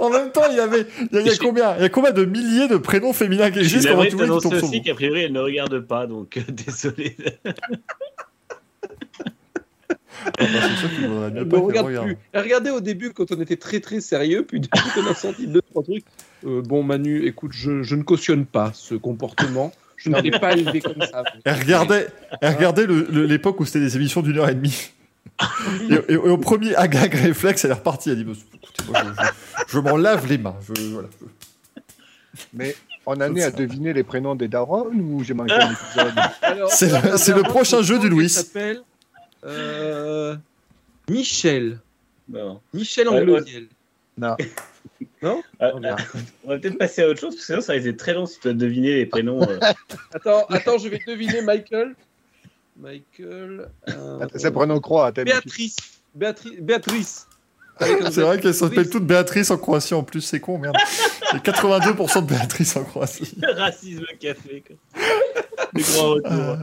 En même temps, il y avait, il y a, il y a Je- combien, il y a combien de milliers de prénoms féminins qui Je existent de sur aussi qu'a priori elle ne regarde pas, donc euh, désolé. Bah, c'est sûr qu'il vaudrait mieux Elle pas ne qu'elle regarde regarde. plus. Elle regardait au début quand on était très très sérieux, puis depuis qu'on a senti deux trois trucs. euh, bon Manu, écoute, je, je ne cautionne pas ce comportement. Je ne t'ai pas élevé comme ça. Elle regardait, elle regardait le- le- l'époque où c'était des émissions d'une heure et demie. Et, et- et au premier agag réflexe, elle est repartie. Elle dit bah, écoutez, moi, je, je- je m'en lave les mains. Je, voilà. Mais on en est à deviner les prénoms des darons ou j'ai manqué un épisode C'est le- le prochain jeu du Louis. Euh, Michel. Bon. Michel Ouais, Anglosiel. Non. Ah, ah, on va peut-être passer à autre chose, parce que sinon ça risque d'être très long si tu dois deviner les prénoms. euh. Attends, attends, je vais deviner Michael. Michael. euh, C'est un prénom croix. Béatrice. Béatrice. Béatrice. C'est vrai Z. qu'elle s'appelle toute Béatrice en Croatie en plus. C'est con, merde. Il y a 82% de Béatrice en Croatie. Le racisme café. Quoi. Le grand retour. Euh,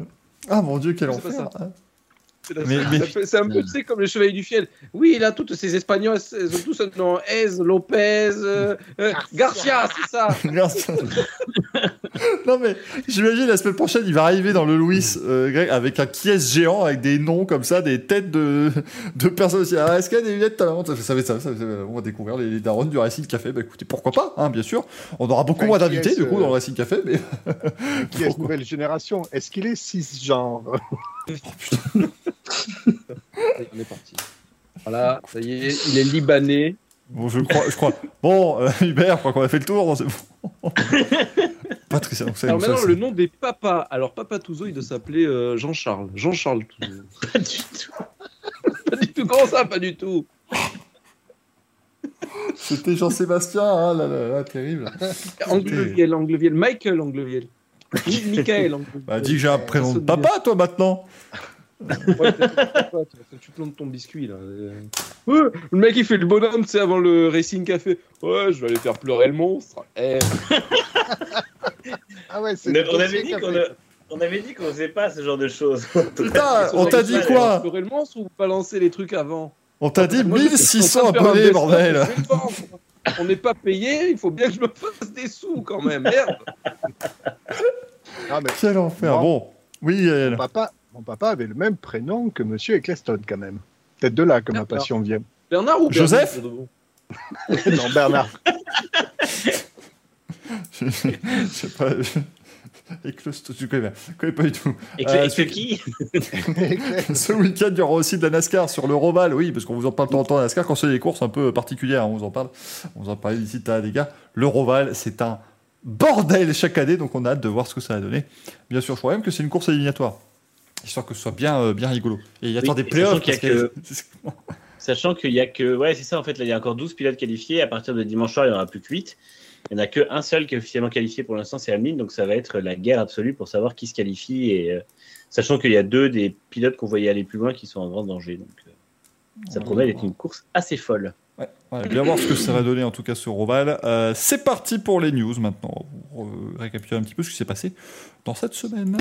Ah mon dieu, quel C'est pas enfer. ça. hein. C'est Mais- mais- un peu tu sais, comme les chevaliers du fiel. Oui, là, toutes ces Espagnols, elles ont tous un nom. Ez, Lopez, euh, euh, Garcia, c'est ça. Non mais j'imagine la semaine prochaine il va arriver dans le Louis euh, Greg, avec un kies géant avec des noms comme ça, des têtes de, de personnes aussi. Alors, est-ce qu'il y a des lunettes talent ça, ça, ça, ça, On va découvrir les, les darons du Racing Café. Bah écoutez, pourquoi pas, hein, bien sûr. On aura beaucoup Enfin, moins d'invités du coup euh, dans le Racing Café, mais Qui est nouvelle génération? Est-ce qu'il est cisgenre? On est parti. Voilà, ça y est, il est libanais. bon, je crois, je crois. Bon, euh, Hubert, je crois qu'on a fait le tour. non, c'est bon. Donc ça, Alors ça, maintenant, le nom des papas. Alors, Papa Touzo, il doit s'appeler euh, Jean-Charles. Jean-Charles Touzo. Pas du tout. pas du tout. Comment ça, pas du tout? C'était Jean-Sébastien, hein, là, là, là, terrible. Angleviel, Angleviel. Michael Angleviel. Mi- Michael Angleviel. Bah, dis que j'ai un prénom de papa, toi, maintenant. Ouais, tu plantes ton biscuit là. Ouais, le mec il fait le bonhomme, tu sais, avant le Racing Café. Ouais, je vais aller faire pleurer le monstre. Eh, Ah ouais, c'est On, avait dit qu'on a- on avait dit qu'on faisait pas ce genre de choses. Putain, on t'a dit quoi Pleurer le monstre ou balancer les trucs avant On t'a dit Moi, je suis en 1600 train de faire un abonnés, bordel. On n'est pas payé, il faut bien que je me fasse des sous quand même. Merde. Ah, mais Quel enfer. Bon. Bon, oui, mon papa, mon papa avait le même prénom que Monsieur Eccleston quand même. Peut-être de là que ma passion vient. Bernard ou Joseph non, Bernard. Je sais pas. je- Éclose- je connais, je connais pas du tout. Et Euh, celui- qui Ce week-end, il y aura aussi de la NASCAR sur le Roval, oui, parce qu'on vous en parle de temps en temps de NASCAR quand c'est des courses un peu particulières, on vous en parle. On vous en parlait d'ici, t'as des gars. Le Roval, c'est un bordel chaque année, donc on a hâte de voir ce que ça va donner. Bien sûr, je crois même que c'est une course éliminatoire, histoire que ce soit bien, euh, bien rigolo. Et il y a Oui, des playoffs. sachant qu'il y a que- Sachant qu'il y a que. Ouais, c'est ça, en fait, là, il y a encore 12 pilotes qualifiés. À partir de dimanche soir, il n'y en aura plus que 8. Il n'y en a qu'un seul qui est officiellement qualifié pour l'instant, c'est Hamlin. Donc ça va être la guerre absolue pour savoir qui se qualifie. Et, euh, sachant qu'il y a deux des pilotes qu'on voyait aller plus loin qui sont en grand danger. Donc euh, ça promet d'être une course assez folle. Ouais, ouais, bien voir ce que ça va donner en tout cas sur Roval. Euh, c'est parti pour les news maintenant. On va récapituler un petit peu ce qui s'est passé dans cette semaine.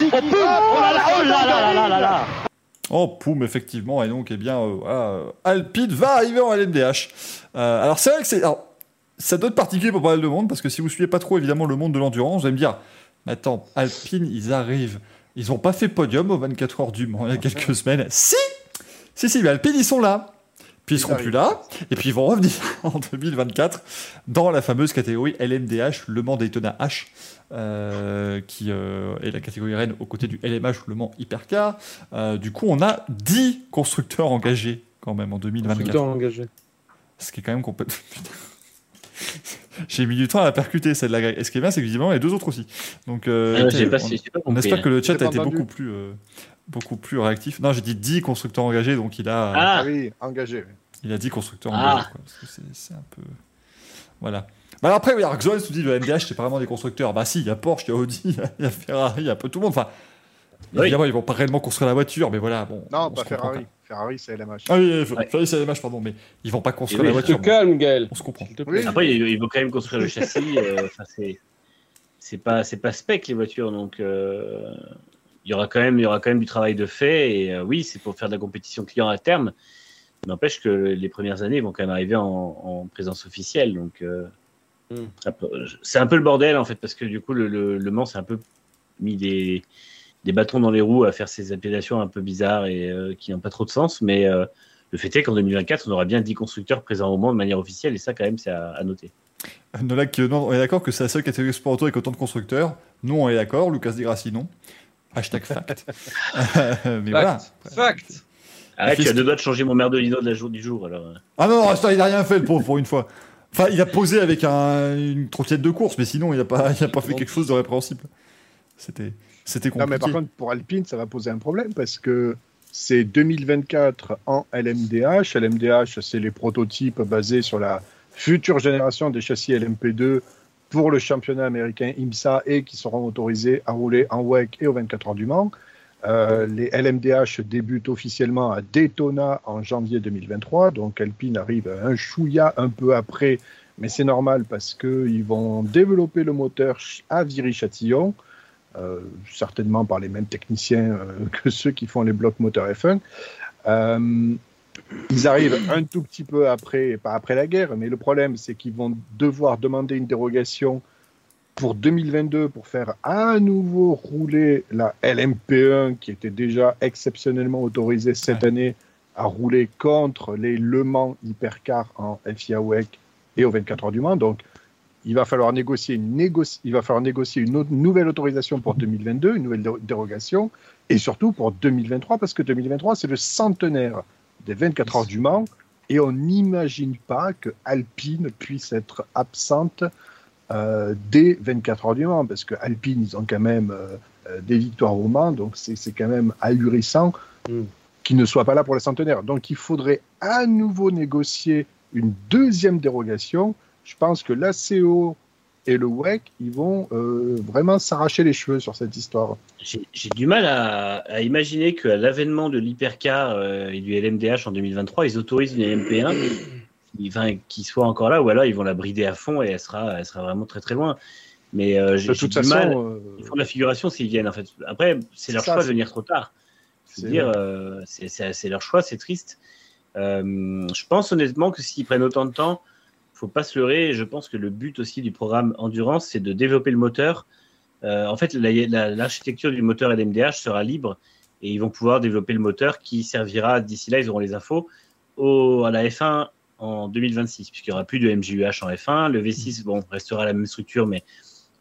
Oh, poum, effectivement. Et donc, eh bien, euh, euh, Alpine va arriver en LMDH. Euh, alors, c'est vrai que c'est. alors, ça doit être particulier pour pas mal de monde, parce que si vous suivez pas trop, évidemment, le monde de l'endurance, vous allez me dire Mais attends, Alpine, ils arrivent. Ils n'ont pas fait podium aux 24 heures du Mans il y a quelques semaines. Si Si, si, mais Alpine, ils sont là. Puis ils seront arrivent. plus là. Et puis ils vont revenir en 2024 dans la fameuse catégorie LMDH, Le Mans Daytona H, euh, qui euh, est la catégorie reine aux côtés du LMH, Le Mans Hypercar. Euh, du coup, on a 10 constructeurs engagés quand même en 2024. Constructeur engagé. Ce qui est quand même complètement. J'ai mis du temps à la percuter celle-là. Et ce qui est bien, c'est que visiblement, il y a deux autres aussi. Donc, euh, Ah, on- espère hein. que le chat a été beaucoup plus, euh, beaucoup plus réactif. Non, j'ai dit 10 constructeurs engagés, donc il a. Ah, Ah oui, engagé. Il a dit constructeur Ah. engagé, quoi, parce que c'est- un peu. Voilà. Bah après, oui, Xoel se dit le MDH, c'est pas vraiment des constructeurs. Bah si, il y a Porsche, il y a Audi, il y a Ferrari, il y a un peu tout le monde. Enfin, Oui. évidemment, ils vont pas réellement construire la voiture, mais voilà. Bon, Non, on pas Ferrari. Ferrari, c'est LMH. Ah oui, Ouais. Ferrari, c'est LMH, pardon, mais ils vont pas construire la voiture. bon, calme, Gaël. on se comprend. Oui. Après, il, il faut quand même construire le châssis. euh, c'est pas c'est pas spec les voitures, donc euh, il y aura quand même il y aura quand même du travail de fait. Et euh, oui, c'est pour faire de la compétition client à terme. N'empêche que les premières années vont quand même arriver en, en présence officielle, donc euh, Mm. peu- c'est un peu le bordel en fait parce que du coup le, le, le Mans c'est un peu mis des des bâtons dans les roues à faire ces appellations un peu bizarres et euh, qui n'ont pas trop de sens, mais euh, le fait est qu'en 2024, on aura bien 10 constructeurs présents au Mans de manière officielle, et ça, quand même, c'est à, à noter. Nolak, non, on est d'accord que c'est la seule catégorie sport auto avec autant de constructeurs. Nous, on est d'accord. Lucas Degrassi, non. Hashtag fact. Mais voilà. Fact. Arrête, Qu'est-ce tu as deux doigts de changer mon merdolino de la jour, du jour, alors. Ah non, non, ça, il a rien fait, le pauvre, pour une fois. Enfin, il a posé avec un- une trottinette de course, mais sinon, il a pas, il a pas fait quelque chose de répréhensible. C'était, c'était Non, compliqué. mais par contre, pour Alpine, ça va poser un problème parce que c'est 2024 en LMDH. LMDH, c'est les prototypes basés sur la future génération des châssis LMP2 pour le championnat américain IMSA et qui seront autorisés à rouler en WEC et aux 24 heures du Mans. Euh, les LMDH débutent officiellement à Daytona en janvier 2023, donc Alpine arrive un chouïa un peu après, mais c'est normal parce qu'ils vont développer le moteur à Viry-Châtillon, euh, certainement par les mêmes techniciens euh, que ceux qui font les blocs moteurs F1. Euh, ils arrivent un tout petit peu après, pas après la guerre, mais le problème c'est qu'ils vont devoir demander une dérogation pour 2022 pour faire à nouveau rouler la LMP1 qui était déjà exceptionnellement autorisée cette année à rouler contre les Le Mans Hypercar en FIA WEC et au 24 heures du Mans. Donc, il va falloir négocier une, négoci- il va falloir négocier une autre- nouvelle autorisation pour 2022, une nouvelle dé- dérogation, et surtout pour 2023, parce que 2023, c'est le centenaire des 24 heures du Mans, et on n'imagine pas que Alpine puisse être absente euh, des 24 heures du Mans, parce que Alpine, ils ont quand même euh, euh, des victoires au Mans, donc c'est quand même ahurissant Mm. qu'ils ne soient pas là pour le centenaire. Donc il faudrait à nouveau négocier une deuxième dérogation. Je pense que l'ACO et le WEC, ils vont euh, vraiment s'arracher les cheveux sur cette histoire. J'ai du mal à, à imaginer qu'à l'avènement de l'hypercar et du LMDH en 2023, ils autorisent une LMP1 qui, enfin, qui soit encore là, ou alors ils vont la brider à fond et elle sera, elle sera vraiment très très loin. Mais euh, j'ai du façon, mal. euh, Ils font de la figuration s'ils viennent en fait. Après, c'est leur Ça, choix de venir trop tard. Je veux dire, euh, c'est- leur choix, c'est triste. Euh, je pense honnêtement que s'ils prennent autant de temps, faut pas se leurrer. Et je pense que le but aussi du programme Endurance, c'est de développer le moteur. Euh, en fait, la- la- l'architecture du moteur LMDH sera libre et ils vont pouvoir développer le moteur qui servira d'ici là, ils auront les infos, au, à la F1 en 2026, puisqu'il n'y aura plus de MGUH en F1. Le V6 bon, restera la même structure, mais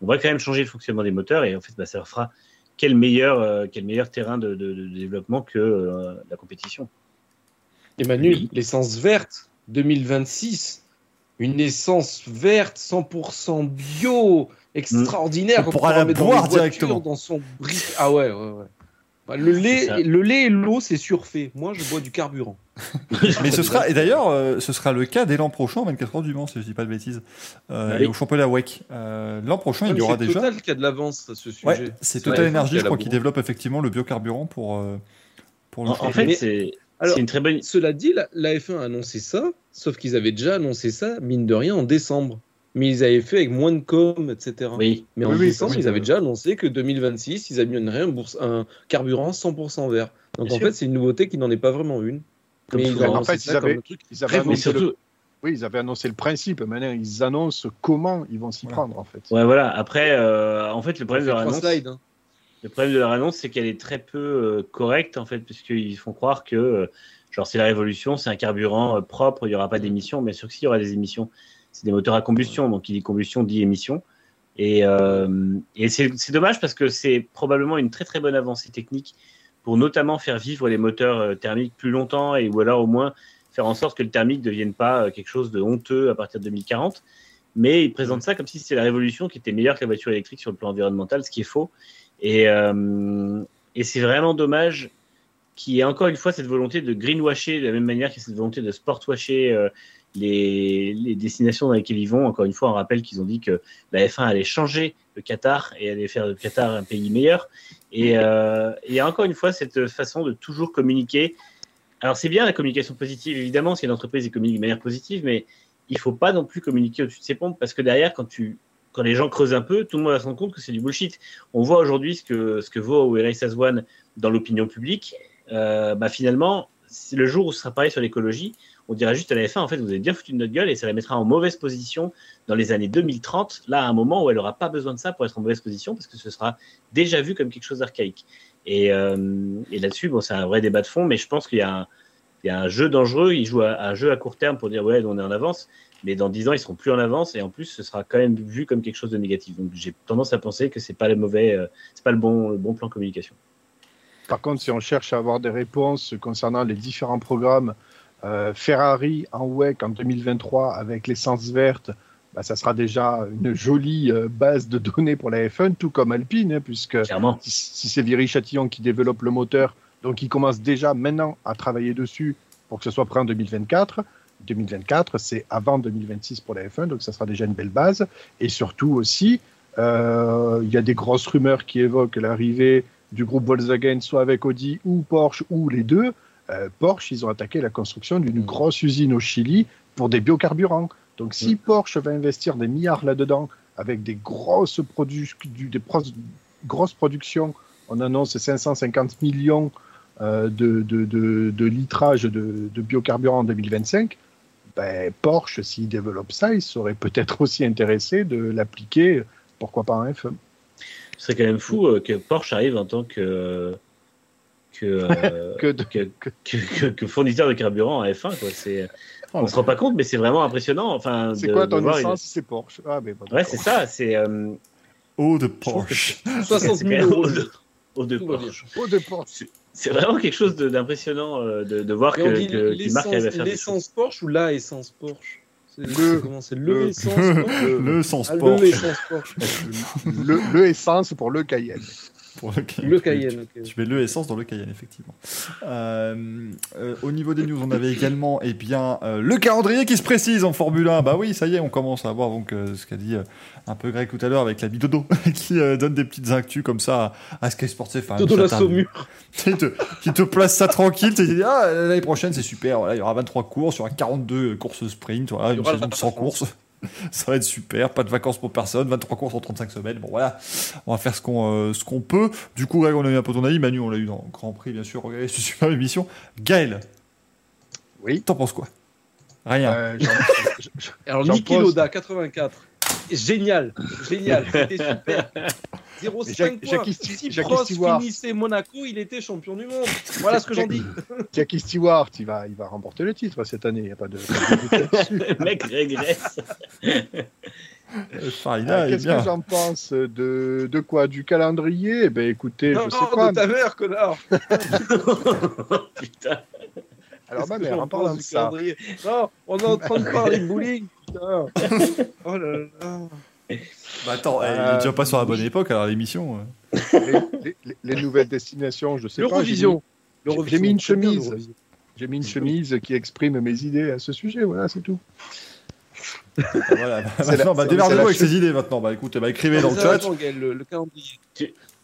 on va quand même changer le fonctionnement des moteurs et en fait, bah, ça fera quel meilleur, euh, quel meilleur terrain de, de- de développement que euh, la compétition. Emmanuel, l'essence verte 2026, une essence verte 100% bio, extraordinaire. On qu'on pourra la mettre dans boire les voitures, directement. Dans son. Ah ouais, ouais, ouais. Bah, le, lait, le lait et l'eau, c'est surfait. Moi, je bois du carburant. Mais ce sera, et d'ailleurs, euh, ce sera le cas dès l'an prochain, 24 heures du Mans, si je dis pas de bêtises, euh, Oui. et au championnat WEC. Euh, l'an prochain, il y aura c'est déjà. Total qui a de l'avance à ce sujet. Ouais, c'est Total Ouais, Energy, je crois, qui développe effectivement le biocarburant pour, euh, pour le En, fait, c'est Alors, c'est une très bonne. Cela dit, la, la F1 a annoncé ça, sauf qu'ils avaient déjà annoncé ça, mine de rien, en décembre. Mais ils avaient fait avec moins de com, etc. Oui, Mais en Oui, décembre, oui, ils avaient déjà annoncé que 2026, ils amèneraient un, bourse- un carburant 100% vert. Donc Bien en sûr. fait, c'est une nouveauté qui n'en est pas vraiment une. Comme mais souvent. En annoncé fait, ça ils avaient- comme un truc Ils avaient, mais annoncé le, oui, ils avaient annoncé le principe. Maintenant, ils annoncent comment ils vont s'y prendre, en fait. ouais, voilà. Après, euh, en fait, le problème de leur annonce, slides, hein. le problème de leur annonce, c'est qu'elle est très peu euh, correcte en fait, puisqu'ils font croire que euh, genre c'est la révolution, c'est un carburant euh, propre, il n'y aura pas d'émissions. Bien sûr que s'il y aura des émissions, c'est des moteurs à combustion, donc qui dit combustion dit émission. Et, euh, et c'est c'est dommage parce que c'est probablement une très très bonne avancée technique pour notamment faire vivre les moteurs euh, thermiques plus longtemps et ou alors au moins faire en sorte que le thermique ne devienne pas euh, quelque chose de honteux à partir de 2040. Mais ils présentent ça comme si c'était la révolution qui était meilleure que la voiture électrique sur le plan environnemental, ce qui est faux. Et, euh, c'est vraiment dommage qu'il y ait encore une fois cette volonté de greenwasher de la même manière qu'il y a cette volonté de sportwasher les, les destinations dans lesquelles ils vont. Encore une fois, on rappelle qu'ils ont dit que la F1 allait changer le Qatar et allait faire le Qatar un pays meilleur. Et euh, et encore une fois cette façon de toujours communiquer. Alors c'est bien la communication positive, évidemment, si une entreprise communique de manière positive, mais il faut pas non plus communiquer au-dessus de ses pompes parce que derrière, quand tu quand les gens creusent un peu, tout le monde va se rendre compte que c'est du bullshit. On voit aujourd'hui ce que, ce que vaut Race as One dans l'opinion publique. Euh, bah finalement, le jour où ce sera pareil sur l'écologie, on dira juste à la F1, en fait, vous avez bien foutu de notre gueule et ça la mettra en mauvaise position dans les années 2030, là, à un moment où elle n'aura pas besoin de ça pour être en mauvaise position parce que ce sera déjà vu comme quelque chose d'archaïque. Et, euh, là-dessus, bon, c'est un vrai débat de fond, mais je pense qu'il y a un, jeu dangereux. Ils jouent à un jeu à court terme pour dire ouais, on est en avance, mais dans 10 ans, ils seront plus en avance et en plus, ce sera quand même vu comme quelque chose de négatif. Donc, j'ai tendance à penser que c'est pas le mauvais, euh, pas le bon, le bon plan communication. Par contre, si on cherche à avoir des réponses concernant les différents programmes, euh, Ferrari en WEC en 2023 avec l'essence verte, bah, ça sera déjà une jolie euh, base de données pour la F1, tout comme Alpine, hein, puisque Clairement. si, si c'est Viry-Châtillon qui développe le moteur, donc ils commencent déjà maintenant à travailler dessus pour que ce soit prêt en 2024. 2024, c'est avant 2026 pour la F1, donc ça sera déjà une belle base. Et surtout aussi, euh, il y a des grosses rumeurs qui évoquent l'arrivée du groupe Volkswagen, soit avec Audi ou Porsche, ou les deux. Euh, Porsche, ils ont attaqué la construction d'une grosse usine au Chili pour des biocarburants. Donc si Porsche va investir des milliards là-dedans, avec des grosses, produ du- des pros- grosses productions, on annonce 550 millions euh, de, de, de, de litrage de, de biocarburants en 2025, ben, Porsche, s'il développe ça, il serait peut-être aussi intéressé de l'appliquer pourquoi pas un. F1 Ce serait quand même fou euh, que Porsche arrive en tant que que, euh, Que de- que, que- que- que fournisseur de carburant à F1. Quoi. C'est, on se rend pas compte, mais c'est vraiment impressionnant. Enfin, C'est de- quoi ton une- essence C'est Porsche? Ah, mais bon, Ouais, c'est ça. C'est euh, Oh, de Porsche. 60 c'est 000 quand même euros. de. Porsche. Oh, de Porsche. C'est vraiment quelque chose de- d'impressionnant euh, de, de voir que, que, à l'essence. Porsche ou la essence Porsche? C'est- Le- Comment c'est le, le- essence Porsche? Le sens Ah, le Porsche. essence Porsche. Le, le essence pour le Cayenne. Pour le Cayenne. Le Cayenne. Tu mets le essence dans le Cayenne, effectivement. Euh, euh, au niveau des news, on avait également eh bien, euh, le calendrier qui se précise en Formule 1. Bah oui, ça y est, on commence à voir donc, ce qu'a dit un peu Greg tout à l'heure avec la Dodo qui donne des petites actus comme ça à, à Sky Sportif. Enfin, Dodo la. Saumur. qui, te, qui te place ça tranquille. Tu dis, ah, l'année prochaine, c'est super. Voilà, il y aura 23 courses, il y aura 42 courses sprint, voilà, Il y une saison de 100 France. courses. Ça va être super, pas de vacances pour personne, 23 courses en 35 semaines. Bon voilà, on va faire ce qu'on euh, ce qu'on peut. Du coup, Greg, on a eu un peu ton avis. Manu, on l'a eu dans le Grand Prix, bien sûr. Regardez cette super émission. Gaël, Oui. t'en penses quoi? Rien. Euh, Alors, Niki pose. Loda, 84. Génial, génial, c'était super. 0,5 Jacques- points. Si Prost finissait Monaco, il était champion du monde. Voilà ce que j'en dis. Jackie Stewart, il va, il va remporter le titre cette année. Il n'y a pas de. Le mec régresse. Euh, est Qu'est-ce que j'en pense de, de quoi? Du calendrier? Eh Ben écoutez, Non, je sais pas. de ta mère, connard. Putain. Alors ma mère, en parlant pense de ça, calendrier? Non, on est en train de parler de bowling. Putain. Oh là là. Bah attends, Euh, il est déjà pas sur la bonne époque, alors l'émission. les, les- les nouvelles destinations, je sais pas. L'Eurovision. j'ai mis- L'Eurovision, J'ai mis une chemise. J'ai mis une chemise qui exprime mes idées à ce sujet. Voilà, c'est tout. Voilà, bah, maintenant, la- bah, démerdez-vous avec ses idées maintenant. Bah écoutez, bah, écrivez dans le chat. le calendrier.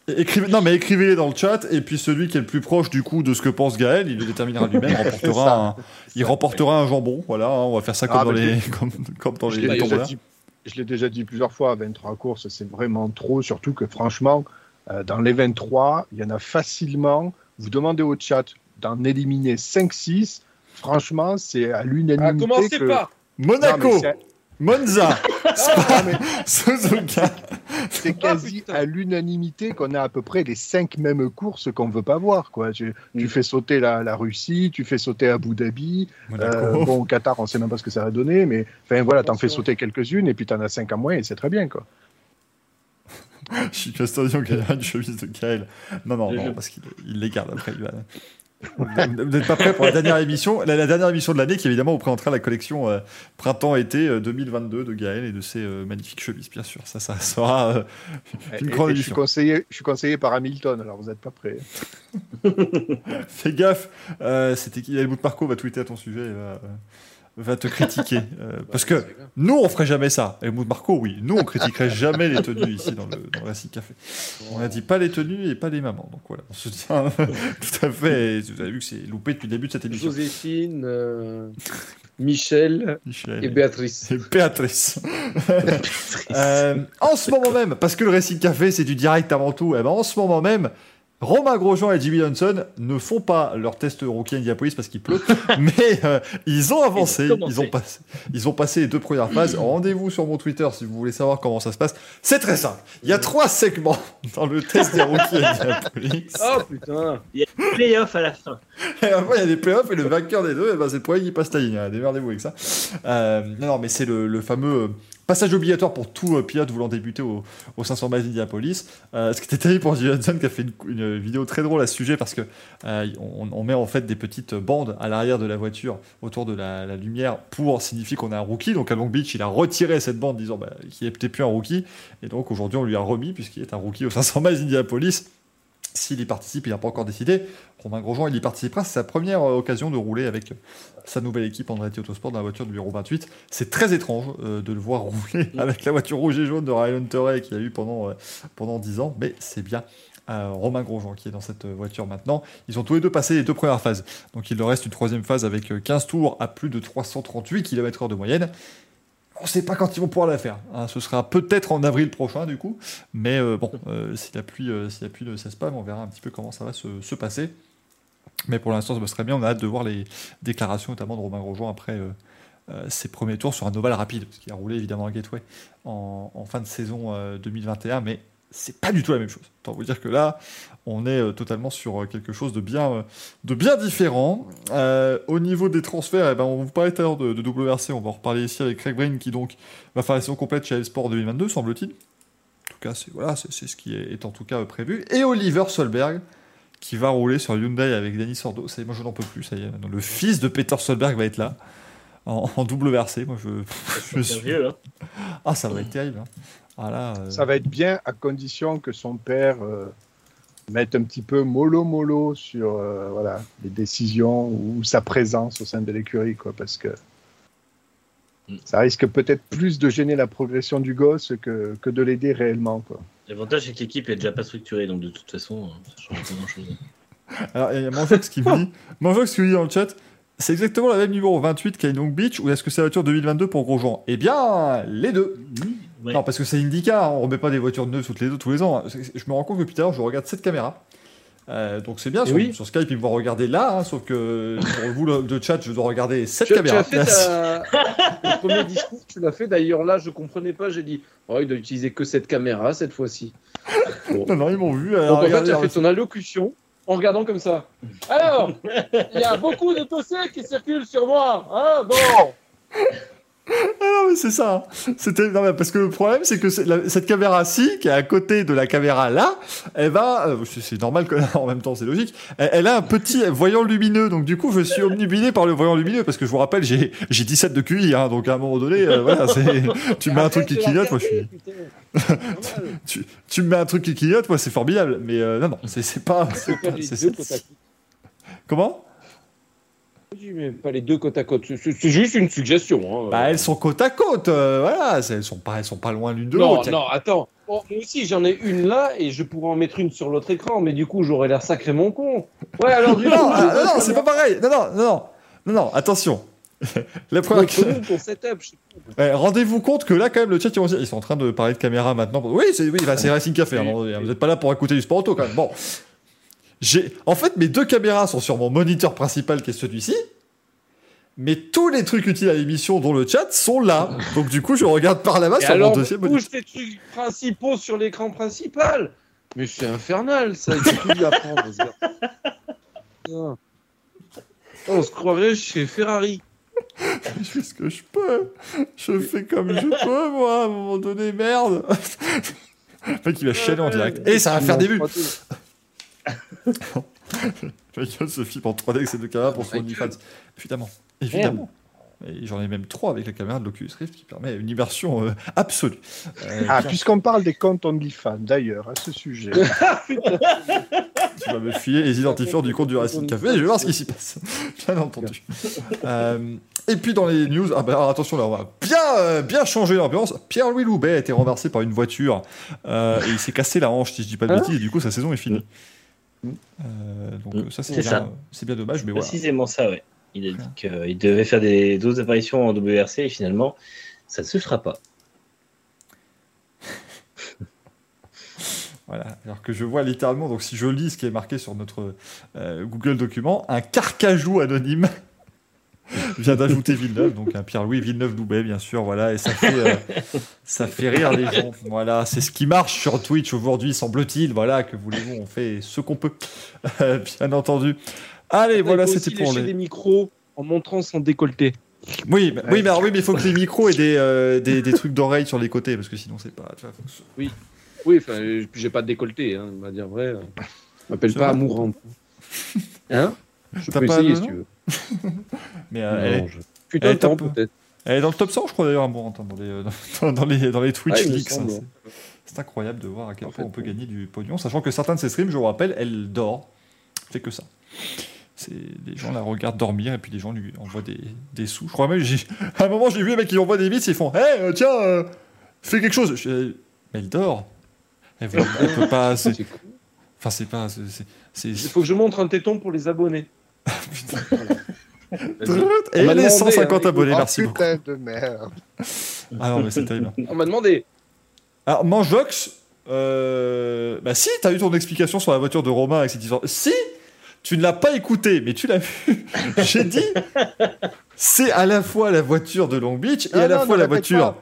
Écrivez, non, mais écrivez-les dans le chat, et puis celui qui est le plus proche du coup de ce que pense Gaël, il le déterminera lui-même, remportera un, il remportera un jambon. Voilà, hein, on va faire ça comme Ah, dans les, comme, comme dans Je les l'ai déjà, tombolas. dit- je l'ai déjà dit plusieurs fois, 23 courses, c'est vraiment trop, surtout que franchement, euh, dans les 23, il y en a facilement, vous demandez au chat d'en éliminer 5-6, franchement, c'est à Ah, l'unanimité commencez que... pas. Monaco, Non, Monza, Ah, Suzuka. c'est Ah, quasi à l'unanimité qu'on a à peu près les 5 mêmes courses qu'on veut pas voir. Quoi. Tu, tu Mm. fais sauter la, la Russie, tu fais sauter Abu Dhabi, euh, bon, au Qatar, on sait même pas ce que ça va donner, mais enfin voilà, t'en fais sauter quelques-unes et puis t'en as 5 en moins et c'est très bien. Quoi. Je suis Castodion qui a une chemise de Gaël. Non, non, non, parce qu'il il les garde après. il va- Vous n'êtes pas prêts pour la dernière émission la, la dernière émission de l'année qui évidemment vous présentera la collection euh, printemps-été euh, 2022 de Gaël et de ses euh, magnifiques chemises, bien sûr. Ça, ça sera euh, une Et- grande et je, suis émission. conseillé, je suis conseillé par Hamilton, alors vous n'êtes pas prêts. Fais gaffe, euh, c'était qui? Helmut Marco va tweeter à ton sujet et va, euh, va te critiquer. euh, parce que nous, on ferait jamais ça. Helmut Marco, oui. Nous, on critiquerait jamais les tenues ici dans le, dans le Racing Café. On a dit pas les tenues et pas les mamans. Donc voilà, on se tient tout à fait. Et vous avez vu que c'est loupé depuis le début de cette émission. Joséphine, euh, Michel Michel et Béatrice. et Béatrice. Euh, en ce moment même, parce que le Racing Café, c'est du direct avant tout, et ben en ce moment même, Romain Grosjean et Jimmy Johnson ne font pas leur test rookie Indianapolis parce qu'il pleut, mais euh, ils ont avancé, Ils ont commencé. ils ont, passé, ils ont passé les deux premières phases. Rendez-vous sur mon Twitter si vous voulez savoir comment ça se passe. C'est très simple. Il y a trois segments dans le test des rookies Indianapolis. Oh putain Playoff à la fin. Et après, il y a des playoffs et le vainqueur des deux, eh ben, c'est le premier qui passe la ligne. hein. Démerdez-vous avec ça. Euh, non, non, mais c'est le, le fameux euh, passage obligatoire pour tout euh, pilote voulant débuter au, au 500 miles d'Indianapolis. Euh, ce qui était terrible pour Johnson qui a fait une, vidéo très drôle à ce sujet parce que euh, on, met en fait des petites bandes à l'arrière de la voiture autour de la, la lumière pour signifier qu'on a un rookie. Donc à Long Beach, il a retiré cette bande disant bah, qu'il n'était plus un rookie. Et donc aujourd'hui, on lui a remis puisqu'il est un rookie au 500 miles d'Indianapolis. S'il y participe, il n'a pas encore décidé. Romain Grosjean, il y participera. C'est sa première euh, occasion de rouler avec euh, sa nouvelle équipe Andretti Autosport dans la voiture numéro 28. C'est très étrange euh, de le voir rouler avec la voiture rouge et jaune de Ryan Hunter qu'il a eu pendant, euh, pendant 10 ans, mais c'est bien. euh, Romain Grosjean qui est dans cette voiture maintenant. Ils ont tous les deux passé les deux premières phases. Donc il leur reste une troisième phase avec euh, 15 tours à plus de 338 km/h de moyenne. On ne sait pas quand ils vont pouvoir la faire. hein. Ce sera peut-être en avril prochain, du coup. Mais euh, bon, euh, si, la pluie, euh, si la pluie ne cesse pas, on verra un petit peu comment ça va se, se passer. Mais pour l'instant, ça passe très bien. On a hâte de voir les déclarations, notamment de Romain Grosjean après, euh, euh, ses premiers tours sur un ovale rapide, parce qu'il a roulé évidemment à Gateway en, en fin de saison euh, 2021, mais c'est pas du tout la même chose. Autant vous dire que là, on est euh, totalement sur euh, quelque chose de bien, euh, de bien différent. Euh, au niveau des transferts, eh ben, on vous parlait tout à l'heure de, de WRC, on va en reparler ici avec Craig Brain qui donc va faire la saison complète chez Sport 2022, semble-t-il. En tout cas, c'est voilà, c'est c'est ce qui est, est en tout cas prévu. Et Oliver Solberg qui va rouler sur Hyundai avec Danny Sordo. Ça y est, moi je n'en peux plus, ça y est. maintenant, Le fils de Peter Solberg va être là en, en WRC. Moi je, je suis. vieux, hein. Ah, ça va être terrible. hein. Ah là, euh, Ça va être bien à condition que son père euh, mette un petit peu mollo mollo sur euh, voilà, les décisions ou sa présence au sein de l'écurie, quoi, parce que Mm. ça risque peut-être plus de gêner la progression du gosse que, que de l'aider réellement. Quoi. L'avantage, c'est que l'équipe est déjà pas structurée, donc de toute façon, euh, ça change pas grand-chose. Alors, il y a Manjox qui me dit, qui me dit dans le chat, c'est exactement la même numéro 28 qu'à Long Beach ou est-ce que c'est la voiture 2022 pour Grosjean? Eh bien, les deux. Ouais. Non, parce que c'est Indica, hein, on remet pas des voitures neuves toutes les deux tous les ans. Je me rends compte que depuis tout à l'heure, je regarde cette caméra. Euh, donc c'est bien, sur, oui. sur Skype, ils me voient regarder là, hein, sauf que pour vous, le, de chat, je dois regarder cette Tu, tu caméra. as fait ta... le premier discours, tu l'as fait. D'ailleurs, là, je comprenais pas. J'ai dit, oh, il doit utiliser que cette caméra cette fois-ci. Bon. Non, non, ils m'ont vu. euh, Donc, en fait, tu as fait ton allocution en regardant comme ça. Alors, il y a beaucoup de dossiers qui circulent sur moi. Hein bon. Ah non, mais c'est ça. C'était non, mais parce que le problème, c'est que la- cette caméra-ci, qui est à côté de la caméra là, elle va. euh, c'est- normal que en même temps, c'est logique. Elle, elle a un petit voyant lumineux, donc du coup, je suis omnibilé par le voyant lumineux parce que je vous rappelle, j'ai j'ai 17 de QI, hein, donc à un moment donné, euh, voilà, tu me mets un truc qui clignote, moi je suis. Tu, tu me mets un truc qui clignote, moi c'est formidable. Mais euh, non, non, c'est c'est pas. c'est Mais pas les deux côte à côte. C'est- juste une suggestion. hein. Bah, elles sont côte à côte, euh, voilà, elles sont pas, elles sont pas loin l'une de non, l'autre. non, attends. Bon, moi aussi, j'en ai une là et je pourrais en mettre une sur l'autre écran, mais du coup, j'aurais l'air sacrément con. Ouais, alors du coup, Non, j'ai ah, deux non, c'est pas pareil. Non, non, non, non, non, non, attention. La première. Ouais, Rendez-vous compte que là, quand même, le chat, ils sont en train de parler de caméra maintenant. Oui, c'est oui, bah, Racing Café. hein. Vous n'êtes pas là pour écouter du sport auto, quand même. Bon. En fait, mes deux caméras sont sur mon moniteur principal, qui est celui-ci. Mais tous les trucs utiles à l'émission, dont le chat, sont là. Donc, du coup, je regarde par là-bas sur alors, mon bouge moniteur. tes trucs principaux sur l'écran principal? Mais c'est infernal, ça. Il gars. Putain. On se croirait chez Ferrari. Je fais ce que je peux? Je fais comme je peux, moi, à un moment donné, merde. Le mec, il va chialer en direct. Et ça va faire des vues. Michael se filme en 3D avec ses deux caméras pour son OnlyFans. Évidemment. Évidemment. Et j'en ai même trois avec la caméra de l'Oculus Rift qui permet une immersion euh, absolue. Euh, Ah, puisqu'on parle des comptes OnlyFans, d'ailleurs, à ce sujet. tu vas me filer les identifiants du compte du Racing Café. Je vais voir ce qui s'y passe. Bien entendu. Euh, et puis dans les news, ah bah alors attention là, on va bien, euh, bien changer l'ambiance. Pierre-Louis Loubet a été renversé par une voiture euh, et il s'est cassé la hanche, si je dis pas de Hein bêtises, et du coup sa saison est finie. Mm. Euh, donc Mm. ça c'est C'est bien, ça. c'est bien dommage, mais voilà. Précisément ça, ouais. Il a dit qu'il devait faire des d'autres apparitions en WRC et finalement, ça ne se fera pas. Voilà. Alors que je vois littéralement, donc si je lis ce qui est marqué sur notre euh, Google document, un carcajou anonyme vient d'ajouter Villeneuve, donc un Pierre-Louis Villeneuve-Loubet, bien sûr, voilà, et ça fait, euh, ça fait rire les gens. Voilà, c'est ce qui marche sur Twitch aujourd'hui, semble-t-il. Voilà, que voulez-vous, on fait ce qu'on peut, Euh, bien entendu. Allez, voilà, c'était pour les. micros en montrant son décolleté. Oui, mais, oui, mais alors, oui, mais il faut que les micros aient des, euh, des, des trucs d'oreilles sur les côtés, parce que sinon c'est pas. faut ce- Oui, enfin, j'ai pas de décolleté, hein, on va dire vrai. Je m'appelle pas vrai Amourante. Hein? Je peux pas essayer si tu veux. Mais euh, elle, est, je- Putain, elle est de temps, top. peut-être. elle est dans le top 100, je crois d'ailleurs, Amour, dans les, euh, dans, dans les, dans les Twitch leaks. hein, c'est- incroyable de voir à quel En point fait, on peut oui. gagner du pognon, sachant que certains de ses streams, je vous rappelle, elle dort. Fait que ça. C'est les gens la regardent dormir et puis les gens lui envoient des, des sous. Je crois même, j'ai- à un moment, j'ai vu un mec qui envoie des bits, ils font Hé, euh, tiens, euh, fais quelque chose. Je- Mais elle dort. Elle, veut- elle peut pas. Enfin, c'est pas. c'est- Il faut que je montre un téton pour les abonnés. Et On m'a les demandé, 150 hein, abonnés, Oh, merci beaucoup. putain de merde. Ah non, mais c'est terrible. On m'a demandé. Alors, Manjox, euh, bah si, t'as eu ton explication sur la voiture de Romain avec cette histoire. Si tu ne l'as pas écouté, mais tu l'as vu. J'ai dit, c'est à la fois la voiture de Long Beach et Non, à la non, fois la voiture. pas.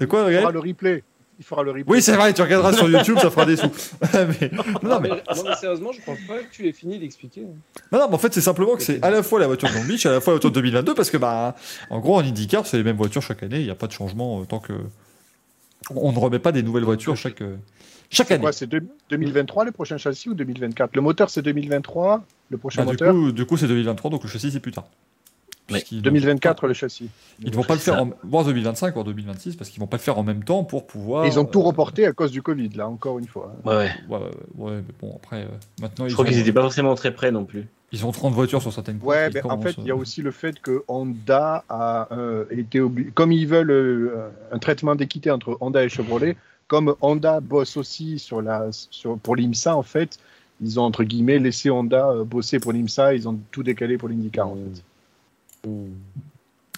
De quoi, Il fera le replay. Il fera le replay. Oui, c'est vrai, tu regarderas sur YouTube, ça fera des sous. mais, non, mais, mais, non, mais sérieusement, je pense pas que tu aies fini d'expliquer. non, non, mais en fait, c'est simplement que c'est à la fois la voiture de Long Beach et à la fois la voiture de 2022 parce que, bah, en gros, en IndyCar, c'est les mêmes voitures chaque année. Il n'y a pas de changement euh, tant que. On ne remet pas des nouvelles voitures chaque, euh, chaque C'est année. quoi C'est deux- 2023 le prochain châssis ou 2024 Le moteur c'est 2023, le prochain Bah, du coup, du coup, c'est 2023, donc le châssis, c'est plus tard. Ouais, Puisqu'ils- 2024 le châssis. Ils ne vont pas le faire en voire 2025, voire 2026, parce qu'ils vont pas le faire en même temps pour pouvoir. Et ils ont tout euh, reporté à cause du Covid là, encore une fois. Ouais, ouais. Ouais, ouais, ouais, mais bon, après, euh, maintenant, Je ils, crois ont, qu'ils étaient pas forcément très près non plus. ils ont 30 voitures sur certaines. Ouais, mais en fait, il y a aussi le fait que Honda a euh, été obligé, comme ils veulent euh, un traitement d'équité entre Honda et Chevrolet, comme Honda bosse aussi sur la, sur, pour l'IMSA, en fait, ils ont entre guillemets laissé Honda euh, bosser pour l'IMSA, ils ont tout décalé pour l'IndyCar en fait.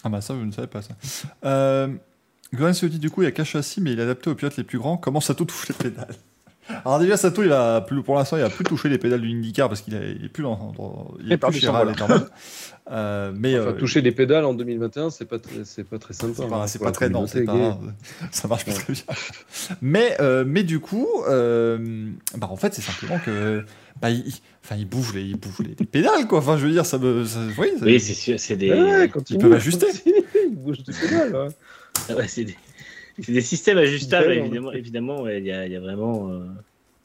Ah bah ça, je ne savais pas ça. Euh, Glenn se dit du coup, il y a qu'un châssis, mais il est adapté aux pilotes les plus grands. Comment Sato touche les pédales Alors déjà, Sato, il a plus, pour l'instant, il a plus touché les pédales du IndyCar parce qu'il est, plus dans, dans- il est plus chez. Euh, mais Enfin, euh, toucher les pédales en 2021, c'est pas très, c'est pas très sympa. C'est pas, hein, pas très non, pas, ça marche pas Ouais. très bien. Mais, euh, mais du coup, euh, bah en fait, c'est simplement que, bah, il, enfin, il bouge les, il bouge les, les pédales, quoi. Enfin, je veux dire, ça me, ça- oui, ça- Oui, c'est des, Ouais, continue, peuvent ajuster. continue, Ils bougent des pédales. ouais. ouais, c'est des, c'est des systèmes ajustables, évidemment. évidemment ouais, il y, a, il y a vraiment, euh,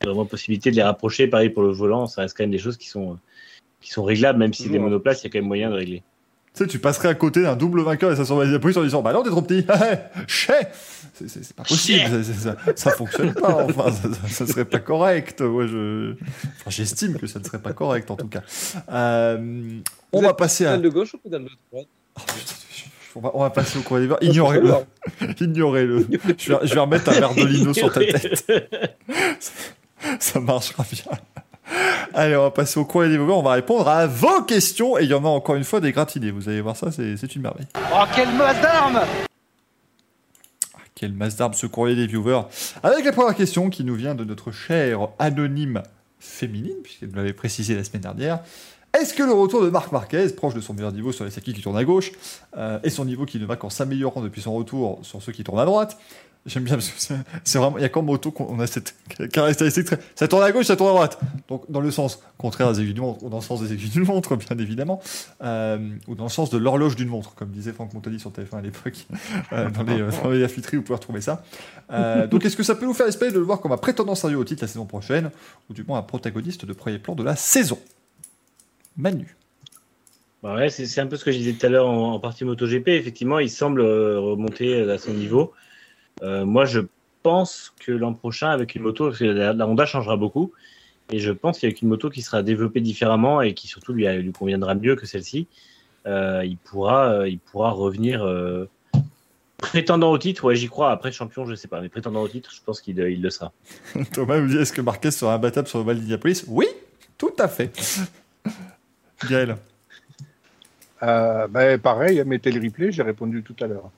vraiment possibilité de les rapprocher. Pareil pour le volant, ça reste quand même des choses qui sont, euh, qui sont réglables, même si des Toujours. monoplaces, il y a quand même moyen de régler. tu sais, tu passerais à côté d'un double vainqueur et ça s'en va la police en disant, bah non, t'es trop petit, chais, c'est, c'est, c'est pas possible, ça, c'est- ça, ça fonctionne pas, enfin, ça, ça- ça serait pas correct. Moi, je, enfin, j'estime que ça ne serait pas correct, en tout cas. Euh, on Vous va passer à, Pédale de gauche ou pédale de droite? Oh, putain, on va, on va passer au courrier des verres. Ignorez-le. Ignorez-le. Je vais, je vais remettre un verre de lino sur ta tête. Ça marchera bien. Allez, on va passer au courrier des viewers. On va répondre à vos questions. Et il y en a encore une fois des gratinées. Vous allez voir ça, c'est c'est une merveille. Oh, quelle masse d'armes Ah, Quelle masse d'armes ce courrier des viewers. Avec la première question qui nous vient de notre chère anonyme féminine, puisqu'elle nous l'avait précisé la semaine dernière. Est-ce que le retour de Marc Marquez, proche de son meilleur niveau sur les circuits qui tournent à gauche, euh, et son niveau qui ne va qu'en s'améliorant depuis son retour sur ceux qui tournent à droite, j'aime bien parce que c'est- vraiment, il y a comme moto qu'on a cette caractéristique, très- ça tourne à gauche, ça tourne à droite. Donc dans le sens contraire des aiguilles d'une montre, ou dans le sens des aiguilles d'une montre, bien évidemment, euh, ou dans le sens de l'horloge d'une montre, comme disait Franck Montagny sur TF1 à l'époque. Euh, dans les, dans les vous pouvez retrouver ça. Donc, est-ce que ça peut nous faire espérer de le voir comme un prétendant sérieux au titre la saison prochaine, ou du moins un protagoniste de premier plan de la saison? Manu. Bah ouais, c'est un peu ce que je disais tout à l'heure en, en partie MotoGP. Effectivement, il semble euh, remonter à son niveau. Euh, moi, je pense que l'an prochain, avec une moto, parce que la, la Honda changera beaucoup, et je pense qu'avec une moto qui sera développée différemment et qui surtout lui, lui conviendra mieux que celle-ci, euh, il, pourra, euh, il pourra revenir euh, prétendant au titre. Ouais, j'y crois. Après, champion, je sais pas, mais prétendant au titre, je pense qu'il il le sera. Thomas me dit est-ce que Marquez sera imbattable sur le Val d'Indianapolis Oui, tout à fait. Gaël. Euh, ben, pareil, mettez le replay, j'ai répondu tout à l'heure.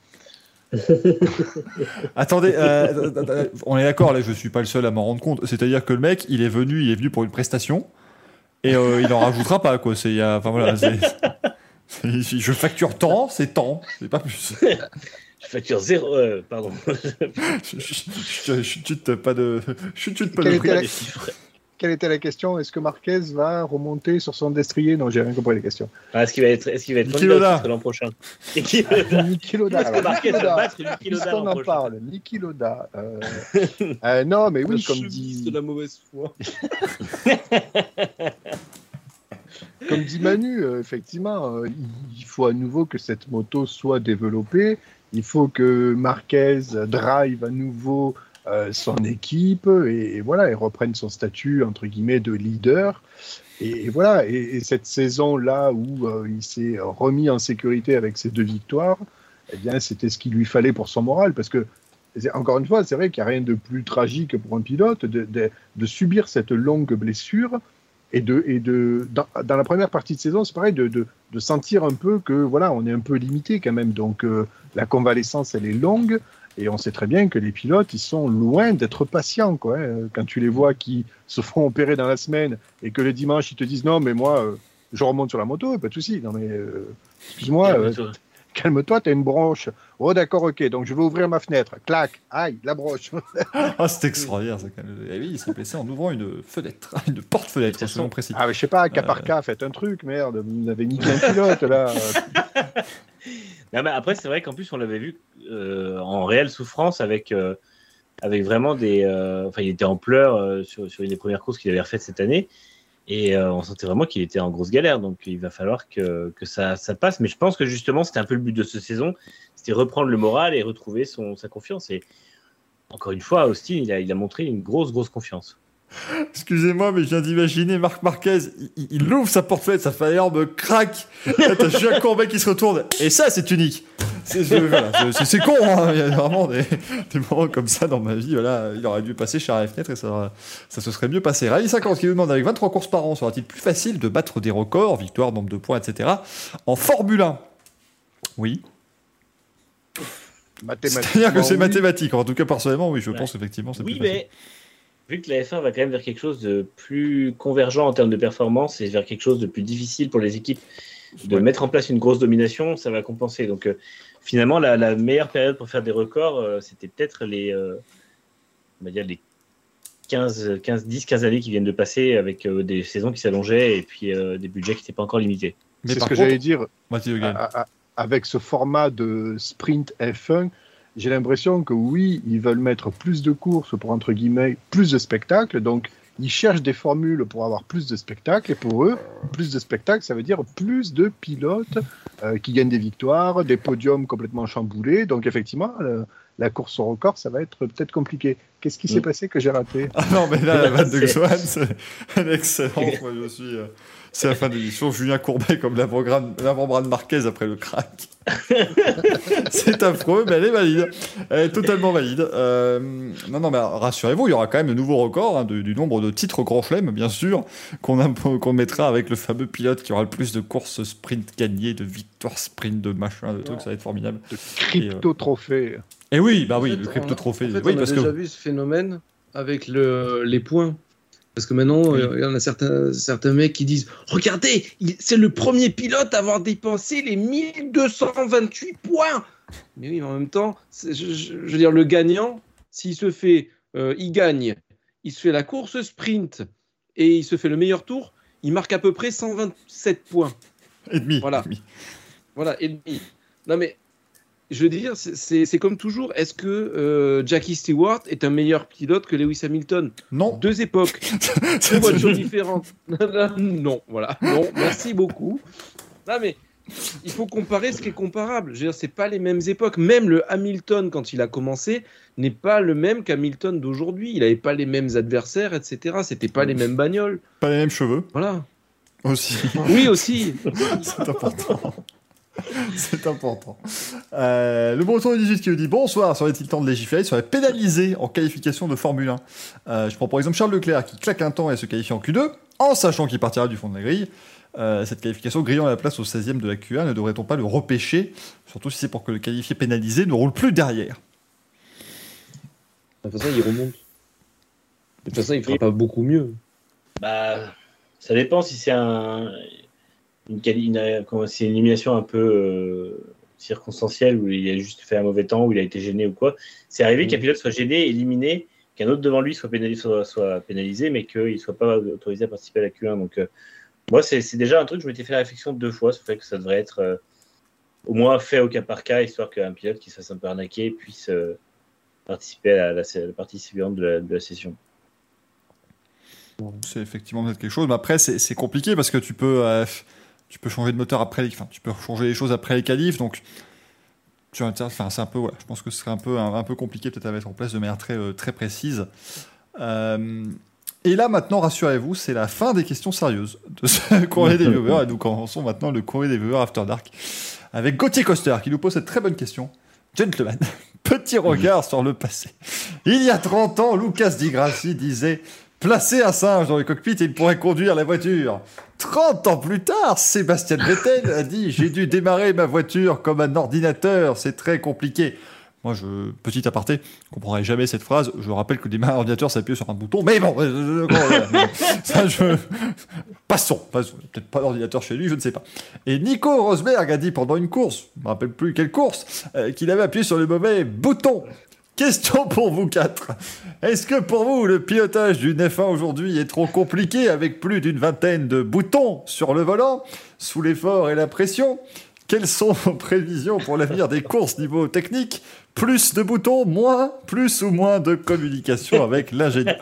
Attendez, euh, euh, on est d'accord, là, je suis pas le seul à m'en rendre compte. C'est-à-dire que le mec, il est venu, il est venu pour une prestation, et euh, il en rajoutera pas, quoi. C'est, il y a- enfin voilà, c'est- c'est- je facture tant, c'est tant, c'est pas plus. Je facture zéro. euh, pardon. Je, je, je, je chute pas de, je chute pas de prix. la-. Quelle était la question? Est-ce que Marquez va remonter sur son destrier? Non, j'ai rien compris les questions. Ah, Est-ce qu'il va être, est-ce qu'il va être l'an prochain Niki Loda. Niki Loda. Est-ce que Marquez va battre Niki Loda en prochain parle, Niki Loda. euh, euh, non, mais oui, comme dit, de la mauvaise foi. comme dit Manu, euh, effectivement, euh, il- il faut à nouveau que cette moto soit développée. Il faut que Marquez drive à nouveau euh, son équipe et, voilà, et reprenne son statut entre guillemets de leader. Et, voilà, et, et cette saison là où euh, il s'est remis en sécurité avec ses deux victoires, eh bien, c'était ce qu'il lui fallait pour son moral, parce que encore une fois, c'est vrai qu'il n'y a rien de plus tragique pour un pilote de, subir cette longue blessure et de dans, la première partie de saison, c'est pareil de sentir un peu que voilà, on est un peu limité quand même. Donc euh, la convalescence, elle est longue. Et on sait très bien que les pilotes, ils sont loin d'être patients. Quoi, hein. Quand tu les vois qui se font opérer dans la semaine et que le dimanche, ils te disent non, mais moi, euh, je remonte sur la moto, pas de souci. Non, mais euh, excuse-moi, euh, Calme-toi. t'as une branche. Oh, d'accord, ok, donc je vais ouvrir ma fenêtre. Clac, aïe, la broche. Ah, c'est extraordinaire. Ça, quand même. Eh oui, il s'est blessé en ouvrant une fenêtre, une porte-fenêtre, selon précis. ah, mais je sais pas, cas par cas, faites un truc, merde. Vous avez niqué un pilote, là. Non, mais après, c'est vrai qu'en plus, on l'avait vu euh, en réelle souffrance avec, euh, avec vraiment des. euh, Enfin, il était en pleurs sur, sur une des premières courses qu'il avait refaites cette année. Et on sentait vraiment qu'il était en grosse galère. Donc, il va falloir que, que ça, ça passe. Mais je pense que justement, c'était un peu le but de cette saison. C'était reprendre le moral et retrouver son, sa confiance. Et encore une fois, Austin, il a, il a montré une grosse, grosse confiance. Excusez-moi, mais je viens d'imaginer Marc Marquez, il, il ouvre sa fait un énorme crack. Là, t'as Julien Courbet qui se retourne. Et ça, c'est unique. C'est voilà, con, hein. il y a vraiment des, des moments comme ça dans ma vie. Voilà, il aurait dû passer chez la fenêtre et ça, ça se serait mieux passé. Rallye 50 qui nous demande avec 23 courses par an, sera-t-il plus facile de battre des records, victoire, nombre de points, etc. en Formule 1 Oui. C'est-à-dire que c'est oui. mathématique. En tout cas, personnellement, oui, je Ouais. pense effectivement. c'est Oui, plus facile. Vu que la F1 va quand même vers quelque chose de plus convergent en termes de performance et vers quelque chose de plus difficile pour les équipes de Ouais. mettre en place une grosse domination, ça va compenser. Donc euh, finalement, la, la meilleure période pour faire des records, euh, c'était peut-être les, euh, on va dire les 15, 15, 10, 15 années qui viennent de passer avec euh, des saisons qui s'allongeaient et puis euh, des budgets qui n'étaient pas encore limités. Mais C'est ce que contre, j'allais dire. Avec ce format de sprint F1, j'ai l'impression que oui, ils veulent mettre plus de courses pour, entre guillemets, plus de spectacles. Donc, ils cherchent des formules pour avoir plus de spectacles. Et pour eux, plus de spectacles, ça veut dire plus de pilotes euh, qui gagnent des victoires, des podiums complètement chamboulés. Donc, effectivement, le- la course au record, ça va être peut-être compliqué. Qu'est-ce qui s'est Mm. passé que j'ai raté? Ah non, mais là, la vanne de C'est- Johan, c'est excellent. Moi, je suis. euh, C'est la fin de l'émission. Julien Courbet comme l'avant-bras l'avant-bras de Marquez après le crack. c'est affreux, mais elle est valide. Elle est totalement valide. Euh, non, non, mais rassurez-vous, il y aura quand même de nouveaux records hein, du nombre de titres Grand Chelem, bien sûr, qu'on mettra avec le fameux pilote qui aura le plus de courses sprint gagnées, de victoires sprint, de machin, de trucs. Ça va être formidable. de crypto-trophée Et oui, bah oui, En le fait, crypto trophée. En fait, oui, on a parce déjà que. vu ce phénomène avec le, les points. Parce que maintenant, Oui. il y en a certains, certains mecs qui disent Regardez, c'est le premier pilote à avoir dépensé les 1228 points. Mais oui, mais en même temps, je veux dire, le gagnant, s'il se fait, euh, il gagne, il se fait la course sprint et il se fait le meilleur tour, il marque à peu près 127 points. Et demi. Voilà. et demi. Voilà, et demi. Non mais, je veux dire, c'est- comme toujours, est-ce que euh, Jackie Stewart est un meilleur pilote que Lewis Hamilton? Non. Deux époques, deux voitures différentes. non, voilà, non, merci beaucoup. Non mais, il faut comparer ce qui est comparable. Je veux dire, c'est pas les mêmes époques. Même le Hamilton, quand il a commencé, n'est pas le même qu'Hamilton d'aujourd'hui. Il n'avait pas les mêmes adversaires, etc. C'était pas les mêmes bagnoles. Pas les mêmes cheveux Voilà. aussi. Oui, aussi. C'est important. C'est important. Euh, le breton 18 qui nous dit Bonsoir, serait-il temps de légiférer serait pénalisé en qualification de Formule 1 Euh, Je prends pour exemple Charles Leclerc qui claque un temps et se qualifie en Q2 en sachant qu'il partira du fond de la grille. Euh, cette qualification grillant la place au 16e de la Q1, ne devrait-on pas le repêcher Surtout si c'est pour que le qualifié pénalisé ne roule plus derrière? De toute façon, il remonte. De toute façon, il fera pas beaucoup mieux. Bah, ça dépend si c'est un, une, une- c'est une élimination un peu euh, circonstancielle où il a juste fait un mauvais temps, où il a été gêné ou quoi. C'est arrivé Mm. qu'un pilote soit gêné, éliminé, qu'un autre devant lui soit pénalisé, soit, soit pénalisé mais qu'il ne soit pas autorisé à participer à la Q1. Donc, euh, moi, c'est déjà un truc, je m'étais fait la réflexion deux fois, ça fait que ça devrait être euh, au moins fait au cas par cas, histoire qu'un pilote qui se fasse un peu arnaquer puisse euh, participer à la, la- la partie suivante de la, de la session. C'est effectivement peut-être quelque chose, mais après c'est c'est compliqué parce que tu peux, euh, tu peux changer de moteur après, enfin tu peux changer les choses après les qualifs, donc tu enfin c'est un peu, je pense que ce serait un peu un peu compliqué peut-être à mettre en place de manière très euh, très précise. Euh, et là maintenant, rassurez-vous, c'est la fin des questions sérieuses de ce courrier des viewers et nous commençons maintenant le courrier des viewers After Dark avec Gauthier Coster qui nous pose cette très bonne question. Gentleman, petit regard sur le passé. Il y a 30 ans, Lucas Di Grassi disait Placez un singe dans le cockpit et il pourrait conduire la voiture. 30 ans plus tard, Sébastien Vettel a dit J'ai dû démarrer ma voiture comme un ordinateur, c'est très compliqué. Moi, je, petit aparté, je comprendrai jamais cette phrase. Je rappelle que démarrer un ordinateur, c'est appuyer sur un bouton. Mais bon, euh, euh, euh, ça, je... passons. passons. Peut-être pas d'ordinateur chez lui, je ne sais pas. Et Nico Rosberg a dit pendant une course, je me rappelle plus quelle course, euh, qu'il avait appuyé sur le mauvais bouton. Question pour vous quatre. Est-ce que pour vous, le pilotage d'une F1 aujourd'hui est trop compliqué avec plus d'une vingtaine de boutons sur le volant, sous l'effort et la pression? Quelles sont vos prévisions pour l'avenir des courses niveau technique? Plus de boutons, moins, plus ou moins de communication avec l'ingénieur?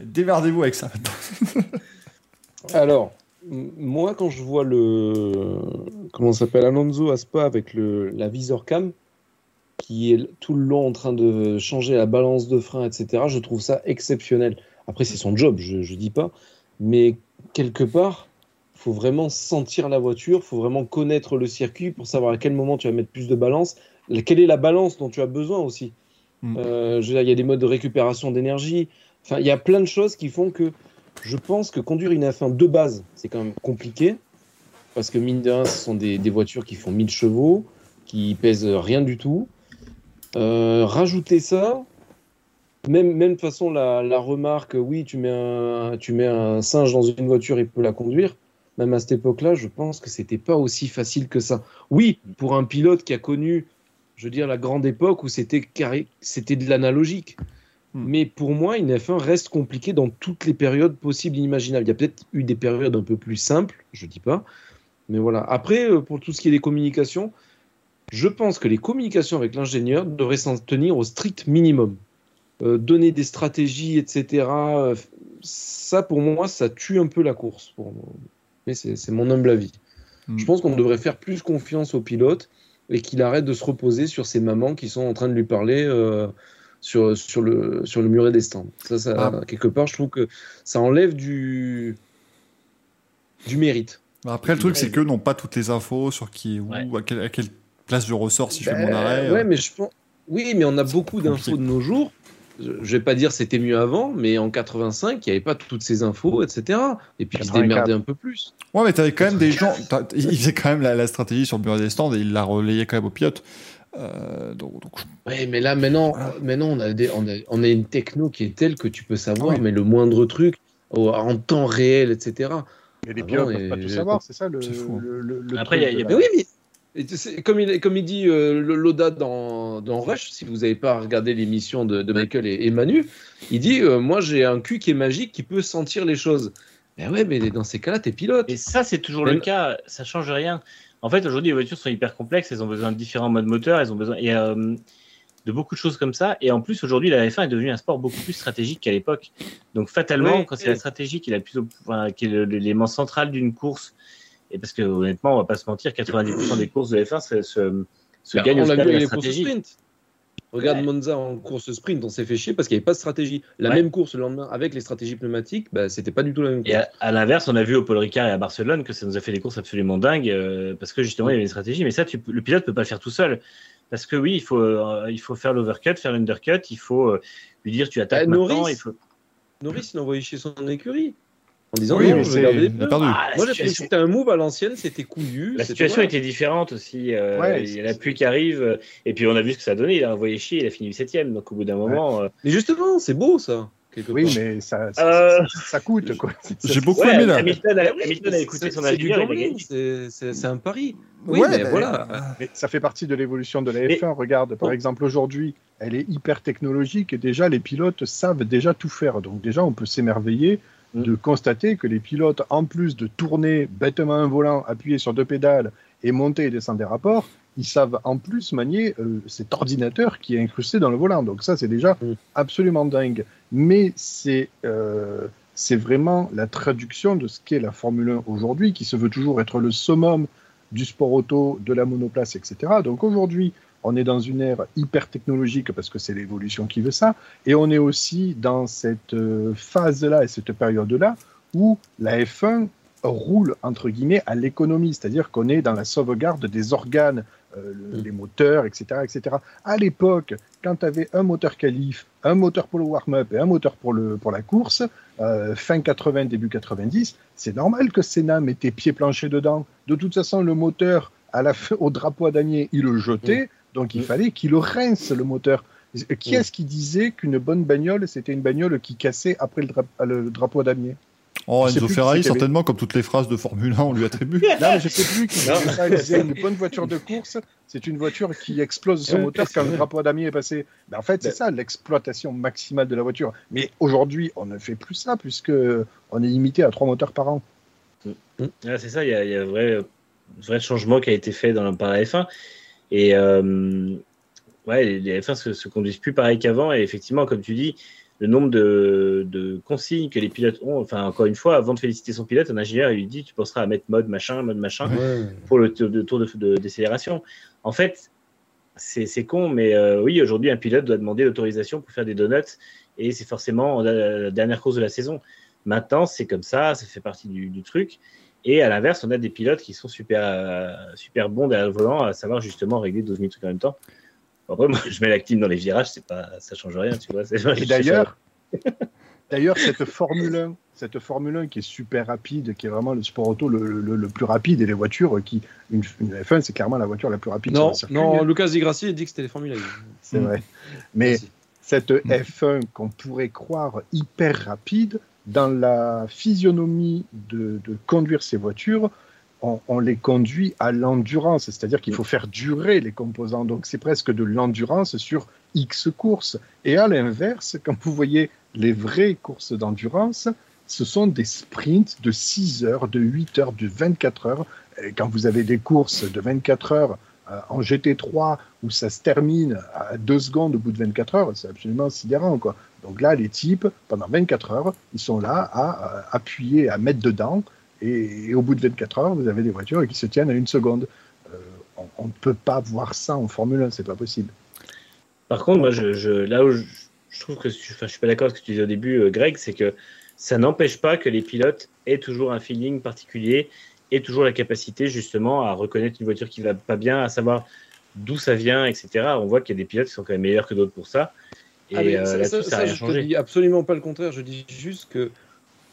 Démerdez-vous avec ça maintenant. Alors, moi, quand je vois le. Comment s'appelle Alonso à Spa avec le, la visor cam, qui est tout le long en train de changer la balance de frein, etc., je trouve ça exceptionnel. Après, c'est son job, je ne dis pas. Mais quelque part, faut vraiment sentir la voiture, faut vraiment connaître le circuit pour savoir à quel moment tu vas mettre plus de balance. La- Quelle est la balance dont tu as besoin aussi? Mm. Euh, je veux dire, Il y a des modes de récupération d'énergie. Enfin, il y a plein de choses qui font que je pense que conduire une F1 de base, c'est quand même compliqué. Parce que mine de rien, ce sont des, des voitures qui font 1000 chevaux, qui pèsent rien du tout. Euh, rajouter ça, même, même façon, la, la remarque, oui, tu mets, un, tu mets un singe dans une voiture, il peut la conduire. Même à cette époque-là, je pense que c'était pas aussi facile que ça. Oui, pour un pilote qui a connu, je veux dire, la grande époque où c'était carré, c'était de l'analogique. Hmm. Mais pour moi, une F1 reste compliquée dans toutes les périodes possibles et imaginables. Il y a peut-être eu des périodes un peu plus simples, je dis pas. Mais voilà. Après, euh, pour tout ce qui est des communications, je pense que les communications avec l'ingénieur devraient s'en tenir au strict minimum. Euh, donner des stratégies, etc. euh, ça, pour moi, ça tue un peu la course. Pour moi. Mais c'est mon humble avis. Hmm. Je pense qu'on devrait faire plus confiance au pilote et qu'il arrête de se reposer sur ces mamans qui sont en train de lui parler euh, sur, sur, le, sur le muret des stands. Ça, ça, Ah. quelque part, je trouve que ça enlève du, du mérite. Après, le truc, c'est qu'eux n'ont pas toutes les infos sur qui est où, Ouais. à, quelle, à quelle je ressors si je fais mon arrêt. ouais, euh. mais je pense. Oui, mais on a beaucoup d'infos de nos jours. Je vais pas dire c'était mieux avant, mais en 85, il n'y avait pas toutes ces infos, etc. Et puis ils se 84. démerdaient un peu plus. Ouais, mais t'avais quand même des gens. Ils faisaient quand même la, la stratégie sur le bureau des stands et ils la relayaient quand même aux pilotes. Euh, donc, donc, Ouais, mais là maintenant, Voilà. maintenant on a des, on a, on a une techno qui est telle que tu peux savoir, Oui. mais le moindre truc en temps réel, etc. Mais les Ah pilotes ne peuvent pas tout savoir, c'est ça le, C'est fou. le, le- le Après, truc il y a- y Mais oui, mais et comme il, comme il dit euh, Loda dans, dans Rush, si vous n'avez pas regardé l'émission de, de Michael et, et Manu, il dit euh, Moi j'ai un cul qui est magique qui peut sentir les choses. Mais ouais, mais dans ces cas-là, t'es pilote. Et ça, c'est toujours Mais- le cas. Ça change rien. En fait, aujourd'hui, les voitures sont hyper complexes. Elles ont besoin de différents modes moteurs. Elles ont besoin et, euh, de beaucoup de choses comme ça. Et en plus, aujourd'hui, la F1 est devenue un sport beaucoup plus stratégique qu'à l'époque. Donc, fatalement, Oui, quand c'est oui. la stratégie qui est, enfin, l'élément central d'une course, et parce que honnêtement, on va pas se mentir, 90% des courses de F1 se, se, se Bah, gagnent on au stade de la stratégie. sprint. Regarde Ouais. Monza en course sprint, on s'est fait chier parce qu'il n'y avait pas de stratégie. La Ouais. même course le lendemain avec les stratégies pneumatiques, bah, c'était pas du tout la même course. Et à, à l'inverse, on a vu au Paul Ricard et à Barcelone que ça nous a fait des courses absolument dingues euh, parce que justement il y avait une stratégie. Mais ça, tu, le pilote peut pas le faire tout seul parce que oui, il faut, euh, il faut faire l'overcut, faire l'undercut, il faut euh, lui dire tu attaques Bah, maintenant. Norris, Il faut... Norris, il a envoyé chier son écurie en disant Oui, non, mais je c'est- vais. Ah, Moi, j'ai que situation, c'était un move à l'ancienne, c'était couillu. la situation était différente aussi. euh, Ouais, il y a la pluie qui arrive et puis on a vu ce que ça a donné. Il a envoyé chier, il a fini septième. Donc au bout d'un moment, euh, Mais justement, c'est beau ça. quelque Oui, part. mais ça, ça, Euh. ça- ça coûte quoi. J'ai beaucoup ouais, aimé là. Hamilton, a, oui, Hamilton a écouté son c'est du ingénieur. il a gambling, gagné. c'est- un pari. Oui, Ouais, mais mais- voilà. Mais ça fait partie de l'évolution de la Mais- F1. Regarde, par Oh. exemple, aujourd'hui, elle est hyper technologique et déjà les pilotes savent déjà tout faire. Donc déjà, on peut s'émerveiller. De constater que les pilotes, en plus de tourner bêtement un volant, appuyer sur deux pédales et monter et descendre des rapports, ils savent en plus manier euh, cet ordinateur qui est incrusté dans le volant. Donc ça, c'est déjà Mm. absolument dingue. Mais c'est euh, c'est vraiment la traduction de ce qu'est la Formule 1 aujourd'hui, qui se veut toujours être le summum du sport auto, de la monoplace, etc. Donc aujourd'hui, on est dans une ère hyper technologique parce que c'est l'évolution qui veut ça, et on est aussi dans cette euh, phase-là et cette période-là où la F1 roule entre guillemets à l'économie, c'est-à-dire qu'on est dans la sauvegarde des organes, euh, le- Mm. les moteurs, etc., etc. À l'époque, quand tu avais un moteur qualif, un moteur pour le warm-up et un moteur pour, le, pour la course, euh, fin 80, début 90, c'est normal que Senna mettait pied plancher dedans. De toute façon, le moteur, à la fin, au drapeau à damier, il le jetait, donc il Mm. fallait qu'il le rince, le moteur. Qui Mm. est-ce qui disait qu'une bonne bagnole, c'était une bagnole qui cassait après le, dra- le drapeau à damier? Oh, Enzo Ferrari, certainement, comme toutes les phrases de Formule 1, on lui attribue. Non, je sais plus qui disait ça. Il disait une bonne voiture de course, c'est une voiture qui explose son moteur quand le drapeau à damier est passé. Ben, en fait, c'est ça, l'exploitation maximale de la voiture. Mais aujourd'hui, on ne fait plus ça puisque on est limité à trois moteurs par an. Ouais, c'est ça, il y a, il y a un vrai, un vrai changement qui a été fait dans la, par la F1. Et euh, ouais, les, les F1 se, se conduisent plus pareil qu'avant. Et effectivement, comme tu dis, le nombre de, de consignes que les pilotes ont, enfin, encore une fois, avant de féliciter son pilote, un ingénieur il lui dit Tu penseras à mettre mode machin, mode machin Ouais. pour le tour de, tour de, de- décélération. En fait, c'est c'est con, mais euh, oui, aujourd'hui, un pilote doit demander l'autorisation pour faire des donuts et c'est forcément la, la dernière course de la saison. Maintenant, c'est comme ça, ça fait partie du, du truc. Et à l'inverse, on a des pilotes qui sont super, euh, super bons derrière le volant, à savoir justement régler 12 000 trucs en même temps. Après, moi, je mets la clim dans les virages, c'est pas, ça change rien, tu vois. Et d'ailleurs, d'ailleurs, cette Formule 1, cette Formule 1 qui est super rapide, qui est vraiment le sport auto le, le- le plus rapide, et les voitures qui, une, une F1, c'est clairement la voiture la plus rapide sur Non, non, Lucas Di Grassi a dit que c'était les Formule 1. c'est vrai. Mais Merci. cette F1 qu'on pourrait croire hyper rapide, dans la physionomie de, conduire ces voitures, on, les conduit à l'endurance, c'est-à-dire qu'il faut faire durer les composants. Donc c'est presque de l'endurance sur X courses. Et à l'inverse, quand vous voyez les vraies courses d'endurance, ce sont des sprints de 6 heures, de 8 heures, de 24 heures. Quand vous avez des courses de 24 heures en GT3 où ça se termine à 2 secondes au bout de 24 heures, c'est absolument sidérant. Quoi. Donc là, les types, pendant 24 heures, ils sont là à euh, appuyer, à mettre dedans. Et, au bout de 24 heures, vous avez des voitures qui se tiennent à une seconde. Euh, on- ne peut pas voir ça en Formule 1, c'est pas possible. Par contre, moi, je, là où je, trouve que enfin, je suis pas d'accord avec ce que tu disais au début, euh, Greg, c'est que ça n'empêche pas que les pilotes aient toujours un feeling particulier et toujours la capacité justement à reconnaître une voiture qui va pas bien, à savoir d'où ça vient, etc. On voit qu'il y a des pilotes qui sont quand même meilleurs que d'autres pour ça. Et Ah, euh, ça, je te changé. dis absolument pas le contraire. Je dis juste que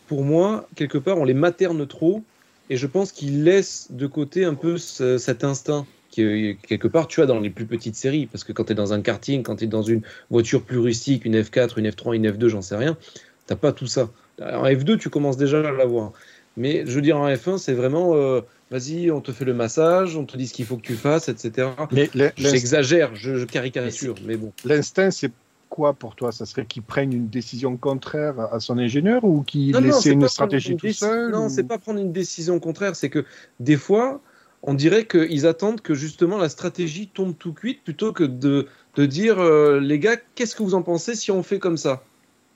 pour moi, quelque part, on les materne trop et je pense qu'ils laissent de côté un peu ce- cet instinct qui quelque part, tu as dans les plus petites séries. Parce que quand tu es dans un karting, quand tu es dans une voiture plus rustique, une F4, une F3, une F2, j'en sais rien, t'as pas tout ça. En F2, tu commences déjà à l'avoir. Mais je veux dire, en F1, c'est vraiment euh, vas-y, on te fait le massage, on te dit ce qu'il faut que tu fasses, etc. Mais J'exagère, je, je caricature, mais bon. l'instinct, c'est quoi pour toi? Ça serait qu'il prenne une décision contraire à son ingénieur ou qu'il laisse une stratégie tout seul Non, ou- c'est pas prendre une décision contraire, c'est que des fois, on dirait qu'ils attendent que justement la stratégie tombe tout cuite plutôt que de, de dire euh, les gars, qu'est-ce que vous en pensez si on fait comme ça?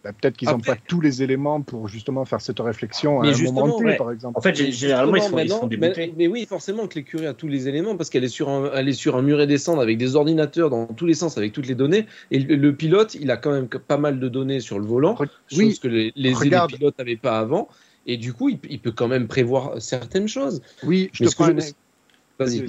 Bah, Peut-être qu'ils n'ont pas tous les éléments pour justement faire cette réflexion à Mais un moment ouais. par exemple. En fait, généralement, ils sont, ils sont mais, mais oui, forcément que l'écurie a tous les éléments parce qu'elle est sur un, elle est sur un muret descendre avec des ordinateurs dans tous les sens avec toutes les données et le, le pilote, il a quand même pas mal de données sur le volant, Re- chose oui, que les, les, les pilotes n'avaient pas avant. Et du coup, il, il peut quand même prévoir certaines choses. Oui, je Mais te prends je- Vas-y.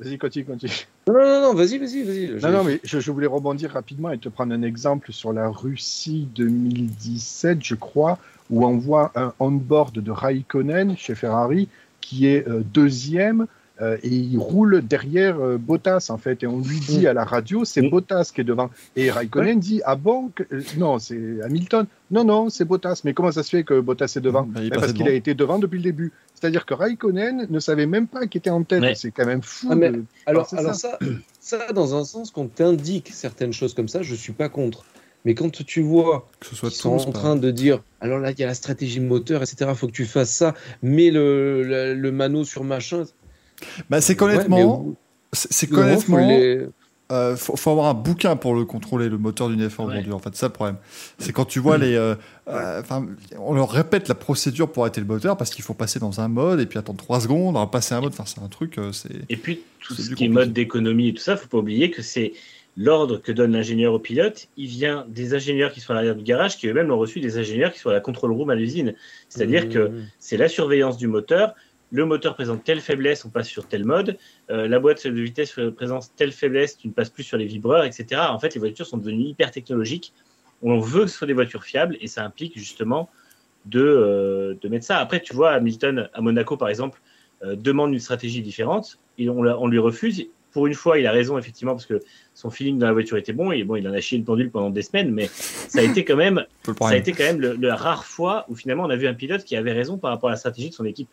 Vas-y, continue, continue. Non, non, non, vas-y, vas-y, vas-y. Non, non, mais je, je voulais rebondir rapidement et te prendre un exemple sur la Russie 2017, je crois, où on voit un on-board de Raikkonen chez Ferrari qui est euh, deuxième euh, et il roule derrière euh, Bottas en fait. Et on lui dit Mm. à la radio, c'est Mm. Bottas qui est devant. Et Raikkonen dit, ah bon que- euh, Non, c'est Hamilton. Non, non, c'est Bottas. Mais comment ça se fait que Bottas est devant? Bah, il passé Parce qu'il a été devant depuis le début. C'est-à-dire que Raikkonen ne savait même pas qu'il était en tête. Ouais. C'est quand même fou. Ah, mais de- Alors, alors ça. ça, dans un sens, qu'on t'indique certaines choses comme ça, je suis pas contre. Mais quand tu vois qu'ils sont en pas- train de dire, alors là, il y a la stratégie moteur, etc., faut que tu fasses ça, mets le, le, le mano sur machin. Bah, c'est Ouais, qu'honnêtement, mais au- c'est les- euh, faut, faut avoir un bouquin pour le contrôler, le moteur d'une F1 Ouais. aujourd'hui. En fait, c'est ça le problème. C'est quand tu vois les. euh, euh, enfin, on leur répète la procédure pour arrêter le moteur parce qu'il faut passer dans un mode et puis attendre 3 secondes, alors passer un mode. Enfin, c'est un truc. euh, c'est. Et puis, tout ce qui est mode d'économie et tout ça, faut pas oublier que c'est l'ordre que donne l'ingénieur au pilote. Il vient des ingénieurs qui sont à l'arrière du garage, qui eux-mêmes ont reçu des ingénieurs qui sont à la control room à l'usine. C'est-à-dire que Mmh. c'est la surveillance du moteur le moteur présente telle faiblesse, on passe sur tel mode, euh, la boîte de vitesse présente telle faiblesse, tu ne passes plus sur les vibreurs, etc. En fait, les voitures sont devenues hyper technologiques. On veut que ce soit des voitures fiables et ça implique justement de, euh, de mettre ça. Après, tu vois, Hamilton à Monaco, par exemple, euh, demande une stratégie différente et on, lui refuse. Pour une fois, il a raison, effectivement, parce que son feeling dans la voiture était bon. Et bon, il en a chié une pendule pendant des semaines, mais ça a été quand même, le ça a été quand même le, la rare fois où finalement on a vu un pilote qui avait raison par rapport à la stratégie de son équipe.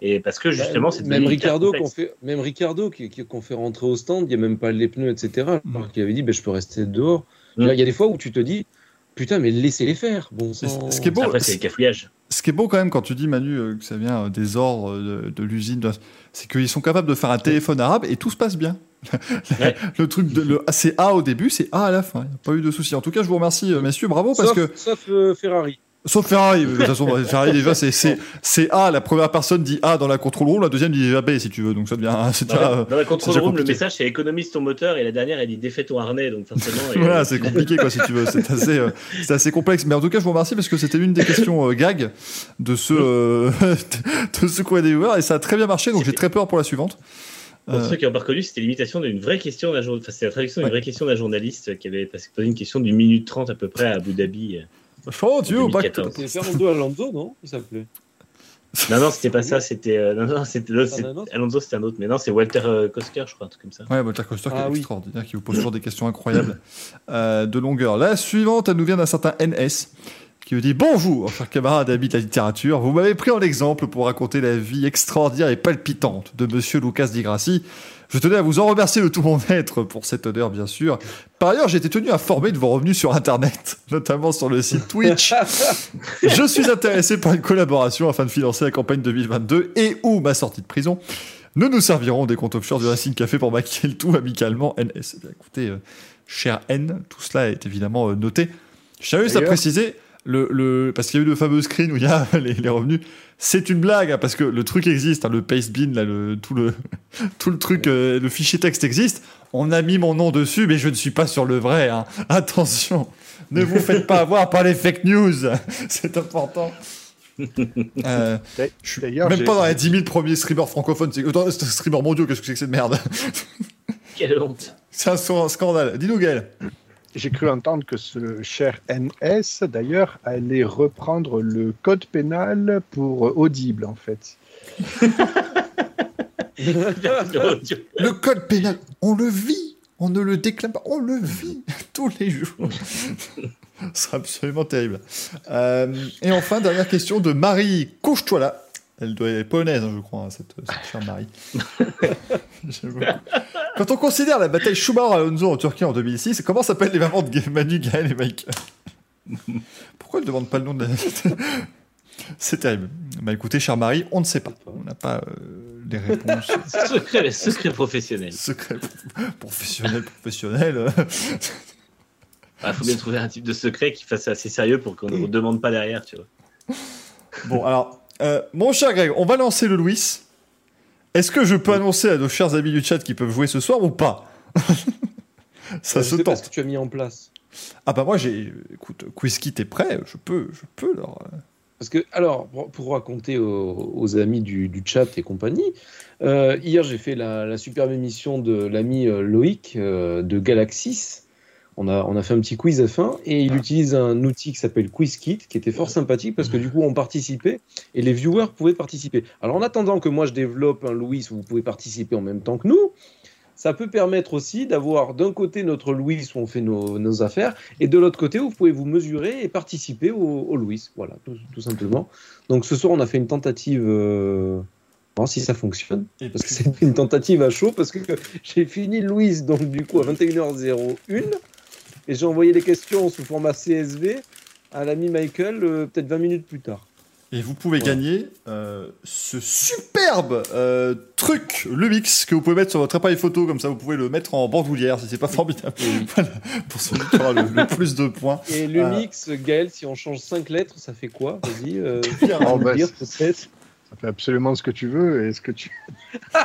Et parce que justement, c'est Bah, même Ricardo qu'on fait, même Ricardo qui, qui- qu'on fait rentrer au stand, il n'y a même pas les pneus, etc. Mm. Alors qu'il avait dit, ben, je peux rester dehors. Mm. Il y a des fois où tu te dis, putain, mais laissez-les faire. Bon, Ce- sang. ce qui est beau, Après, c'est le cafouillage. Ce qui est beau quand même quand tu dis Manu euh, que ça vient euh, des ordres de, de l'usine, c'est qu'ils sont capables de faire un téléphone arabe et tout se passe bien. Ouais. le truc, de, le, c'est A au début, c'est A à la fin. Il n'y a pas eu de souci. En tout cas, je vous remercie, euh, messieurs, bravo parce sauf, que sauf, euh, Ferrari. Sauf Ferrari, de toute façon, Ferrari déjà c'est c'est c'est A. La première personne dit A dans la control room, la deuxième dit B si tu veux. Donc ça devient c'est Dans déjà, la, euh, dans la control déjà room, le message c'est économise ton moteur et la dernière elle dit défais ton harnais donc forcément. Voilà, c'est compliqué quoi si tu veux. C'est assez, euh, c'est assez complexe. Mais en tout cas, je vous remercie parce que c'était l'une des questions euh, gag de ce euh, de ce coin des viewers et ça a très bien marché. Donc j'ai très peur pour la suivante. Pour Euh, ceux qui n'ont pas reconnu, c'était l'imitation d'une vraie question d'un journaliste. Enfin, la traduction d'une Ouais. vraie question d'un journaliste qui avait posé une question d'une minute trente à peu près à Abu Dhabi. Oh back 2014. C'est Fernando Alonso, non Il s'appelait. Non, non, c'était pas ça. C'était euh, non, non, c'était l'autre, Ah, c'est- un autre Alonso, c'était un autre. Mais non, c'est Walter euh, Kosker, je crois, un truc comme ça. Ouais, Walter Coster qui Ah est oui. extraordinaire, qui vous pose toujours des questions incroyables euh, de longueur. La suivante, elle nous vient d'un certain NS qui nous dit Bonjour, cher camarade ami de la littérature. Vous m'avez pris en exemple pour raconter la vie extraordinaire et palpitante de monsieur Lucas Di Grassi. Je tenais à vous en remercier de tout mon être pour cet honneur, bien sûr. Par ailleurs, j'ai été tenu informé de vos revenus sur Internet, notamment sur le site Twitch. Je suis intéressé par une collaboration afin de financer la campagne 2022 et ou ma sortie de prison. Nous nous servirons des comptes offshore du Racing Café pour maquiller le tout amicalement NS. Eh écoutez, euh, cher N, tout cela est évidemment euh, noté. Je tiens juste à préciser, le, le, parce qu'il y a eu le fameux screen où il y a les, les revenus. C'est une blague, hein, parce que le truc existe, hein, le pastebin, là, le, tout, le, tout le truc, euh, le fichier texte existe. On a mis mon nom dessus, mais je ne suis pas sur le vrai. hein. Attention, ne vous faites pas avoir par les fake news. C'est important. Euh, je suis D'ailleurs, même pas dans les 10 000 premiers streamers francophones. C'est autant streamers mondiaux, qu'est-ce que c'est que cette merde? Quelle honte. C'est un, un scandale. Dis-nous, Gaël. J'ai cru entendre que ce cher NS, d'ailleurs, allait reprendre le code pénal pour Audible, en fait. Le code pénal, on le vit. On ne le déclame pas, on le vit tous les jours. C'est absolument terrible. Euh, et enfin, dernière question de Marie Couche-toi là. Elle doit être polonaise, hein, je crois, hein, cette, cette chère Marie. Quand on considère la bataille Schumacher-Alonso en Turquie en 2006, comment s'appellent les mamans de Manu, Gaël et Michael Pourquoi elle ne demande pas le nom de la... C'est terrible. Bah écoutez, chère Marie, on ne sait pas. On n'a pas euh, les réponses. Secret, secret professionnel. Secret professionnel, professionnel. Il Ah, faut bien trouver un type de secret qui fasse assez sérieux pour qu'on ne vous demande pas derrière, tu vois. Bon, alors, euh, mon cher Greg, on va lancer le Louis. Est-ce que je peux annoncer à nos chers amis du chat qui peuvent jouer ce soir ou pas Ça je se sais pas ce tente. que tu as mis en place. Ah bah moi j'ai, écoute, Quizkit est prêt, je peux, je peux leur. euh, Parce que, alors, pour, pour raconter aux, aux amis du, du chat et compagnie, euh, hier j'ai fait la, la superbe émission de l'ami euh, Loïc euh, de Galaxis. On a, on a fait un petit quiz F1 et il utilise un outil qui s'appelle QuizKit qui était fort sympathique parce que du coup on participait et les viewers pouvaient participer. Alors en attendant que moi je développe un Louis où vous pouvez participer en même temps que nous, ça peut permettre aussi d'avoir d'un côté notre Louis où on fait nos, nos affaires et de l'autre côté où vous pouvez vous mesurer et participer au, au Louis. Voilà, tout, tout simplement. Donc ce soir on a fait une tentative. Euh... si ça fonctionne. Parce que c'est une tentative à chaud, parce que j'ai fini Louise, donc du coup à 21h01, et j'ai envoyé les questions sous format CSV à l'ami Michael euh, peut-être 20 minutes plus tard. Et vous pouvez Voilà. gagner euh, ce superbe euh, truc, le mix, que vous pouvez mettre sur votre appareil photo, comme ça vous pouvez le mettre en bandoulière si c'est pas formidable. voilà, pour celui qui aura le, le plus de points. Et le Euh. mix, Gaël, si on change 5 lettres, ça fait quoi? Vas-y, euh, Oh, bah, dire c'est- peut-être. Ça fait absolument ce que tu veux et ce que tu.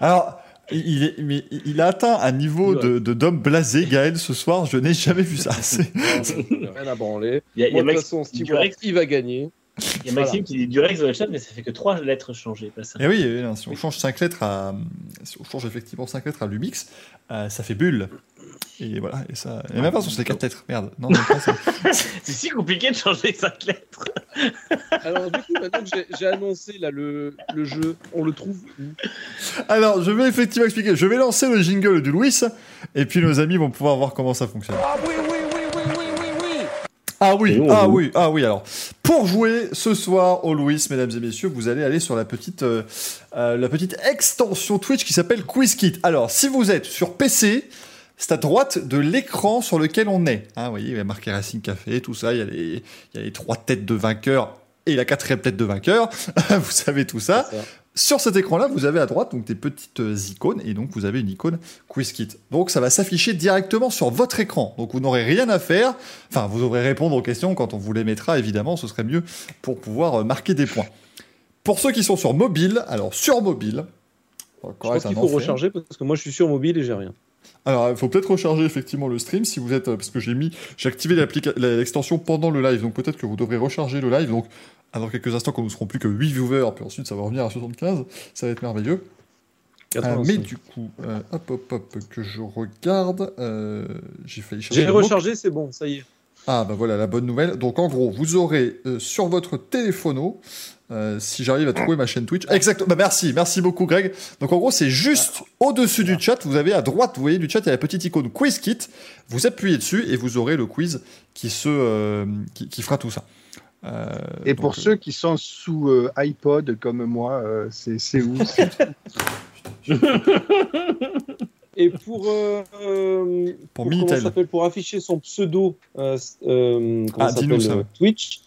Alors, il, est, mais il a atteint un niveau de, de d'homme blasé, Gaël, ce soir. Je n'ai jamais vu ça. C'est- Rien à branler. Il y a, il y Moi, a de toute façon, Durex il va gagner. Il y a Maxime qui dit Durex dans le chat, mais ça fait que trois lettres changées, pas ça. Et oui, eh non, si on change 5 lettres à. Si on change effectivement 5 lettres à Lumix, euh, ça fait bulle. Et voilà, et ça. Et même pas sur les 4 lettres, merde. Non, non, pas ça. C'est si compliqué de changer cinq lettres. Alors, du coup, maintenant que j'ai- annoncé là, le, le jeu, on le trouve où? Alors, je vais effectivement expliquer. Je vais lancer le jingle du Louis, et puis nos amis vont pouvoir voir comment ça fonctionne. Ah oui, oui, oui, oui, oui, oui, oui Ah oui, ah joue. oui, ah oui. Alors, pour jouer ce soir au Louis, mesdames et messieurs, vous allez aller sur la petite, euh, euh, la petite extension Twitch qui s'appelle QuizKit. Alors, si vous êtes sur PC, c'est à droite de l'écran sur lequel on est. Hein, vous voyez, il y a marqué Racing Café, tout ça. Il y, a les, il y a les trois têtes de vainqueurs et la quatrième tête de vainqueur. vous savez tout ça. Sur cet écran-là, vous avez à droite donc des petites euh, icônes et donc vous avez une icône QuizKit. Donc ça va s'afficher directement sur votre écran. Donc vous n'aurez rien à faire. Enfin, vous devrez répondre aux questions quand on vous les mettra, évidemment, ce serait mieux pour pouvoir euh, marquer des points. Pour ceux qui sont sur mobile, alors sur mobile, Je qu'il faut enfer. recharger parce que moi je suis sur mobile et j'ai rien. Alors, il faut peut-être recharger effectivement le stream si vous êtes, euh, parce que j'ai mis, j'ai activé l'extension pendant le live, donc peut-être que vous devrez recharger le live. Donc, dans quelques instants, quand nous serons plus que 8 viewers, puis ensuite ça va revenir à 75, ça va être merveilleux. Euh, 85. mais du coup, euh, hop, hop, hop, que je regarde, euh, j'ai failli chercher. J'ai rechargé, c'est bon, ça y est. Ah, bah voilà la bonne nouvelle. Donc en gros, vous aurez sur votre téléphono, euh, si j'arrive à trouver ma chaîne Twitch. Exactement. Bah, merci, merci beaucoup Greg. Donc en gros, c'est juste au-dessus du chat. Vous avez à droite, vous voyez du chat, il y a la petite icône Quiz Kit. Vous appuyez dessus et vous aurez le quiz qui se, euh, qui, qui fera tout ça. Euh, Et donc, pour euh, ceux qui sont sous euh, iPod comme moi, euh, c'est c'est où c'est- Et pour, euh, euh, Pour comment Minitel. ça s'appelle pour afficher son pseudo euh, euh, comment Ah, ça. Twitch.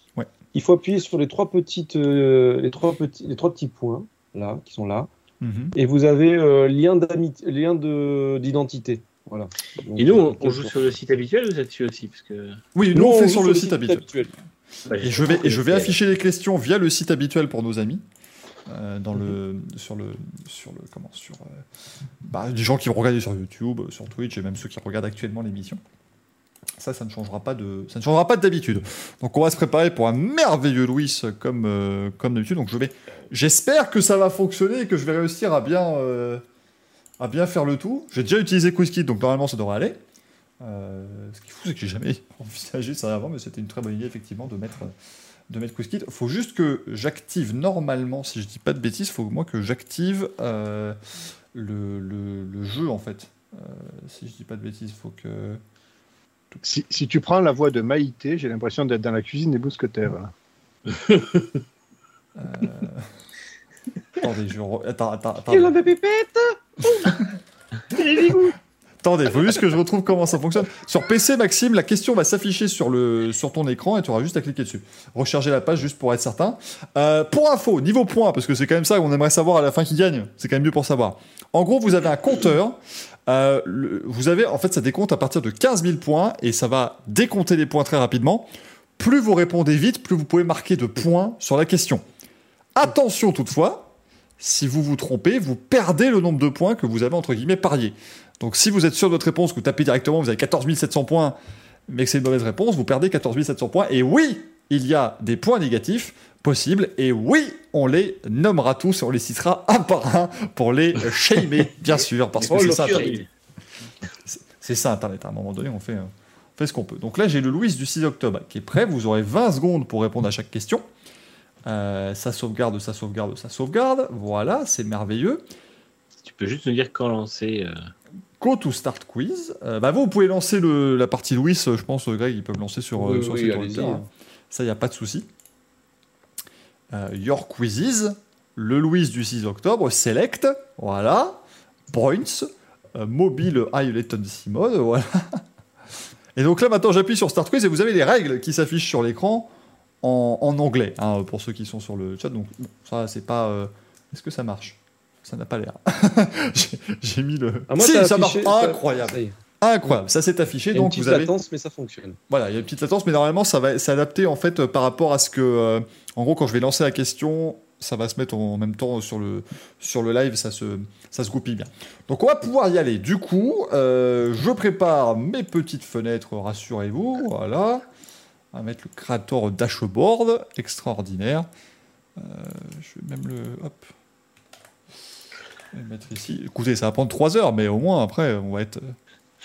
Il faut appuyer sur les trois petites, euh, les trois petits, les trois petits points là qui sont là, mhm. et vous avez euh, lien d'amitié, lien de d'identité. Voilà. Donc, Et nous, on, euh, on joue sur le site habituel ou là-dessus aussi parce que... Oui, nous, Nous, on fait sur le site habituel. Bah, Et je vais, et je vais afficher les questions via le site habituel pour nos amis. euh, dans le, sur le, sur le, comment, sur, euh, bah, des gens qui vont regarder sur YouTube, sur Twitch et même ceux qui regardent actuellement l'émission. Ça, ça ne changera pas de, ça ne changera pas d'habitude. Donc, on va se préparer pour un merveilleux Louis comme, euh, comme d'habitude. Donc, je vais, j'espère que ça va fonctionner et que je vais réussir à bien, euh, à bien faire le tout. J'ai déjà utilisé QuizKit, donc normalement, ça devrait aller. Euh, ce qui est fou, c'est que j'ai jamais envisagé ça avant, mais c'était une très bonne idée, effectivement, de mettre, de mettre QuizKit. Faut juste que j'active normalement, si je dis pas de bêtises, faut moi que j'active le, le- le jeu, en fait. Si je dis pas de bêtises, faut que... si, si tu prends la voix de Maïté, j'ai l'impression d'être dans la cuisine des mousquetaires. euh, Attendez, je... Attends, attends, attends. Et la pépépette Attendez, il faut juste que je retrouve comment ça fonctionne. Sur PC, Maxime, la question va s'afficher sur, ton écran et tu auras juste à cliquer dessus. Recharger la page juste pour être certain. Euh, pour info, niveau points, parce que c'est quand même ça qu'on aimerait savoir à la fin qui gagne. C'est quand même mieux pour savoir. En gros, vous avez un compteur. Euh, vous avez, en fait, ça décompte à partir de 15 000 points et ça va décompter les points très rapidement. Plus vous répondez vite, plus vous pouvez marquer de points sur la question. Attention toutefois, si vous vous trompez, vous perdez le nombre de points que vous avez entre guillemets pariés. Donc si vous êtes sûr de votre réponse, que vous tapez directement, vous avez 14 700 points, mais que c'est une mauvaise réponse, vous perdez 14 700 points. Et oui, il y a des points négatifs possibles. Et oui, on les nommera tous et on les citera un par un pour les shamer, bien sûr, parce que Oh, c'est le ça. Internet. C'est ça Internet. À un moment donné, on fait, euh, on fait ce qu'on peut. Donc là, j'ai le Louis du 6 octobre qui est prêt. Vous aurez 20 secondes pour répondre à chaque question. Euh, ça sauvegarde, ça sauvegarde, ça sauvegarde. Voilà, c'est merveilleux. Tu peux juste nous dire quand lancer. euh, Go to Start Quiz. Euh, bah vous, vous pouvez lancer le- la partie Louis, euh, je pense, euh, Greg, ils peuvent lancer sur, Oui, sur oui, ordinateur, hein. Ça, il n'y a pas de souci. Euh, your Quizzes, le Louis du 6 octobre, Select, voilà. Points, euh, mobile high latency mode, voilà. Et donc là, maintenant, j'appuie sur Start Quiz et vous avez les règles qui s'affichent sur l'écran en, en anglais, hein, pour ceux qui sont sur le chat. Donc, ça, c'est pas. Est-ce que ça marche? Ça n'a pas l'air. J'ai- mis le. Ah, moi, si, ça marche incroyable. Incroyable, ça s'est affiché, Il y a une donc petite vous avez... latence, mais ça fonctionne. Voilà, il y a une petite latence, mais normalement, ça va s'adapter en fait par rapport à ce que... euh, en gros, quand je vais lancer la question, ça va se mettre en même temps sur le, sur le live, ça se, ça se goupille bien. Donc on va pouvoir y aller. Du coup, euh, je prépare mes petites fenêtres, rassurez-vous, voilà. On va mettre le créateur dashboard, extraordinaire. Euh, je vais même le. Hop. Je vais le mettre ici. Écoutez, ça va prendre 3 heures, mais au moins après, on va être, euh,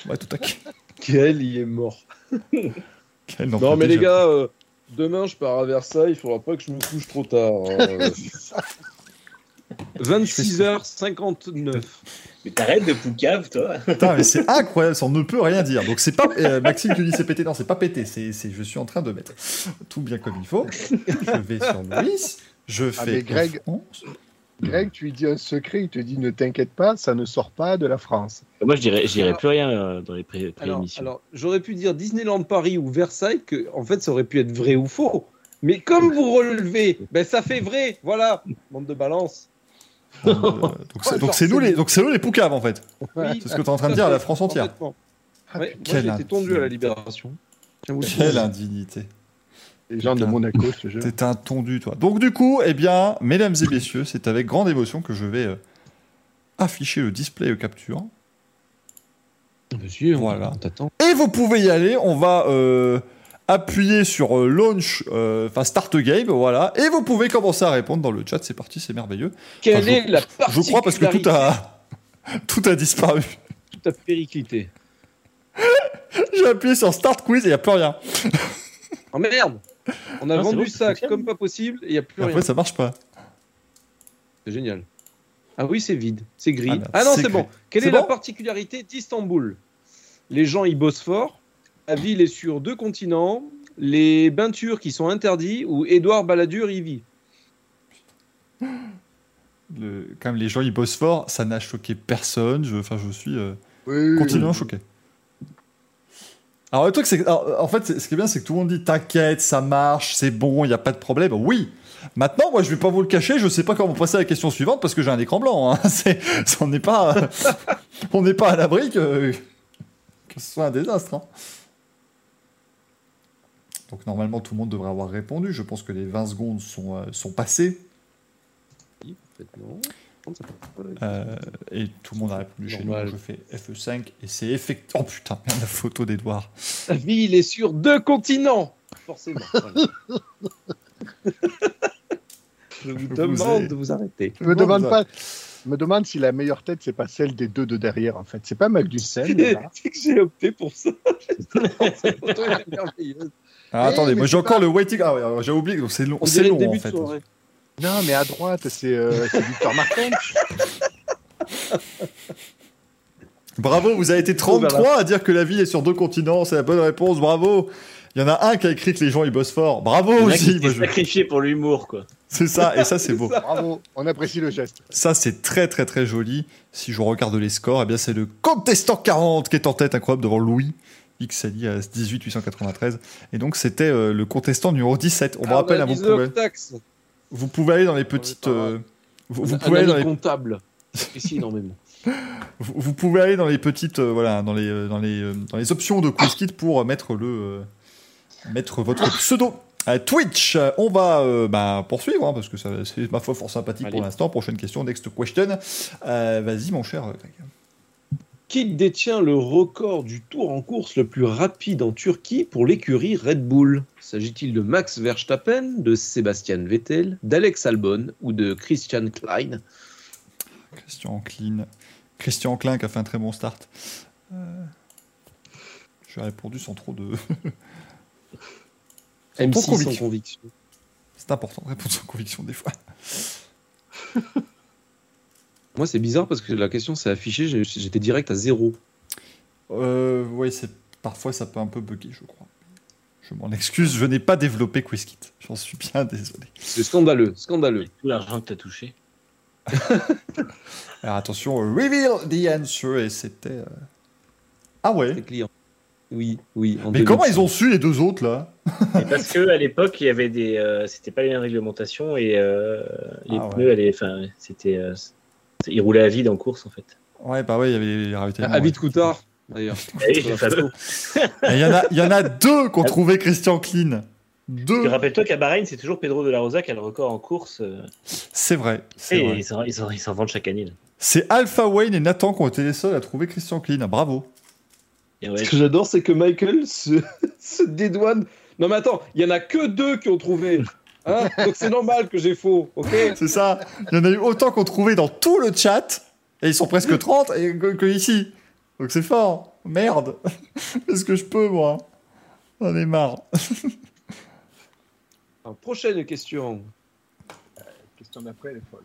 on va être au taquet. Quel il est mort. Quel Non, mais les gars, euh, demain je pars à Versailles, il faudra pas que je me couche trop tard. hein. 26h59. Mais t'arrêtes de poucave, toi. Putain, mais c'est incroyable, ça on ne peut rien dire. Donc c'est pas euh, Maxime qui dit c'est pété, non, c'est pas pété, c'est, c'est- je suis en train de mettre tout bien comme il faut. Je vais sur Louis, je Ah, fais mais Greg- France. Greg, tu lui dis un secret, il te dit ne t'inquiète pas, ça ne sort pas de la France. Moi, je dirais, je dirais Alors- plus rien euh, dans les pré- Alors, pré-émissions. alors, j'aurais pu dire Disneyland Paris ou Versailles, que en fait ça aurait pu être vrai ou faux. Mais comme vous relevez, ben ça fait vrai, voilà, bande de balance. Euh, donc c'est, nous les, donc c'est nous les poucaves en fait. Oui, C'est ce que tu es en train de dire à la France entière. Ah, Ouais, moi quelle j'ai été tondu à la Libération. Quelle dire. indignité. Les gens de. Monaco, je te jure. T'es un tondu, toi. Donc, du coup, eh bien, mesdames et messieurs, c'est avec grande émotion que je vais euh, afficher le display euh, capture. Monsieur, on- Voilà. on t'attend. Et vous pouvez y aller. On va euh, appuyer sur euh, launch, euh, enfin start game, voilà. Et vous pouvez commencer à répondre dans le chat. C'est parti, c'est merveilleux. Quelle Enfin, je- est la Je crois parce que tout a, tout a disparu. tout a périclité. J'ai appuyé sur start quiz et il n'y a plus rien. Oh merde On a Non, vendu ça comme pas possible et il n'y a plus rien. après, ça marche pas. C'est génial. Ah oui, c'est vide, c'est gris. Ah Ah, non, c'est bon. Quelle est la particularité d'Istanbul? Les gens y bossent fort. La ville est sur deux continents. Les bains turcs qui sont interdits ou Édouard Balladur y vit. Le, quand même, les gens ils bossent fort. Ça n'a choqué personne. Je, enfin, je suis euh, Oui, continuellement choqué. Alors le truc, c'est en fait, ce qui est bien, c'est que tout le monde dit t'inquiète, ça marche, c'est bon, il n'y a pas de problème. Oui. Maintenant, moi, je vais pas vous le cacher, je sais pas comment passer à la question suivante parce que j'ai un écran blanc. Hein. On n'est pas, on n'est pas à l'abri que, ce soit un désastre. hein. Donc normalement, tout le monde devrait avoir répondu. Je pense que les 20 secondes sont, euh, sont passées euh, et tout le monde a répondu chez nous. Je fais FE5 et c'est effectivement. Oh putain, merde, la photo d'Edouard. La ville est sur deux continents. Forcément. Voilà. Je vous demande de vous arrêter. Je me demande pas. Je me demande si la meilleure tête, c'est pas celle des deux de derrière, en fait. C'est pas Magnussen. C'est que j'ai opté pour ça. Cette photo est merveilleuse. Ah, Eh, attendez, mais moi j'ai encore pas- le waiting. Ah ouais, j'ai oublié, donc c'est long, On c'est long début en fait. soirée. Non, mais à droite, c'est euh, Victor Martin. Bravo, vous avez été Oh, vers 33 à dire que la vie est sur deux continents, c'est la bonne réponse, bravo. Il y en a un qui a écrit que les gens ils bossent fort. Bravo Le mec aussi, qui sacrifié pour l'humour, quoi. c'est ça, et ça c'est beau. Bravo, on apprécie le geste. Ça c'est très très très joli. Si je regarde les scores, eh bien c'est le contestant 40 qui est en tête incroyable devant Louis. XLI à 18 893 et donc c'était euh, le contestant numéro 17 on me Ah, rappelle on a hein, vous, pouvez, aller dans les petites euh, vous, vous pouvez aller dans les comptable. Ici, énormément. Vous, vous pouvez aller dans les petites, euh, voilà, dans les, euh, dans les, euh, dans les options de QuizKit pour euh, mettre le, mettre votre pseudo. Twitch, on va euh, bah, poursuivre hein, parce que c'est ma foi fort sympathique pour Allez. l'instant. Prochaine question, next question. Euh, Vas-y, mon cher Greg. Qui détient le record du tour en course le plus rapide en Turquie pour l'écurie Red Bull? S'agit-il de Max Verstappen, de Sébastien Vettel, d'Alex Albon ou de Christian Klein? Christian Klein. Christian Klein qui a fait un très bon start. Euh, J'ai répondu sans trop de. Sans trop de M6 sans conviction. conviction. C'est important de répondre sans conviction des fois. Moi, c'est bizarre parce que la question s'est affichée, j'étais direct à zéro. Euh, oui, c'est parfois ça peut un peu bugger, je crois. Je m'en excuse, je n'ai pas développé QuizKit. J'en suis bien désolé. C'est scandaleux, scandaleux. Tout l'argent que t'as touché. Alors attention, euh, reveal the answer et c'était. euh, Ah Les ouais. clients. Oui, oui. en Mais comment 2005. ils ont su les deux autres là? Et parce que à l'époque, il y avait des, euh, c'était pas les mêmes réglementations et euh, les Ah pneus, c'était, c'est- ils roulaient à vide en course en fait. Ouais, bah ouais, il y avait les ravitaillements. À ouais. vite Coutard, d'ailleurs. Ah Il y en a, il y en a deux qui ont trouvé Christian Klein. Deux. Et Rappelle-toi qu'à Bahreïn, c'est toujours Pedro de la Rosa qui a le record en course. euh, C'est vrai. Et vrai. ils s'en, vendent chaque année. C'est Alpha Wayne et Nathan qui ont été les seuls à trouver Christian Klein. Bravo. Et ouais, Ce que j'adore, c'est que Michael se, se dédouane. Non, mais attends, il y en a que deux qui ont trouvé. Hein Donc c'est normal que j'ai faux, ok C'est ça. Il y en a eu autant qu'on trouvait dans tout le chat. Et ils sont presque 30 et que, que ici. Donc c'est fort. Merde. Est-ce que je peux, moi? J'en ai marre. Alors, Prochaine question. Question d'après, elle est folle.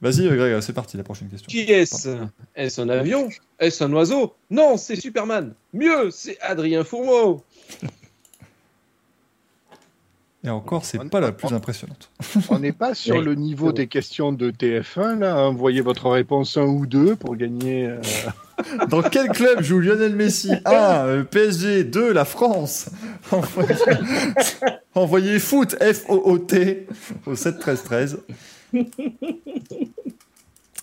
Vas-y, Greg, c'est parti, la prochaine question. Qui est-ce? Est-ce un avion? Est-ce un oiseau? Non, c'est Superman. Mieux, c'est Adrien Fourmeau. Et encore, c'est pas la plus impressionnante. On n'est pas sur Oui. le niveau des questions de TF1, là. Envoyez votre réponse 1 ou 2 pour gagner. euh, Dans quel club joue Lionel Messi? 1. PSG. 2. La France. Envoyez, Envoyez foot, F-O-O-T, au 7 13 13.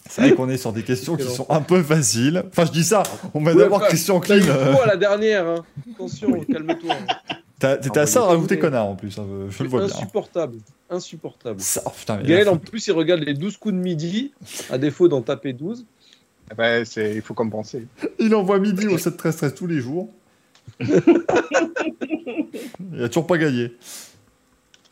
C'est vrai qu'on est sur des questions qui sont un peu faciles. Enfin, je dis ça, on m'a Ouais, d'abord eu clean. euh, la dernière. hein. Attention, calme-toi. t'as- T'étais à ça de rajouter connard en plus, hein, je le vois bien. Insupportable. Insupportable. Ça, oh, putain, Gaël, en plus, il regarde les 12 coups de midi, à défaut d'en taper 12. eh ben, c'est- il faut compenser. Il envoie midi au 7 13 13 tous les jours. il a toujours pas gagné.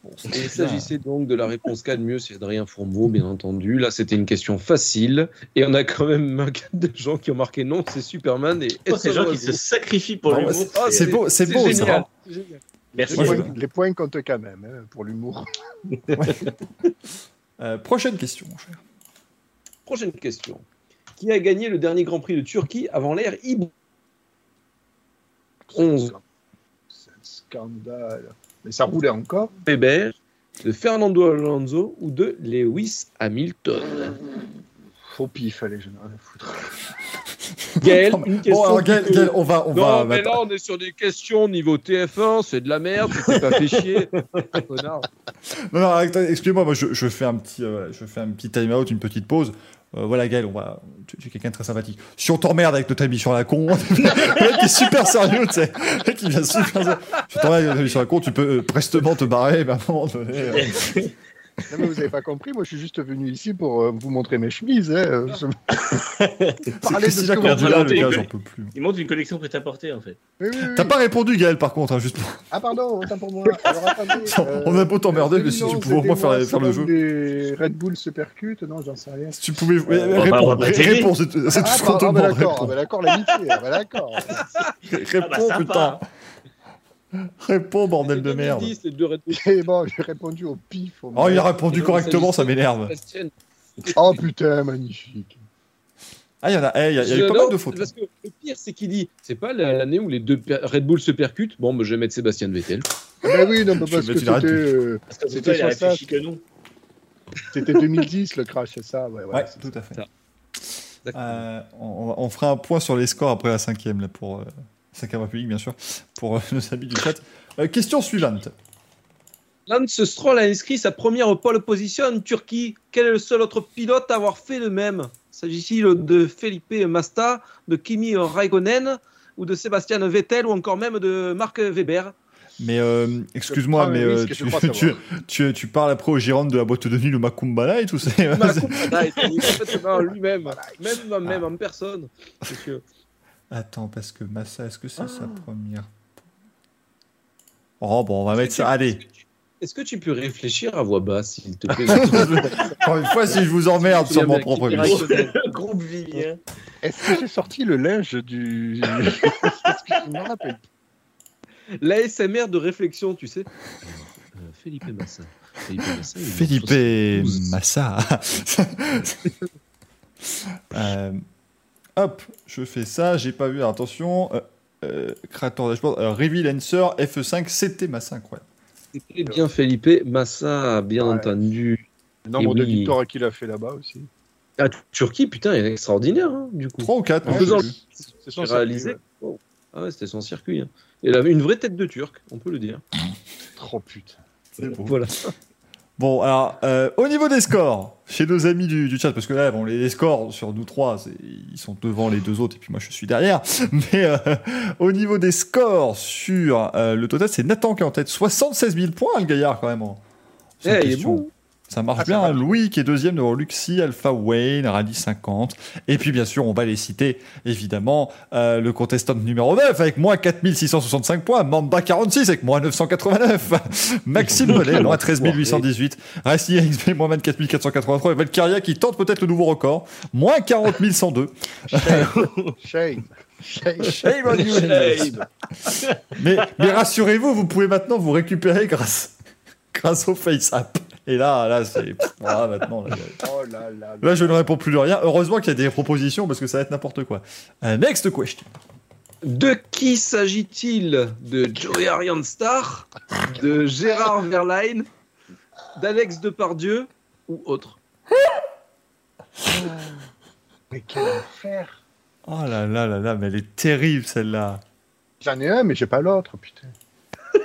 Bon, il s'agissait donc de la réponse K de mieux, c'est Adrien Fourmeau, bien entendu. Là, c'était une question facile. Et on a quand même un quart de gens qui ont marqué non, c'est Superman. Et Oh, ces gens qui se sacrifient pour Non, l'humour. c'est- Ah, c'est beau, c'est beau, ça. Merci. Les points, je- les points comptent quand même hein, pour l'humour. Euh, prochaine question, mon cher. Prochaine question. Qui a gagné le dernier Grand Prix de Turquie avant l'ère Ibo 11. C'est un scandale. Mais ça roulait encore. Weber, de Fernando Alonso ou de Lewis Hamilton Faux pif, allez, je n'ai rien à foutre. Gaël, Bon, une question. alors, Gaël, plutôt- Gaël, on va. On non, va mais là, on est sur des questions niveau TF1, c'est de la merde, tu t'es pas fait chier. Non, non, excusez-moi, moi je, je fais un petit, euh, je fais un petit time out, une petite pause. Euh, voilà, Gaël, on va. Tu, tu es quelqu'un de très sympathique. Si on t'emmerde avec notre émission à la con, le mec est super sérieux, tu sais. Vient super sérieux. Si on t'emmerde avec notre émission à la con, tu peux euh, prestement te barrer, mais Non, mais vous n'avez pas compris, moi je suis juste venu ici pour euh, vous montrer mes chemises. Hein. euh, je- c'est Parlez de ce que vous là, le gars, j'en peux plus. Il montre une collection prêt-à-porter en fait. Oui, oui, oui. T'as pas répondu, Gaël, par contre, hein, juste pour. Ah pardon, autant pour moi. Alors, attendez, euh, On a beau t'emmerder, mais si tu pouvais au moins faire, faire le jeu. Des Red Bull se percutent, non, j'en sais rien. Si tu pouvais. ouais, on va- réponds, on va pas ré- t'aider. réponds, c'est c'est tout Ah, ce qu'on te ah, bah, demande. d'accord, ah, Réponds, bah, d'accord, l'amitié, ah, bah, d'accord. Réponds, Ah, bah, putain. Réponds, bordel de C'était merde. 2010, les deux Red Bull. Et bon, j'ai répondu au pif. au Oh, il a répondu correctement, ça m'énerve. Oh putain, magnifique. Ah, il y en a, eh, il y a, il y a eu pas non, mal de fautes. Parce que le pire, c'est qu'il dit c'est pas la- l'année où les deux Red Bull se percutent. Bon, bah, je vais mettre Sébastien Vettel. Ah, bah oui, non, Je parce que c'était euh, Parce que C'était sur ça. réfléchi que non. c'était 2010 le crash, c'est ça. Ouais, ouais, tout à fait. Euh, on fera un point sur les scores après la cinquième, là, pour euh, cinquième République, bien sûr, pour euh, nos amis du chat. Euh, question suivante. Lance Stroll a inscrit sa première pole position en Turquie. Quel est le seul autre pilote à avoir fait le même? S'agit-il de Felipe Masta, de Kimi Raikkonen ou de Sébastien Vettel ou encore même de Marc Weber Mais euh, excuse-moi, mais euh, tu, parles après au gérant de la boîte de nuit, le Makumbala et tout ça. Complètement lui-même, même, même en personne. monsieur. Attends, parce que Massa, est-ce que c'est sa première Oh, bon, on va mettre ça. Allez. Est-ce que tu peux réfléchir à voix basse, s'il te plaît? Encore une fois, si je vous emmerde sur mon propre. Groupe Vivien. Est-ce que j'ai sorti le linge du. Est-ce que je me rappelle L'ASMR de réflexion, tu sais. Euh, Felipe Massa. Felipe Massa. il est Felipe 72. Massa. Euh, hop, je fais ça, j'ai pas vu, attention, euh, euh, créateur dashboard, euh, Reveal Answer, F5, c'était Massa, incroyable. C'était bien Felipe Massa, bien Ouais. entendu. Le nombre Et de oui. victoires qu'il a fait là-bas aussi. Ah, Turquie, putain, il est extraordinaire, hein, du coup. 3 ou 4, Ouais, non, faisant. C'est son réalisé. circuit, Oh. Ah ouais, c'était son circuit. hein. Il avait une vraie tête de Turc, on peut le dire. Oh putain. Voilà. Bon, alors, euh, au niveau des scores, chez nos amis du, du chat, parce que là, bon, les, les scores sur nous trois, ils sont devant les deux autres, et puis moi je suis derrière. Mais euh, au niveau des scores sur euh, le total, c'est Nathan qui est en tête. 76 000 points, le gaillard, quand même. en- Eh, il est bon. Ça marche Ah, bien. va. Louis qui est deuxième devant Luxi, Alpha Wayne, Rally 50. Et puis bien sûr, on va les citer évidemment. euh, le contestant numéro 9 avec moins 4665 points. Mamba 46 avec moins 989. Maxime Mollet, moins 13 818. Racing XB, moins 24 483. Et Valkyria qui tente peut-être le nouveau record. Moins 40 102. Shame. Shame. Shame on you. Shame. Mais, mais rassurez-vous, vous pouvez maintenant vous récupérer grâce, grâce au Face App. Et là, là, c'est. Voilà, maintenant. Là, Oh là là. là, je ne réponds plus de rien. Heureusement qu'il y a des propositions parce que ça va être n'importe quoi. Euh, next question. De qui s'agit-il De Joey Arianstar De Gérard Verlaine D'Alex Depardieu Ou autre? Mais quel enfer. Oh là là là là, mais elle est terrible celle-là. J'en ai un, mais j'ai pas l'autre, putain.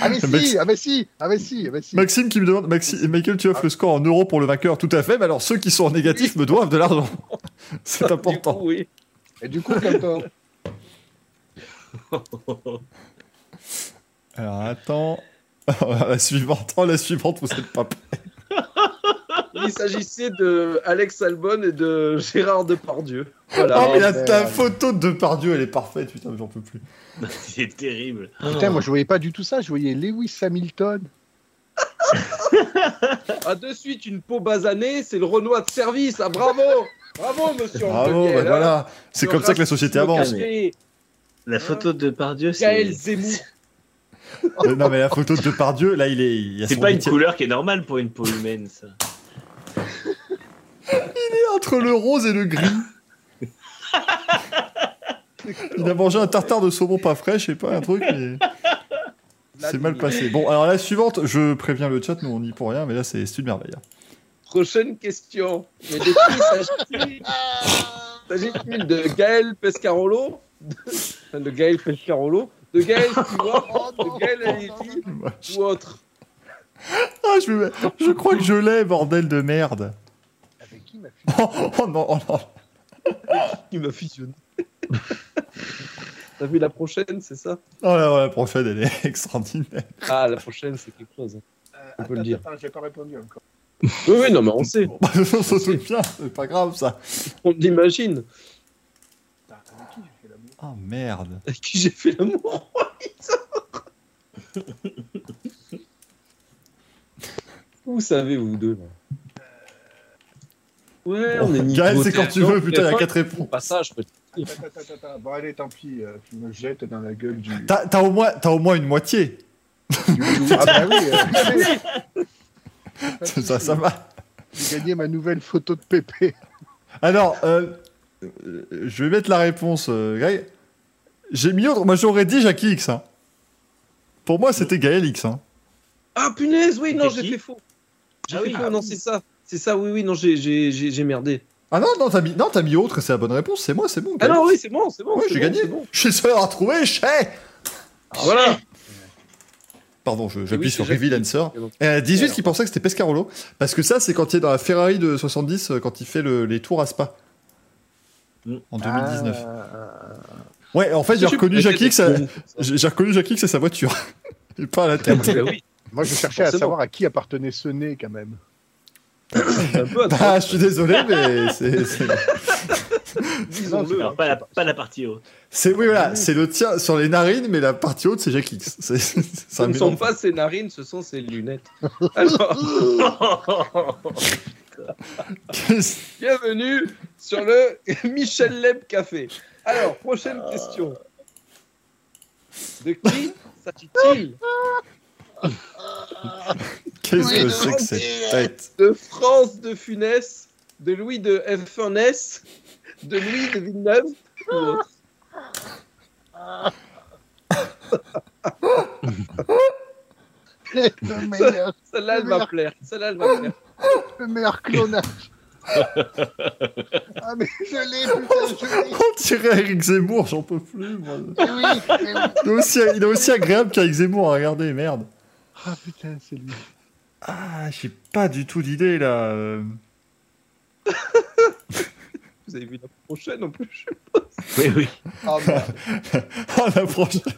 Ah mais Max- si, ah mais si, ah mais si, ah mais si. Maxime qui me demande Maxi- Michael, tu offres le score en euros pour le vainqueur Tout à fait, mais alors ceux qui sont en négatif me doivent de l'argent. C'est Du important. coup, oui. Et du coup. Alors attends. la suivante, oh, la suivante, vous êtes pas prêts. Il s'agissait de Alex Albon et de Gérard Depardieu. Voilà. Oh, mais la, ta photo de Depardieu, elle est parfaite, putain, j'en peux plus. C'est terrible. Putain, moi je voyais pas du tout ça, je voyais Lewis Hamilton. Ah, de suite, une peau basanée, c'est le Renoir de service. Ah, bravo Bravo, monsieur Bravo, bah là. voilà. C'est comme ça que la société avance. La photo de Pardieu, Gaël c'est. Zemmour. Euh, non, mais la photo de Depardieu, là, il est. C'est pas une couleur qui est normale pour une peau humaine, ça. Entre le rose et le gris. Il a mangé un tartare de saumon pas frais, je sais pas, un truc, mais c'est mal passé. Bon, alors la suivante, je préviens le chat, nous on n'y pour rien, mais là c'est une merveille. Prochaine question. Qui s'agit-il de Gaël Pescarolo de, Gaël Pescarolo De Gaël Stewart De Gaël Aletti Ou autre Ah, je, vais- je crois que je l'ai, bordel de merde. Avec qui m'a fait Oh, oh non, oh non. Il m'a fusionné. T'as vu la prochaine, c'est ça? Oh là, la prochaine, elle est extraordinaire. Ah, la prochaine, c'est quelque chose. On peut le dire. Attends, j'ai pas répondu encore. Oui, oui, non, mais on sait. Bon, on se bien, c'est pas grave ça. On l'imagine. Attends, avec qui? J'ai fait l'amour Oh merde. Avec qui j'ai fait l'amour? Vous savez, vous deux, là. Ouais, on est niveau Gaël, c'est quand tu veux, putain, il y a 4 réponses. Pas ça, je peux te Attends, attends, attends, attends. Bon, allez, tant pis, euh, je me jette dans la gueule du. T'as t'as au, moins- t'as au moins une moitié. du- du- Ah bah oui, euh, Ça, ça va. J'ai gagné ma nouvelle photo de Pépé. Alors, euh, euh, je vais mettre la réponse, euh, Greg. J'ai mis autre. Moi, j'aurais dit Jackie X. hein. Pour moi, c'était Gaël X. hein. Ah punaise, oui, non, C'était j'ai qui fait faux. J'ai Ah fait oui. Ah non, oui. c'est ça. C'est ça, oui, oui, non, j'ai- j'ai j'ai- j'ai merdé. Ah non, non, t'as mis, non, t'as mis autre, c'est la bonne réponse. C'est moi, c'est bon. Ah non, oui, c'est bon, c'est bon. C'est j'ai bon, gagné. c'est Bon. Je suis seul à retrouver, je sais. Voilà. Pardon, je- j'appuie Oui, sur Reveal. Answer. Et donc, Et à 18 Alors. qui pensait que c'était Pescarolo. Parce que ça, c'est quand il est dans la Ferrari de 70, euh, quand il fait le- les tours à Spa. Mm. En 2019. Ah, Ouais, en fait, j'ai reconnu Jackie X. c'est sa voiture. Et pas à la tête. Bah oui, Moi, je cherchais à savoir à qui appartenait ce nez, quand même. c'est un peu à Bah, je suis désolé, mais c'est. disons-le. Alors, pas la, pas la partie haute. C'est oui voilà, c'est le tien sur les narines, mais la partie haute c'est Jackie X. C'est c'est Ce ne sont pas ses narines, ce sont ses lunettes. Alors, bienvenue sur le Michel Leb Café. Alors, prochaine question. De qui s'agit-il? Qu'est-ce que c'est que cette tête De France de Funès, de Louis de F1S, de Louis de Villeneuve ou autre le meilleur, Celle-là, elle va plaire. Celle-là, elle va plaire. le meilleur clonage. ah, mais je l'ai, putain, je l'ai. On dirait Eric Zemmour, j'en peux plus. moi. Mais oui, mais oui. Il est aussi, il est aussi agréable qu'Eric Zemmour, regardez, merde. Ah putain, c'est lui. Ah, j'ai pas du tout d'idée là. Vous avez vu la prochaine en plus, je. Oui, oui. Ah, oh, la prochaine.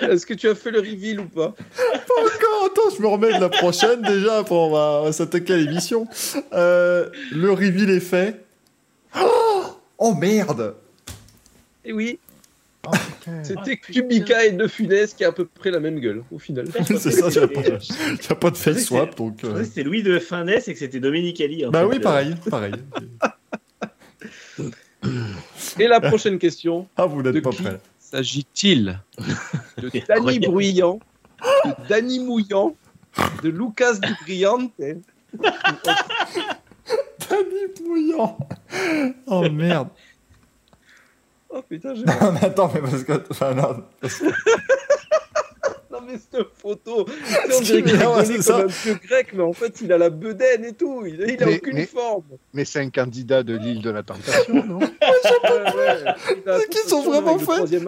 Est-ce que tu as fait le reveal ou pas? Pas encore, attends, je me remets de la prochaine déjà, pour on va, euh, s'attaquer à l'émission. Euh, le reveal est fait. Oh, oh merde Et oui Oh, putain. c'était Kubica et De Funès qui a à peu près la même gueule au final. C'est ça, il n'y a, pas de- face swap donc. Euh, C'était Louis de Finesse et que c'était Dominique Ali. en Bah fait. oui, pareil, pareil. Et la prochaine question Ah, vous n'êtes pas qui prêts. s'agit-il De Danny. Bruyant, de Danny Mouillant, de Lucas Di Briante Danny Bouillant Oh merde Oh putain, j'ai... Non, mais attends, mais parce que. Enfin, non. Non mais cette photo, tu sais, on dirait qu'il est comme un vieux grec, mais en fait il a la bedaine et tout, il, il a Mais- aucune mais- forme. Mais c'est un candidat de l'île de la Tentation, non Ouais, ouais, il a Mais qui sont vraiment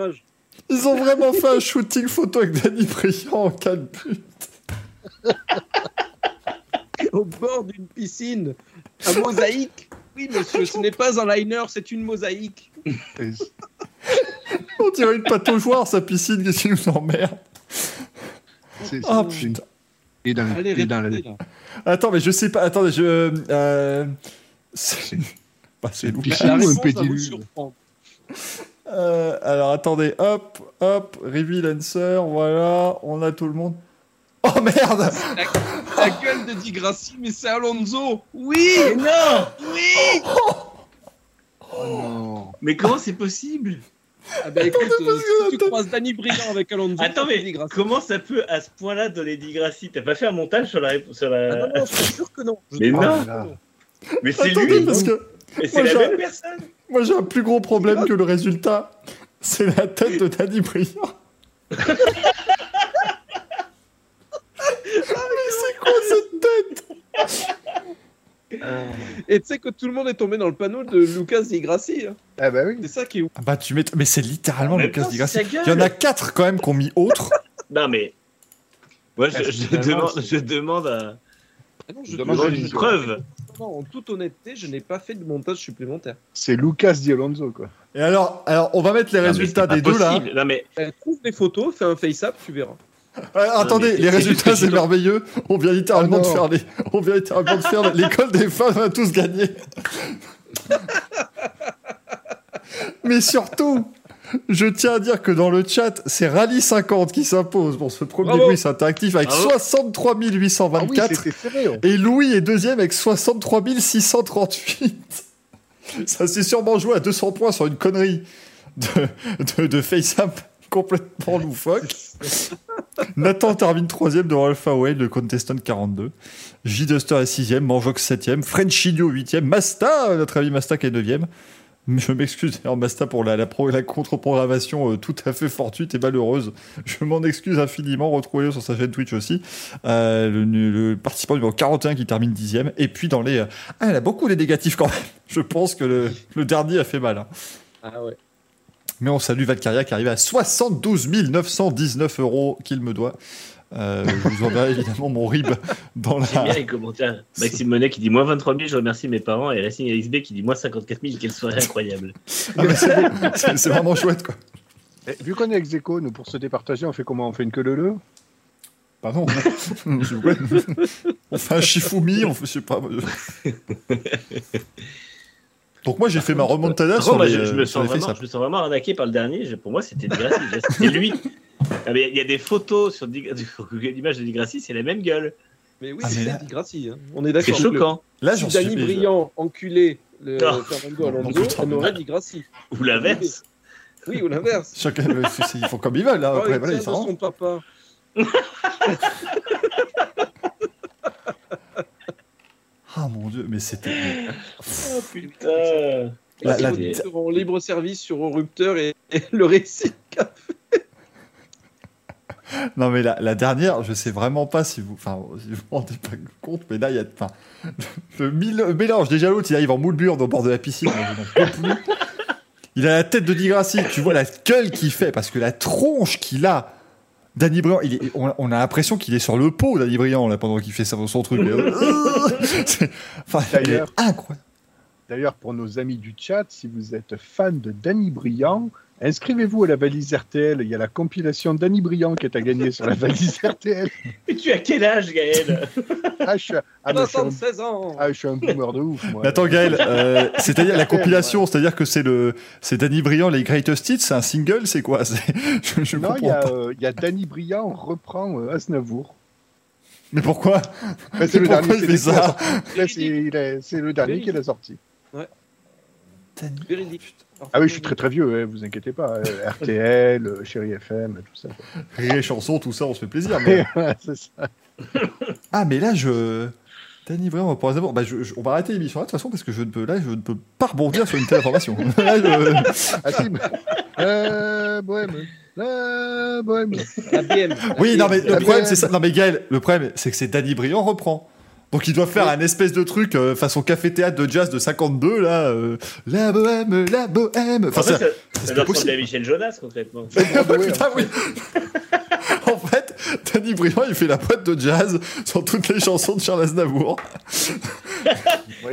âge. Ils ont vraiment fait un shooting photo avec Danny Brillant en 4 buts. Au bord d'une piscine, un mosaïque. Oui monsieur, ce n'est pas un liner, c'est une mosaïque. On dirait une pataugeoire, sa piscine, qu'est-ce qui nous emmerde C'est- Ah c'est- putain. Et dans, Allez, et dans la-. Attends, mais je sais pas. Attendez, je. Euh... C'est bah, c'est Lucas. Pichou, La un surprendre. Euh, alors attendez, hop, hop, reveal answer, voilà, on a tout le monde. Oh merde La gueule de Di Grassi, mais c'est Alonso. Oui, non oui. Oh non. Mais comment c'est possible? Ah bah écoute, euh, si tu attends. croises Danny Brillant avec Alonso, Attends, mais comment ça peut à ce point-là donner Di Grassi T'as pas fait un montage sur la réponse sur la... Ah non, non, je suis sûr que non. Mais Oh non. Mais c'est Attendez, lui parce que Et c'est Moi, la j'ai- même personne moi j'ai un plus gros problème que le résultat. C'est la tête de Danny Brillant. mais c'est quoi cette tête? Et tu sais que tout le monde est tombé dans le panneau de Lucas Di Grassi. hein. Ah bah oui. C'est ça qui est ouf. Ah Bah tu mets... Mais c'est littéralement En même Lucas Di Grassi. Il y en a quatre quand même qui ont mis autre. Non mais... Moi je, Ah, demande, je demande à... Ah non, Je je demande une preuve non, en toute honnêteté, je n'ai pas fait de montage supplémentaire. C'est Lucas Di Alonso, quoi. Et alors, alors on va mettre les Non, résultats des deux là. Non mais... Trouve des photos, fais un face-up, tu verras. Ouais, attendez, mais les résultats c'est merveilleux. On vient littéralement Oh de faire les, on vient littéralement de faire l'école des femmes a tous gagné. Mais surtout, je tiens à dire que dans le chat, c'est Rally 50 qui s'impose pour ce premier Bravo. quiz interactif avec Bravo. 63 Ah oui, 824. c'était serré. oh. et Louis est deuxième avec 63 638. Ça s'est sûrement joué à 200 points sur une connerie de, de, de face-up complètement loufoque. Nathan termine troisième devant Alpha Whale, le contestant 42. J. Duster est sixième, Manjox septième, Frenchinio huitième, Masta, notre ami Masta qui est neuvième. Je m'excuse d'ailleurs Masta pour la, la, pro- la contre-programmation euh, tout à fait fortuite et malheureuse. Je m'en excuse infiniment. Retrouvez-le sur sa chaîne Twitch aussi. Euh, le, participant numéro 41 qui termine dixième. Et puis dans les... euh, Ah, y a beaucoup les négatifs quand même. Je pense que le, le dernier a fait mal. hein. Ah ouais. Mais on salue Valkyria qui arrive à 72 919 euros qu'il me doit. Euh, je vous enverrai évidemment mon RIB dans J'aime bien la... les commentaires. Maxime Monet qui dit moins 23 000, je remercie mes parents. Et Racing XB qui dit moins 54 000, quelle soirée incroyable. Ah, c'est vraiment chouette quoi. Eh, vu qu'on est ex aequo, nous, pour se départager, on fait comment? On fait une queue leu? Pardon. On fait un Shifumi, on fait, je sais pas. Donc moi j'ai fait ma remontada sur les, je, je me sur sens vraiment, je me sens vraiment arnaqué par le dernier. Je- pour moi, c'était Degrassi. C'était lui. Ah, Il y a des photos sur l'image de Degrassi, c'est la même gueule. Mais oui, Ah, c'est là- Di Grassi. hein. On est C'est d'accord. choquant. Là Si j'en Danny suis. Brillant enculé le Non. Fernando Alonso, on aurait mais- Di Grassi. Ou l'inverse. Oui, ou l'inverse. Chacun, c'est- c'est- ils font comme ils veulent. Là. Oh, Après, il voilà, ils s'arrangent. son papa. Ah mon dieu, mais c'était. Oh putain. La- la- en libre service sur Eurupteur et, et le récit. Non mais la, la dernière, je sais vraiment pas si vous, enfin, si vous vous rendez pas compte, mais là il y a, enfin, le le mélange. Déjà l'autre, il arrive en moule burne au bord de la piscine. Il a la tête de Digrassi. Tu vois la gueule qu'il fait parce que la tronche qu'il a. Danny Briand, il est- on, on a l'impression qu'il est sur le pot, Danny Briand, là, pendant qu'il fait ça- son truc. C'est- enfin, D'ailleurs. incroyable. D'ailleurs, pour nos amis du chat, si vous êtes fan de Danny Briand, Inscrivez-vous à la valise RTL. Il y a la compilation d'Annie Briand qui est à gagner sur la valise RTL. Mais tu as quel âge, Gaël? Ah, je suis, un- ah, mais je suis un- 76 ans ah, je suis un boomer de ouf, moi. Mais attends, Gaël, euh, c'est-à-dire la compilation, c'est-à-dire que c'est le, c'est Danny Briand, les Greatest Hits, c'est un single, c'est quoi? C'est- Je, je non, il y, comprends a, pas. euh, il y a Danny Briand reprend euh, Aznavour. Mais pourquoi? Ben, c'est le Pourquoi dernier ça? Là, c'est il est- c'est le dernier qu'il a sorti. Véridique. Ah oui, je suis très très vieux, hein, vous inquiétez pas. euh, RTL, euh, Chéri FM, tout ça. Rire et chanson, tout ça, on se fait plaisir. Mais... c'est ça. ah, mais là, je. Danny Briand, pour Aznavour, bah, je, je- on va arrêter l'émission là, de toute façon, parce que je ne peux, là, je ne peux pas rebondir sur une telle information. Là, je- Ah si, mais- euh, bohème. Euh, bohème. La BM. Oui, non, mais le La problème, c'est ça. Non, mais Gaël, le problème, c'est que c'est Danny Briand reprend. Donc, il doit faire un espèce de truc euh, façon café-théâtre de jazz de 52, là. euh, la bohème, la bohème. Enfin, En fait, ça, ça, c'est ça pas doit ressembler à possible. Michel Jonas, concrètement. Putain, oui. en fait, Danny Briand, il fait la boîte de jazz sur toutes les chansons de Charles Aznavour. De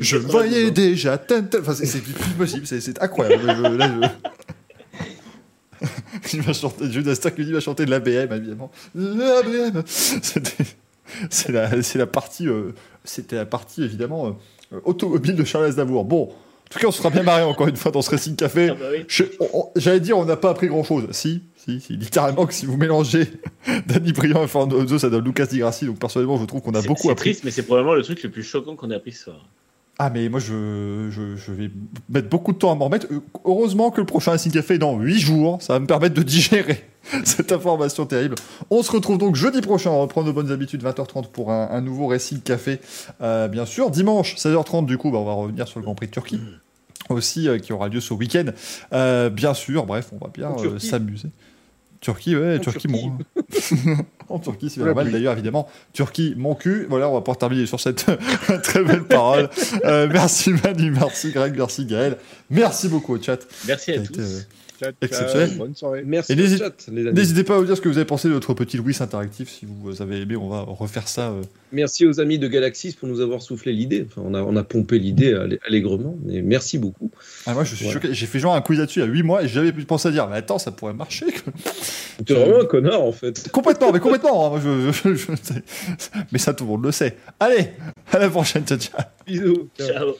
je 92 voyais déjà. Enfin, c'est- c'est plus possible, c'est- c'est incroyable. Là, je- il va chanter, Judas va chanter de l'ABM, évidemment. L'ABM C'était- C'est la, c'est la partie, euh, c'était la partie, évidemment, euh, automobile de Charles Aznavour. Bon, en tout cas, on se sera bien marré encore une fois dans ce Racing Café. Ah bah oui. J'allais dire, on n'a pas appris grand chose. Si, si, si, littéralement, que si vous mélangez Danny Briand et Fernando ça donne Lucas Di Grassi. Donc, personnellement, je trouve qu'on a C'est- beaucoup C'est appris. triste, mais c'est probablement le truc le plus choquant qu'on ait appris ce soir. Ah, mais moi, je, je, je vais mettre beaucoup de temps à m'en remettre. Heureusement que le prochain Racing Café est dans 8 jours. Ça va me permettre de digérer cette information terrible. On se retrouve donc jeudi prochain. On reprend nos bonnes habitudes, 20h30 pour un, un nouveau Racing Café. Euh, bien sûr, dimanche, 16h30, du coup, bah, on va revenir sur le Grand Prix de Turquie. Aussi, euh, qui aura lieu ce week-end. Euh, bien sûr, bref, on va bien s'amuser. Turquie, ouais, En Turquie, Turquie. mon. en Turquie, c'est normal d'ailleurs, évidemment. Turquie, mon cul. Voilà, on va pouvoir terminer sur cette très belle parole. Euh, merci Manu, merci Greg, merci Gaël. Merci beaucoup au chat. Merci à tous. été, euh, Ciao, Exceptionnel. Bonne soirée. Merci Et au n'hésite- chat, les amis. N'hésitez pas à nous dire ce que vous avez pensé de notre petit Louis interactif. Si vous avez aimé, on va refaire ça. euh. Merci aux amis de Galaxis pour nous avoir soufflé l'idée. Enfin, on, a, on a pompé l'idée allègrement, mais merci beaucoup. Ah, moi, je suis Voilà. choqué. J'ai fait genre un quiz là-dessus il y a 8 mois et j'avais pu penser à dire, mais attends, ça pourrait marcher. T'es vraiment un connard en fait. complètement, mais complètement. hein. Moi, je- je- je- mais ça, tout le monde le sait. Allez, à la prochaine. Ciao, ciao. Bisous. Ciao. Ciao.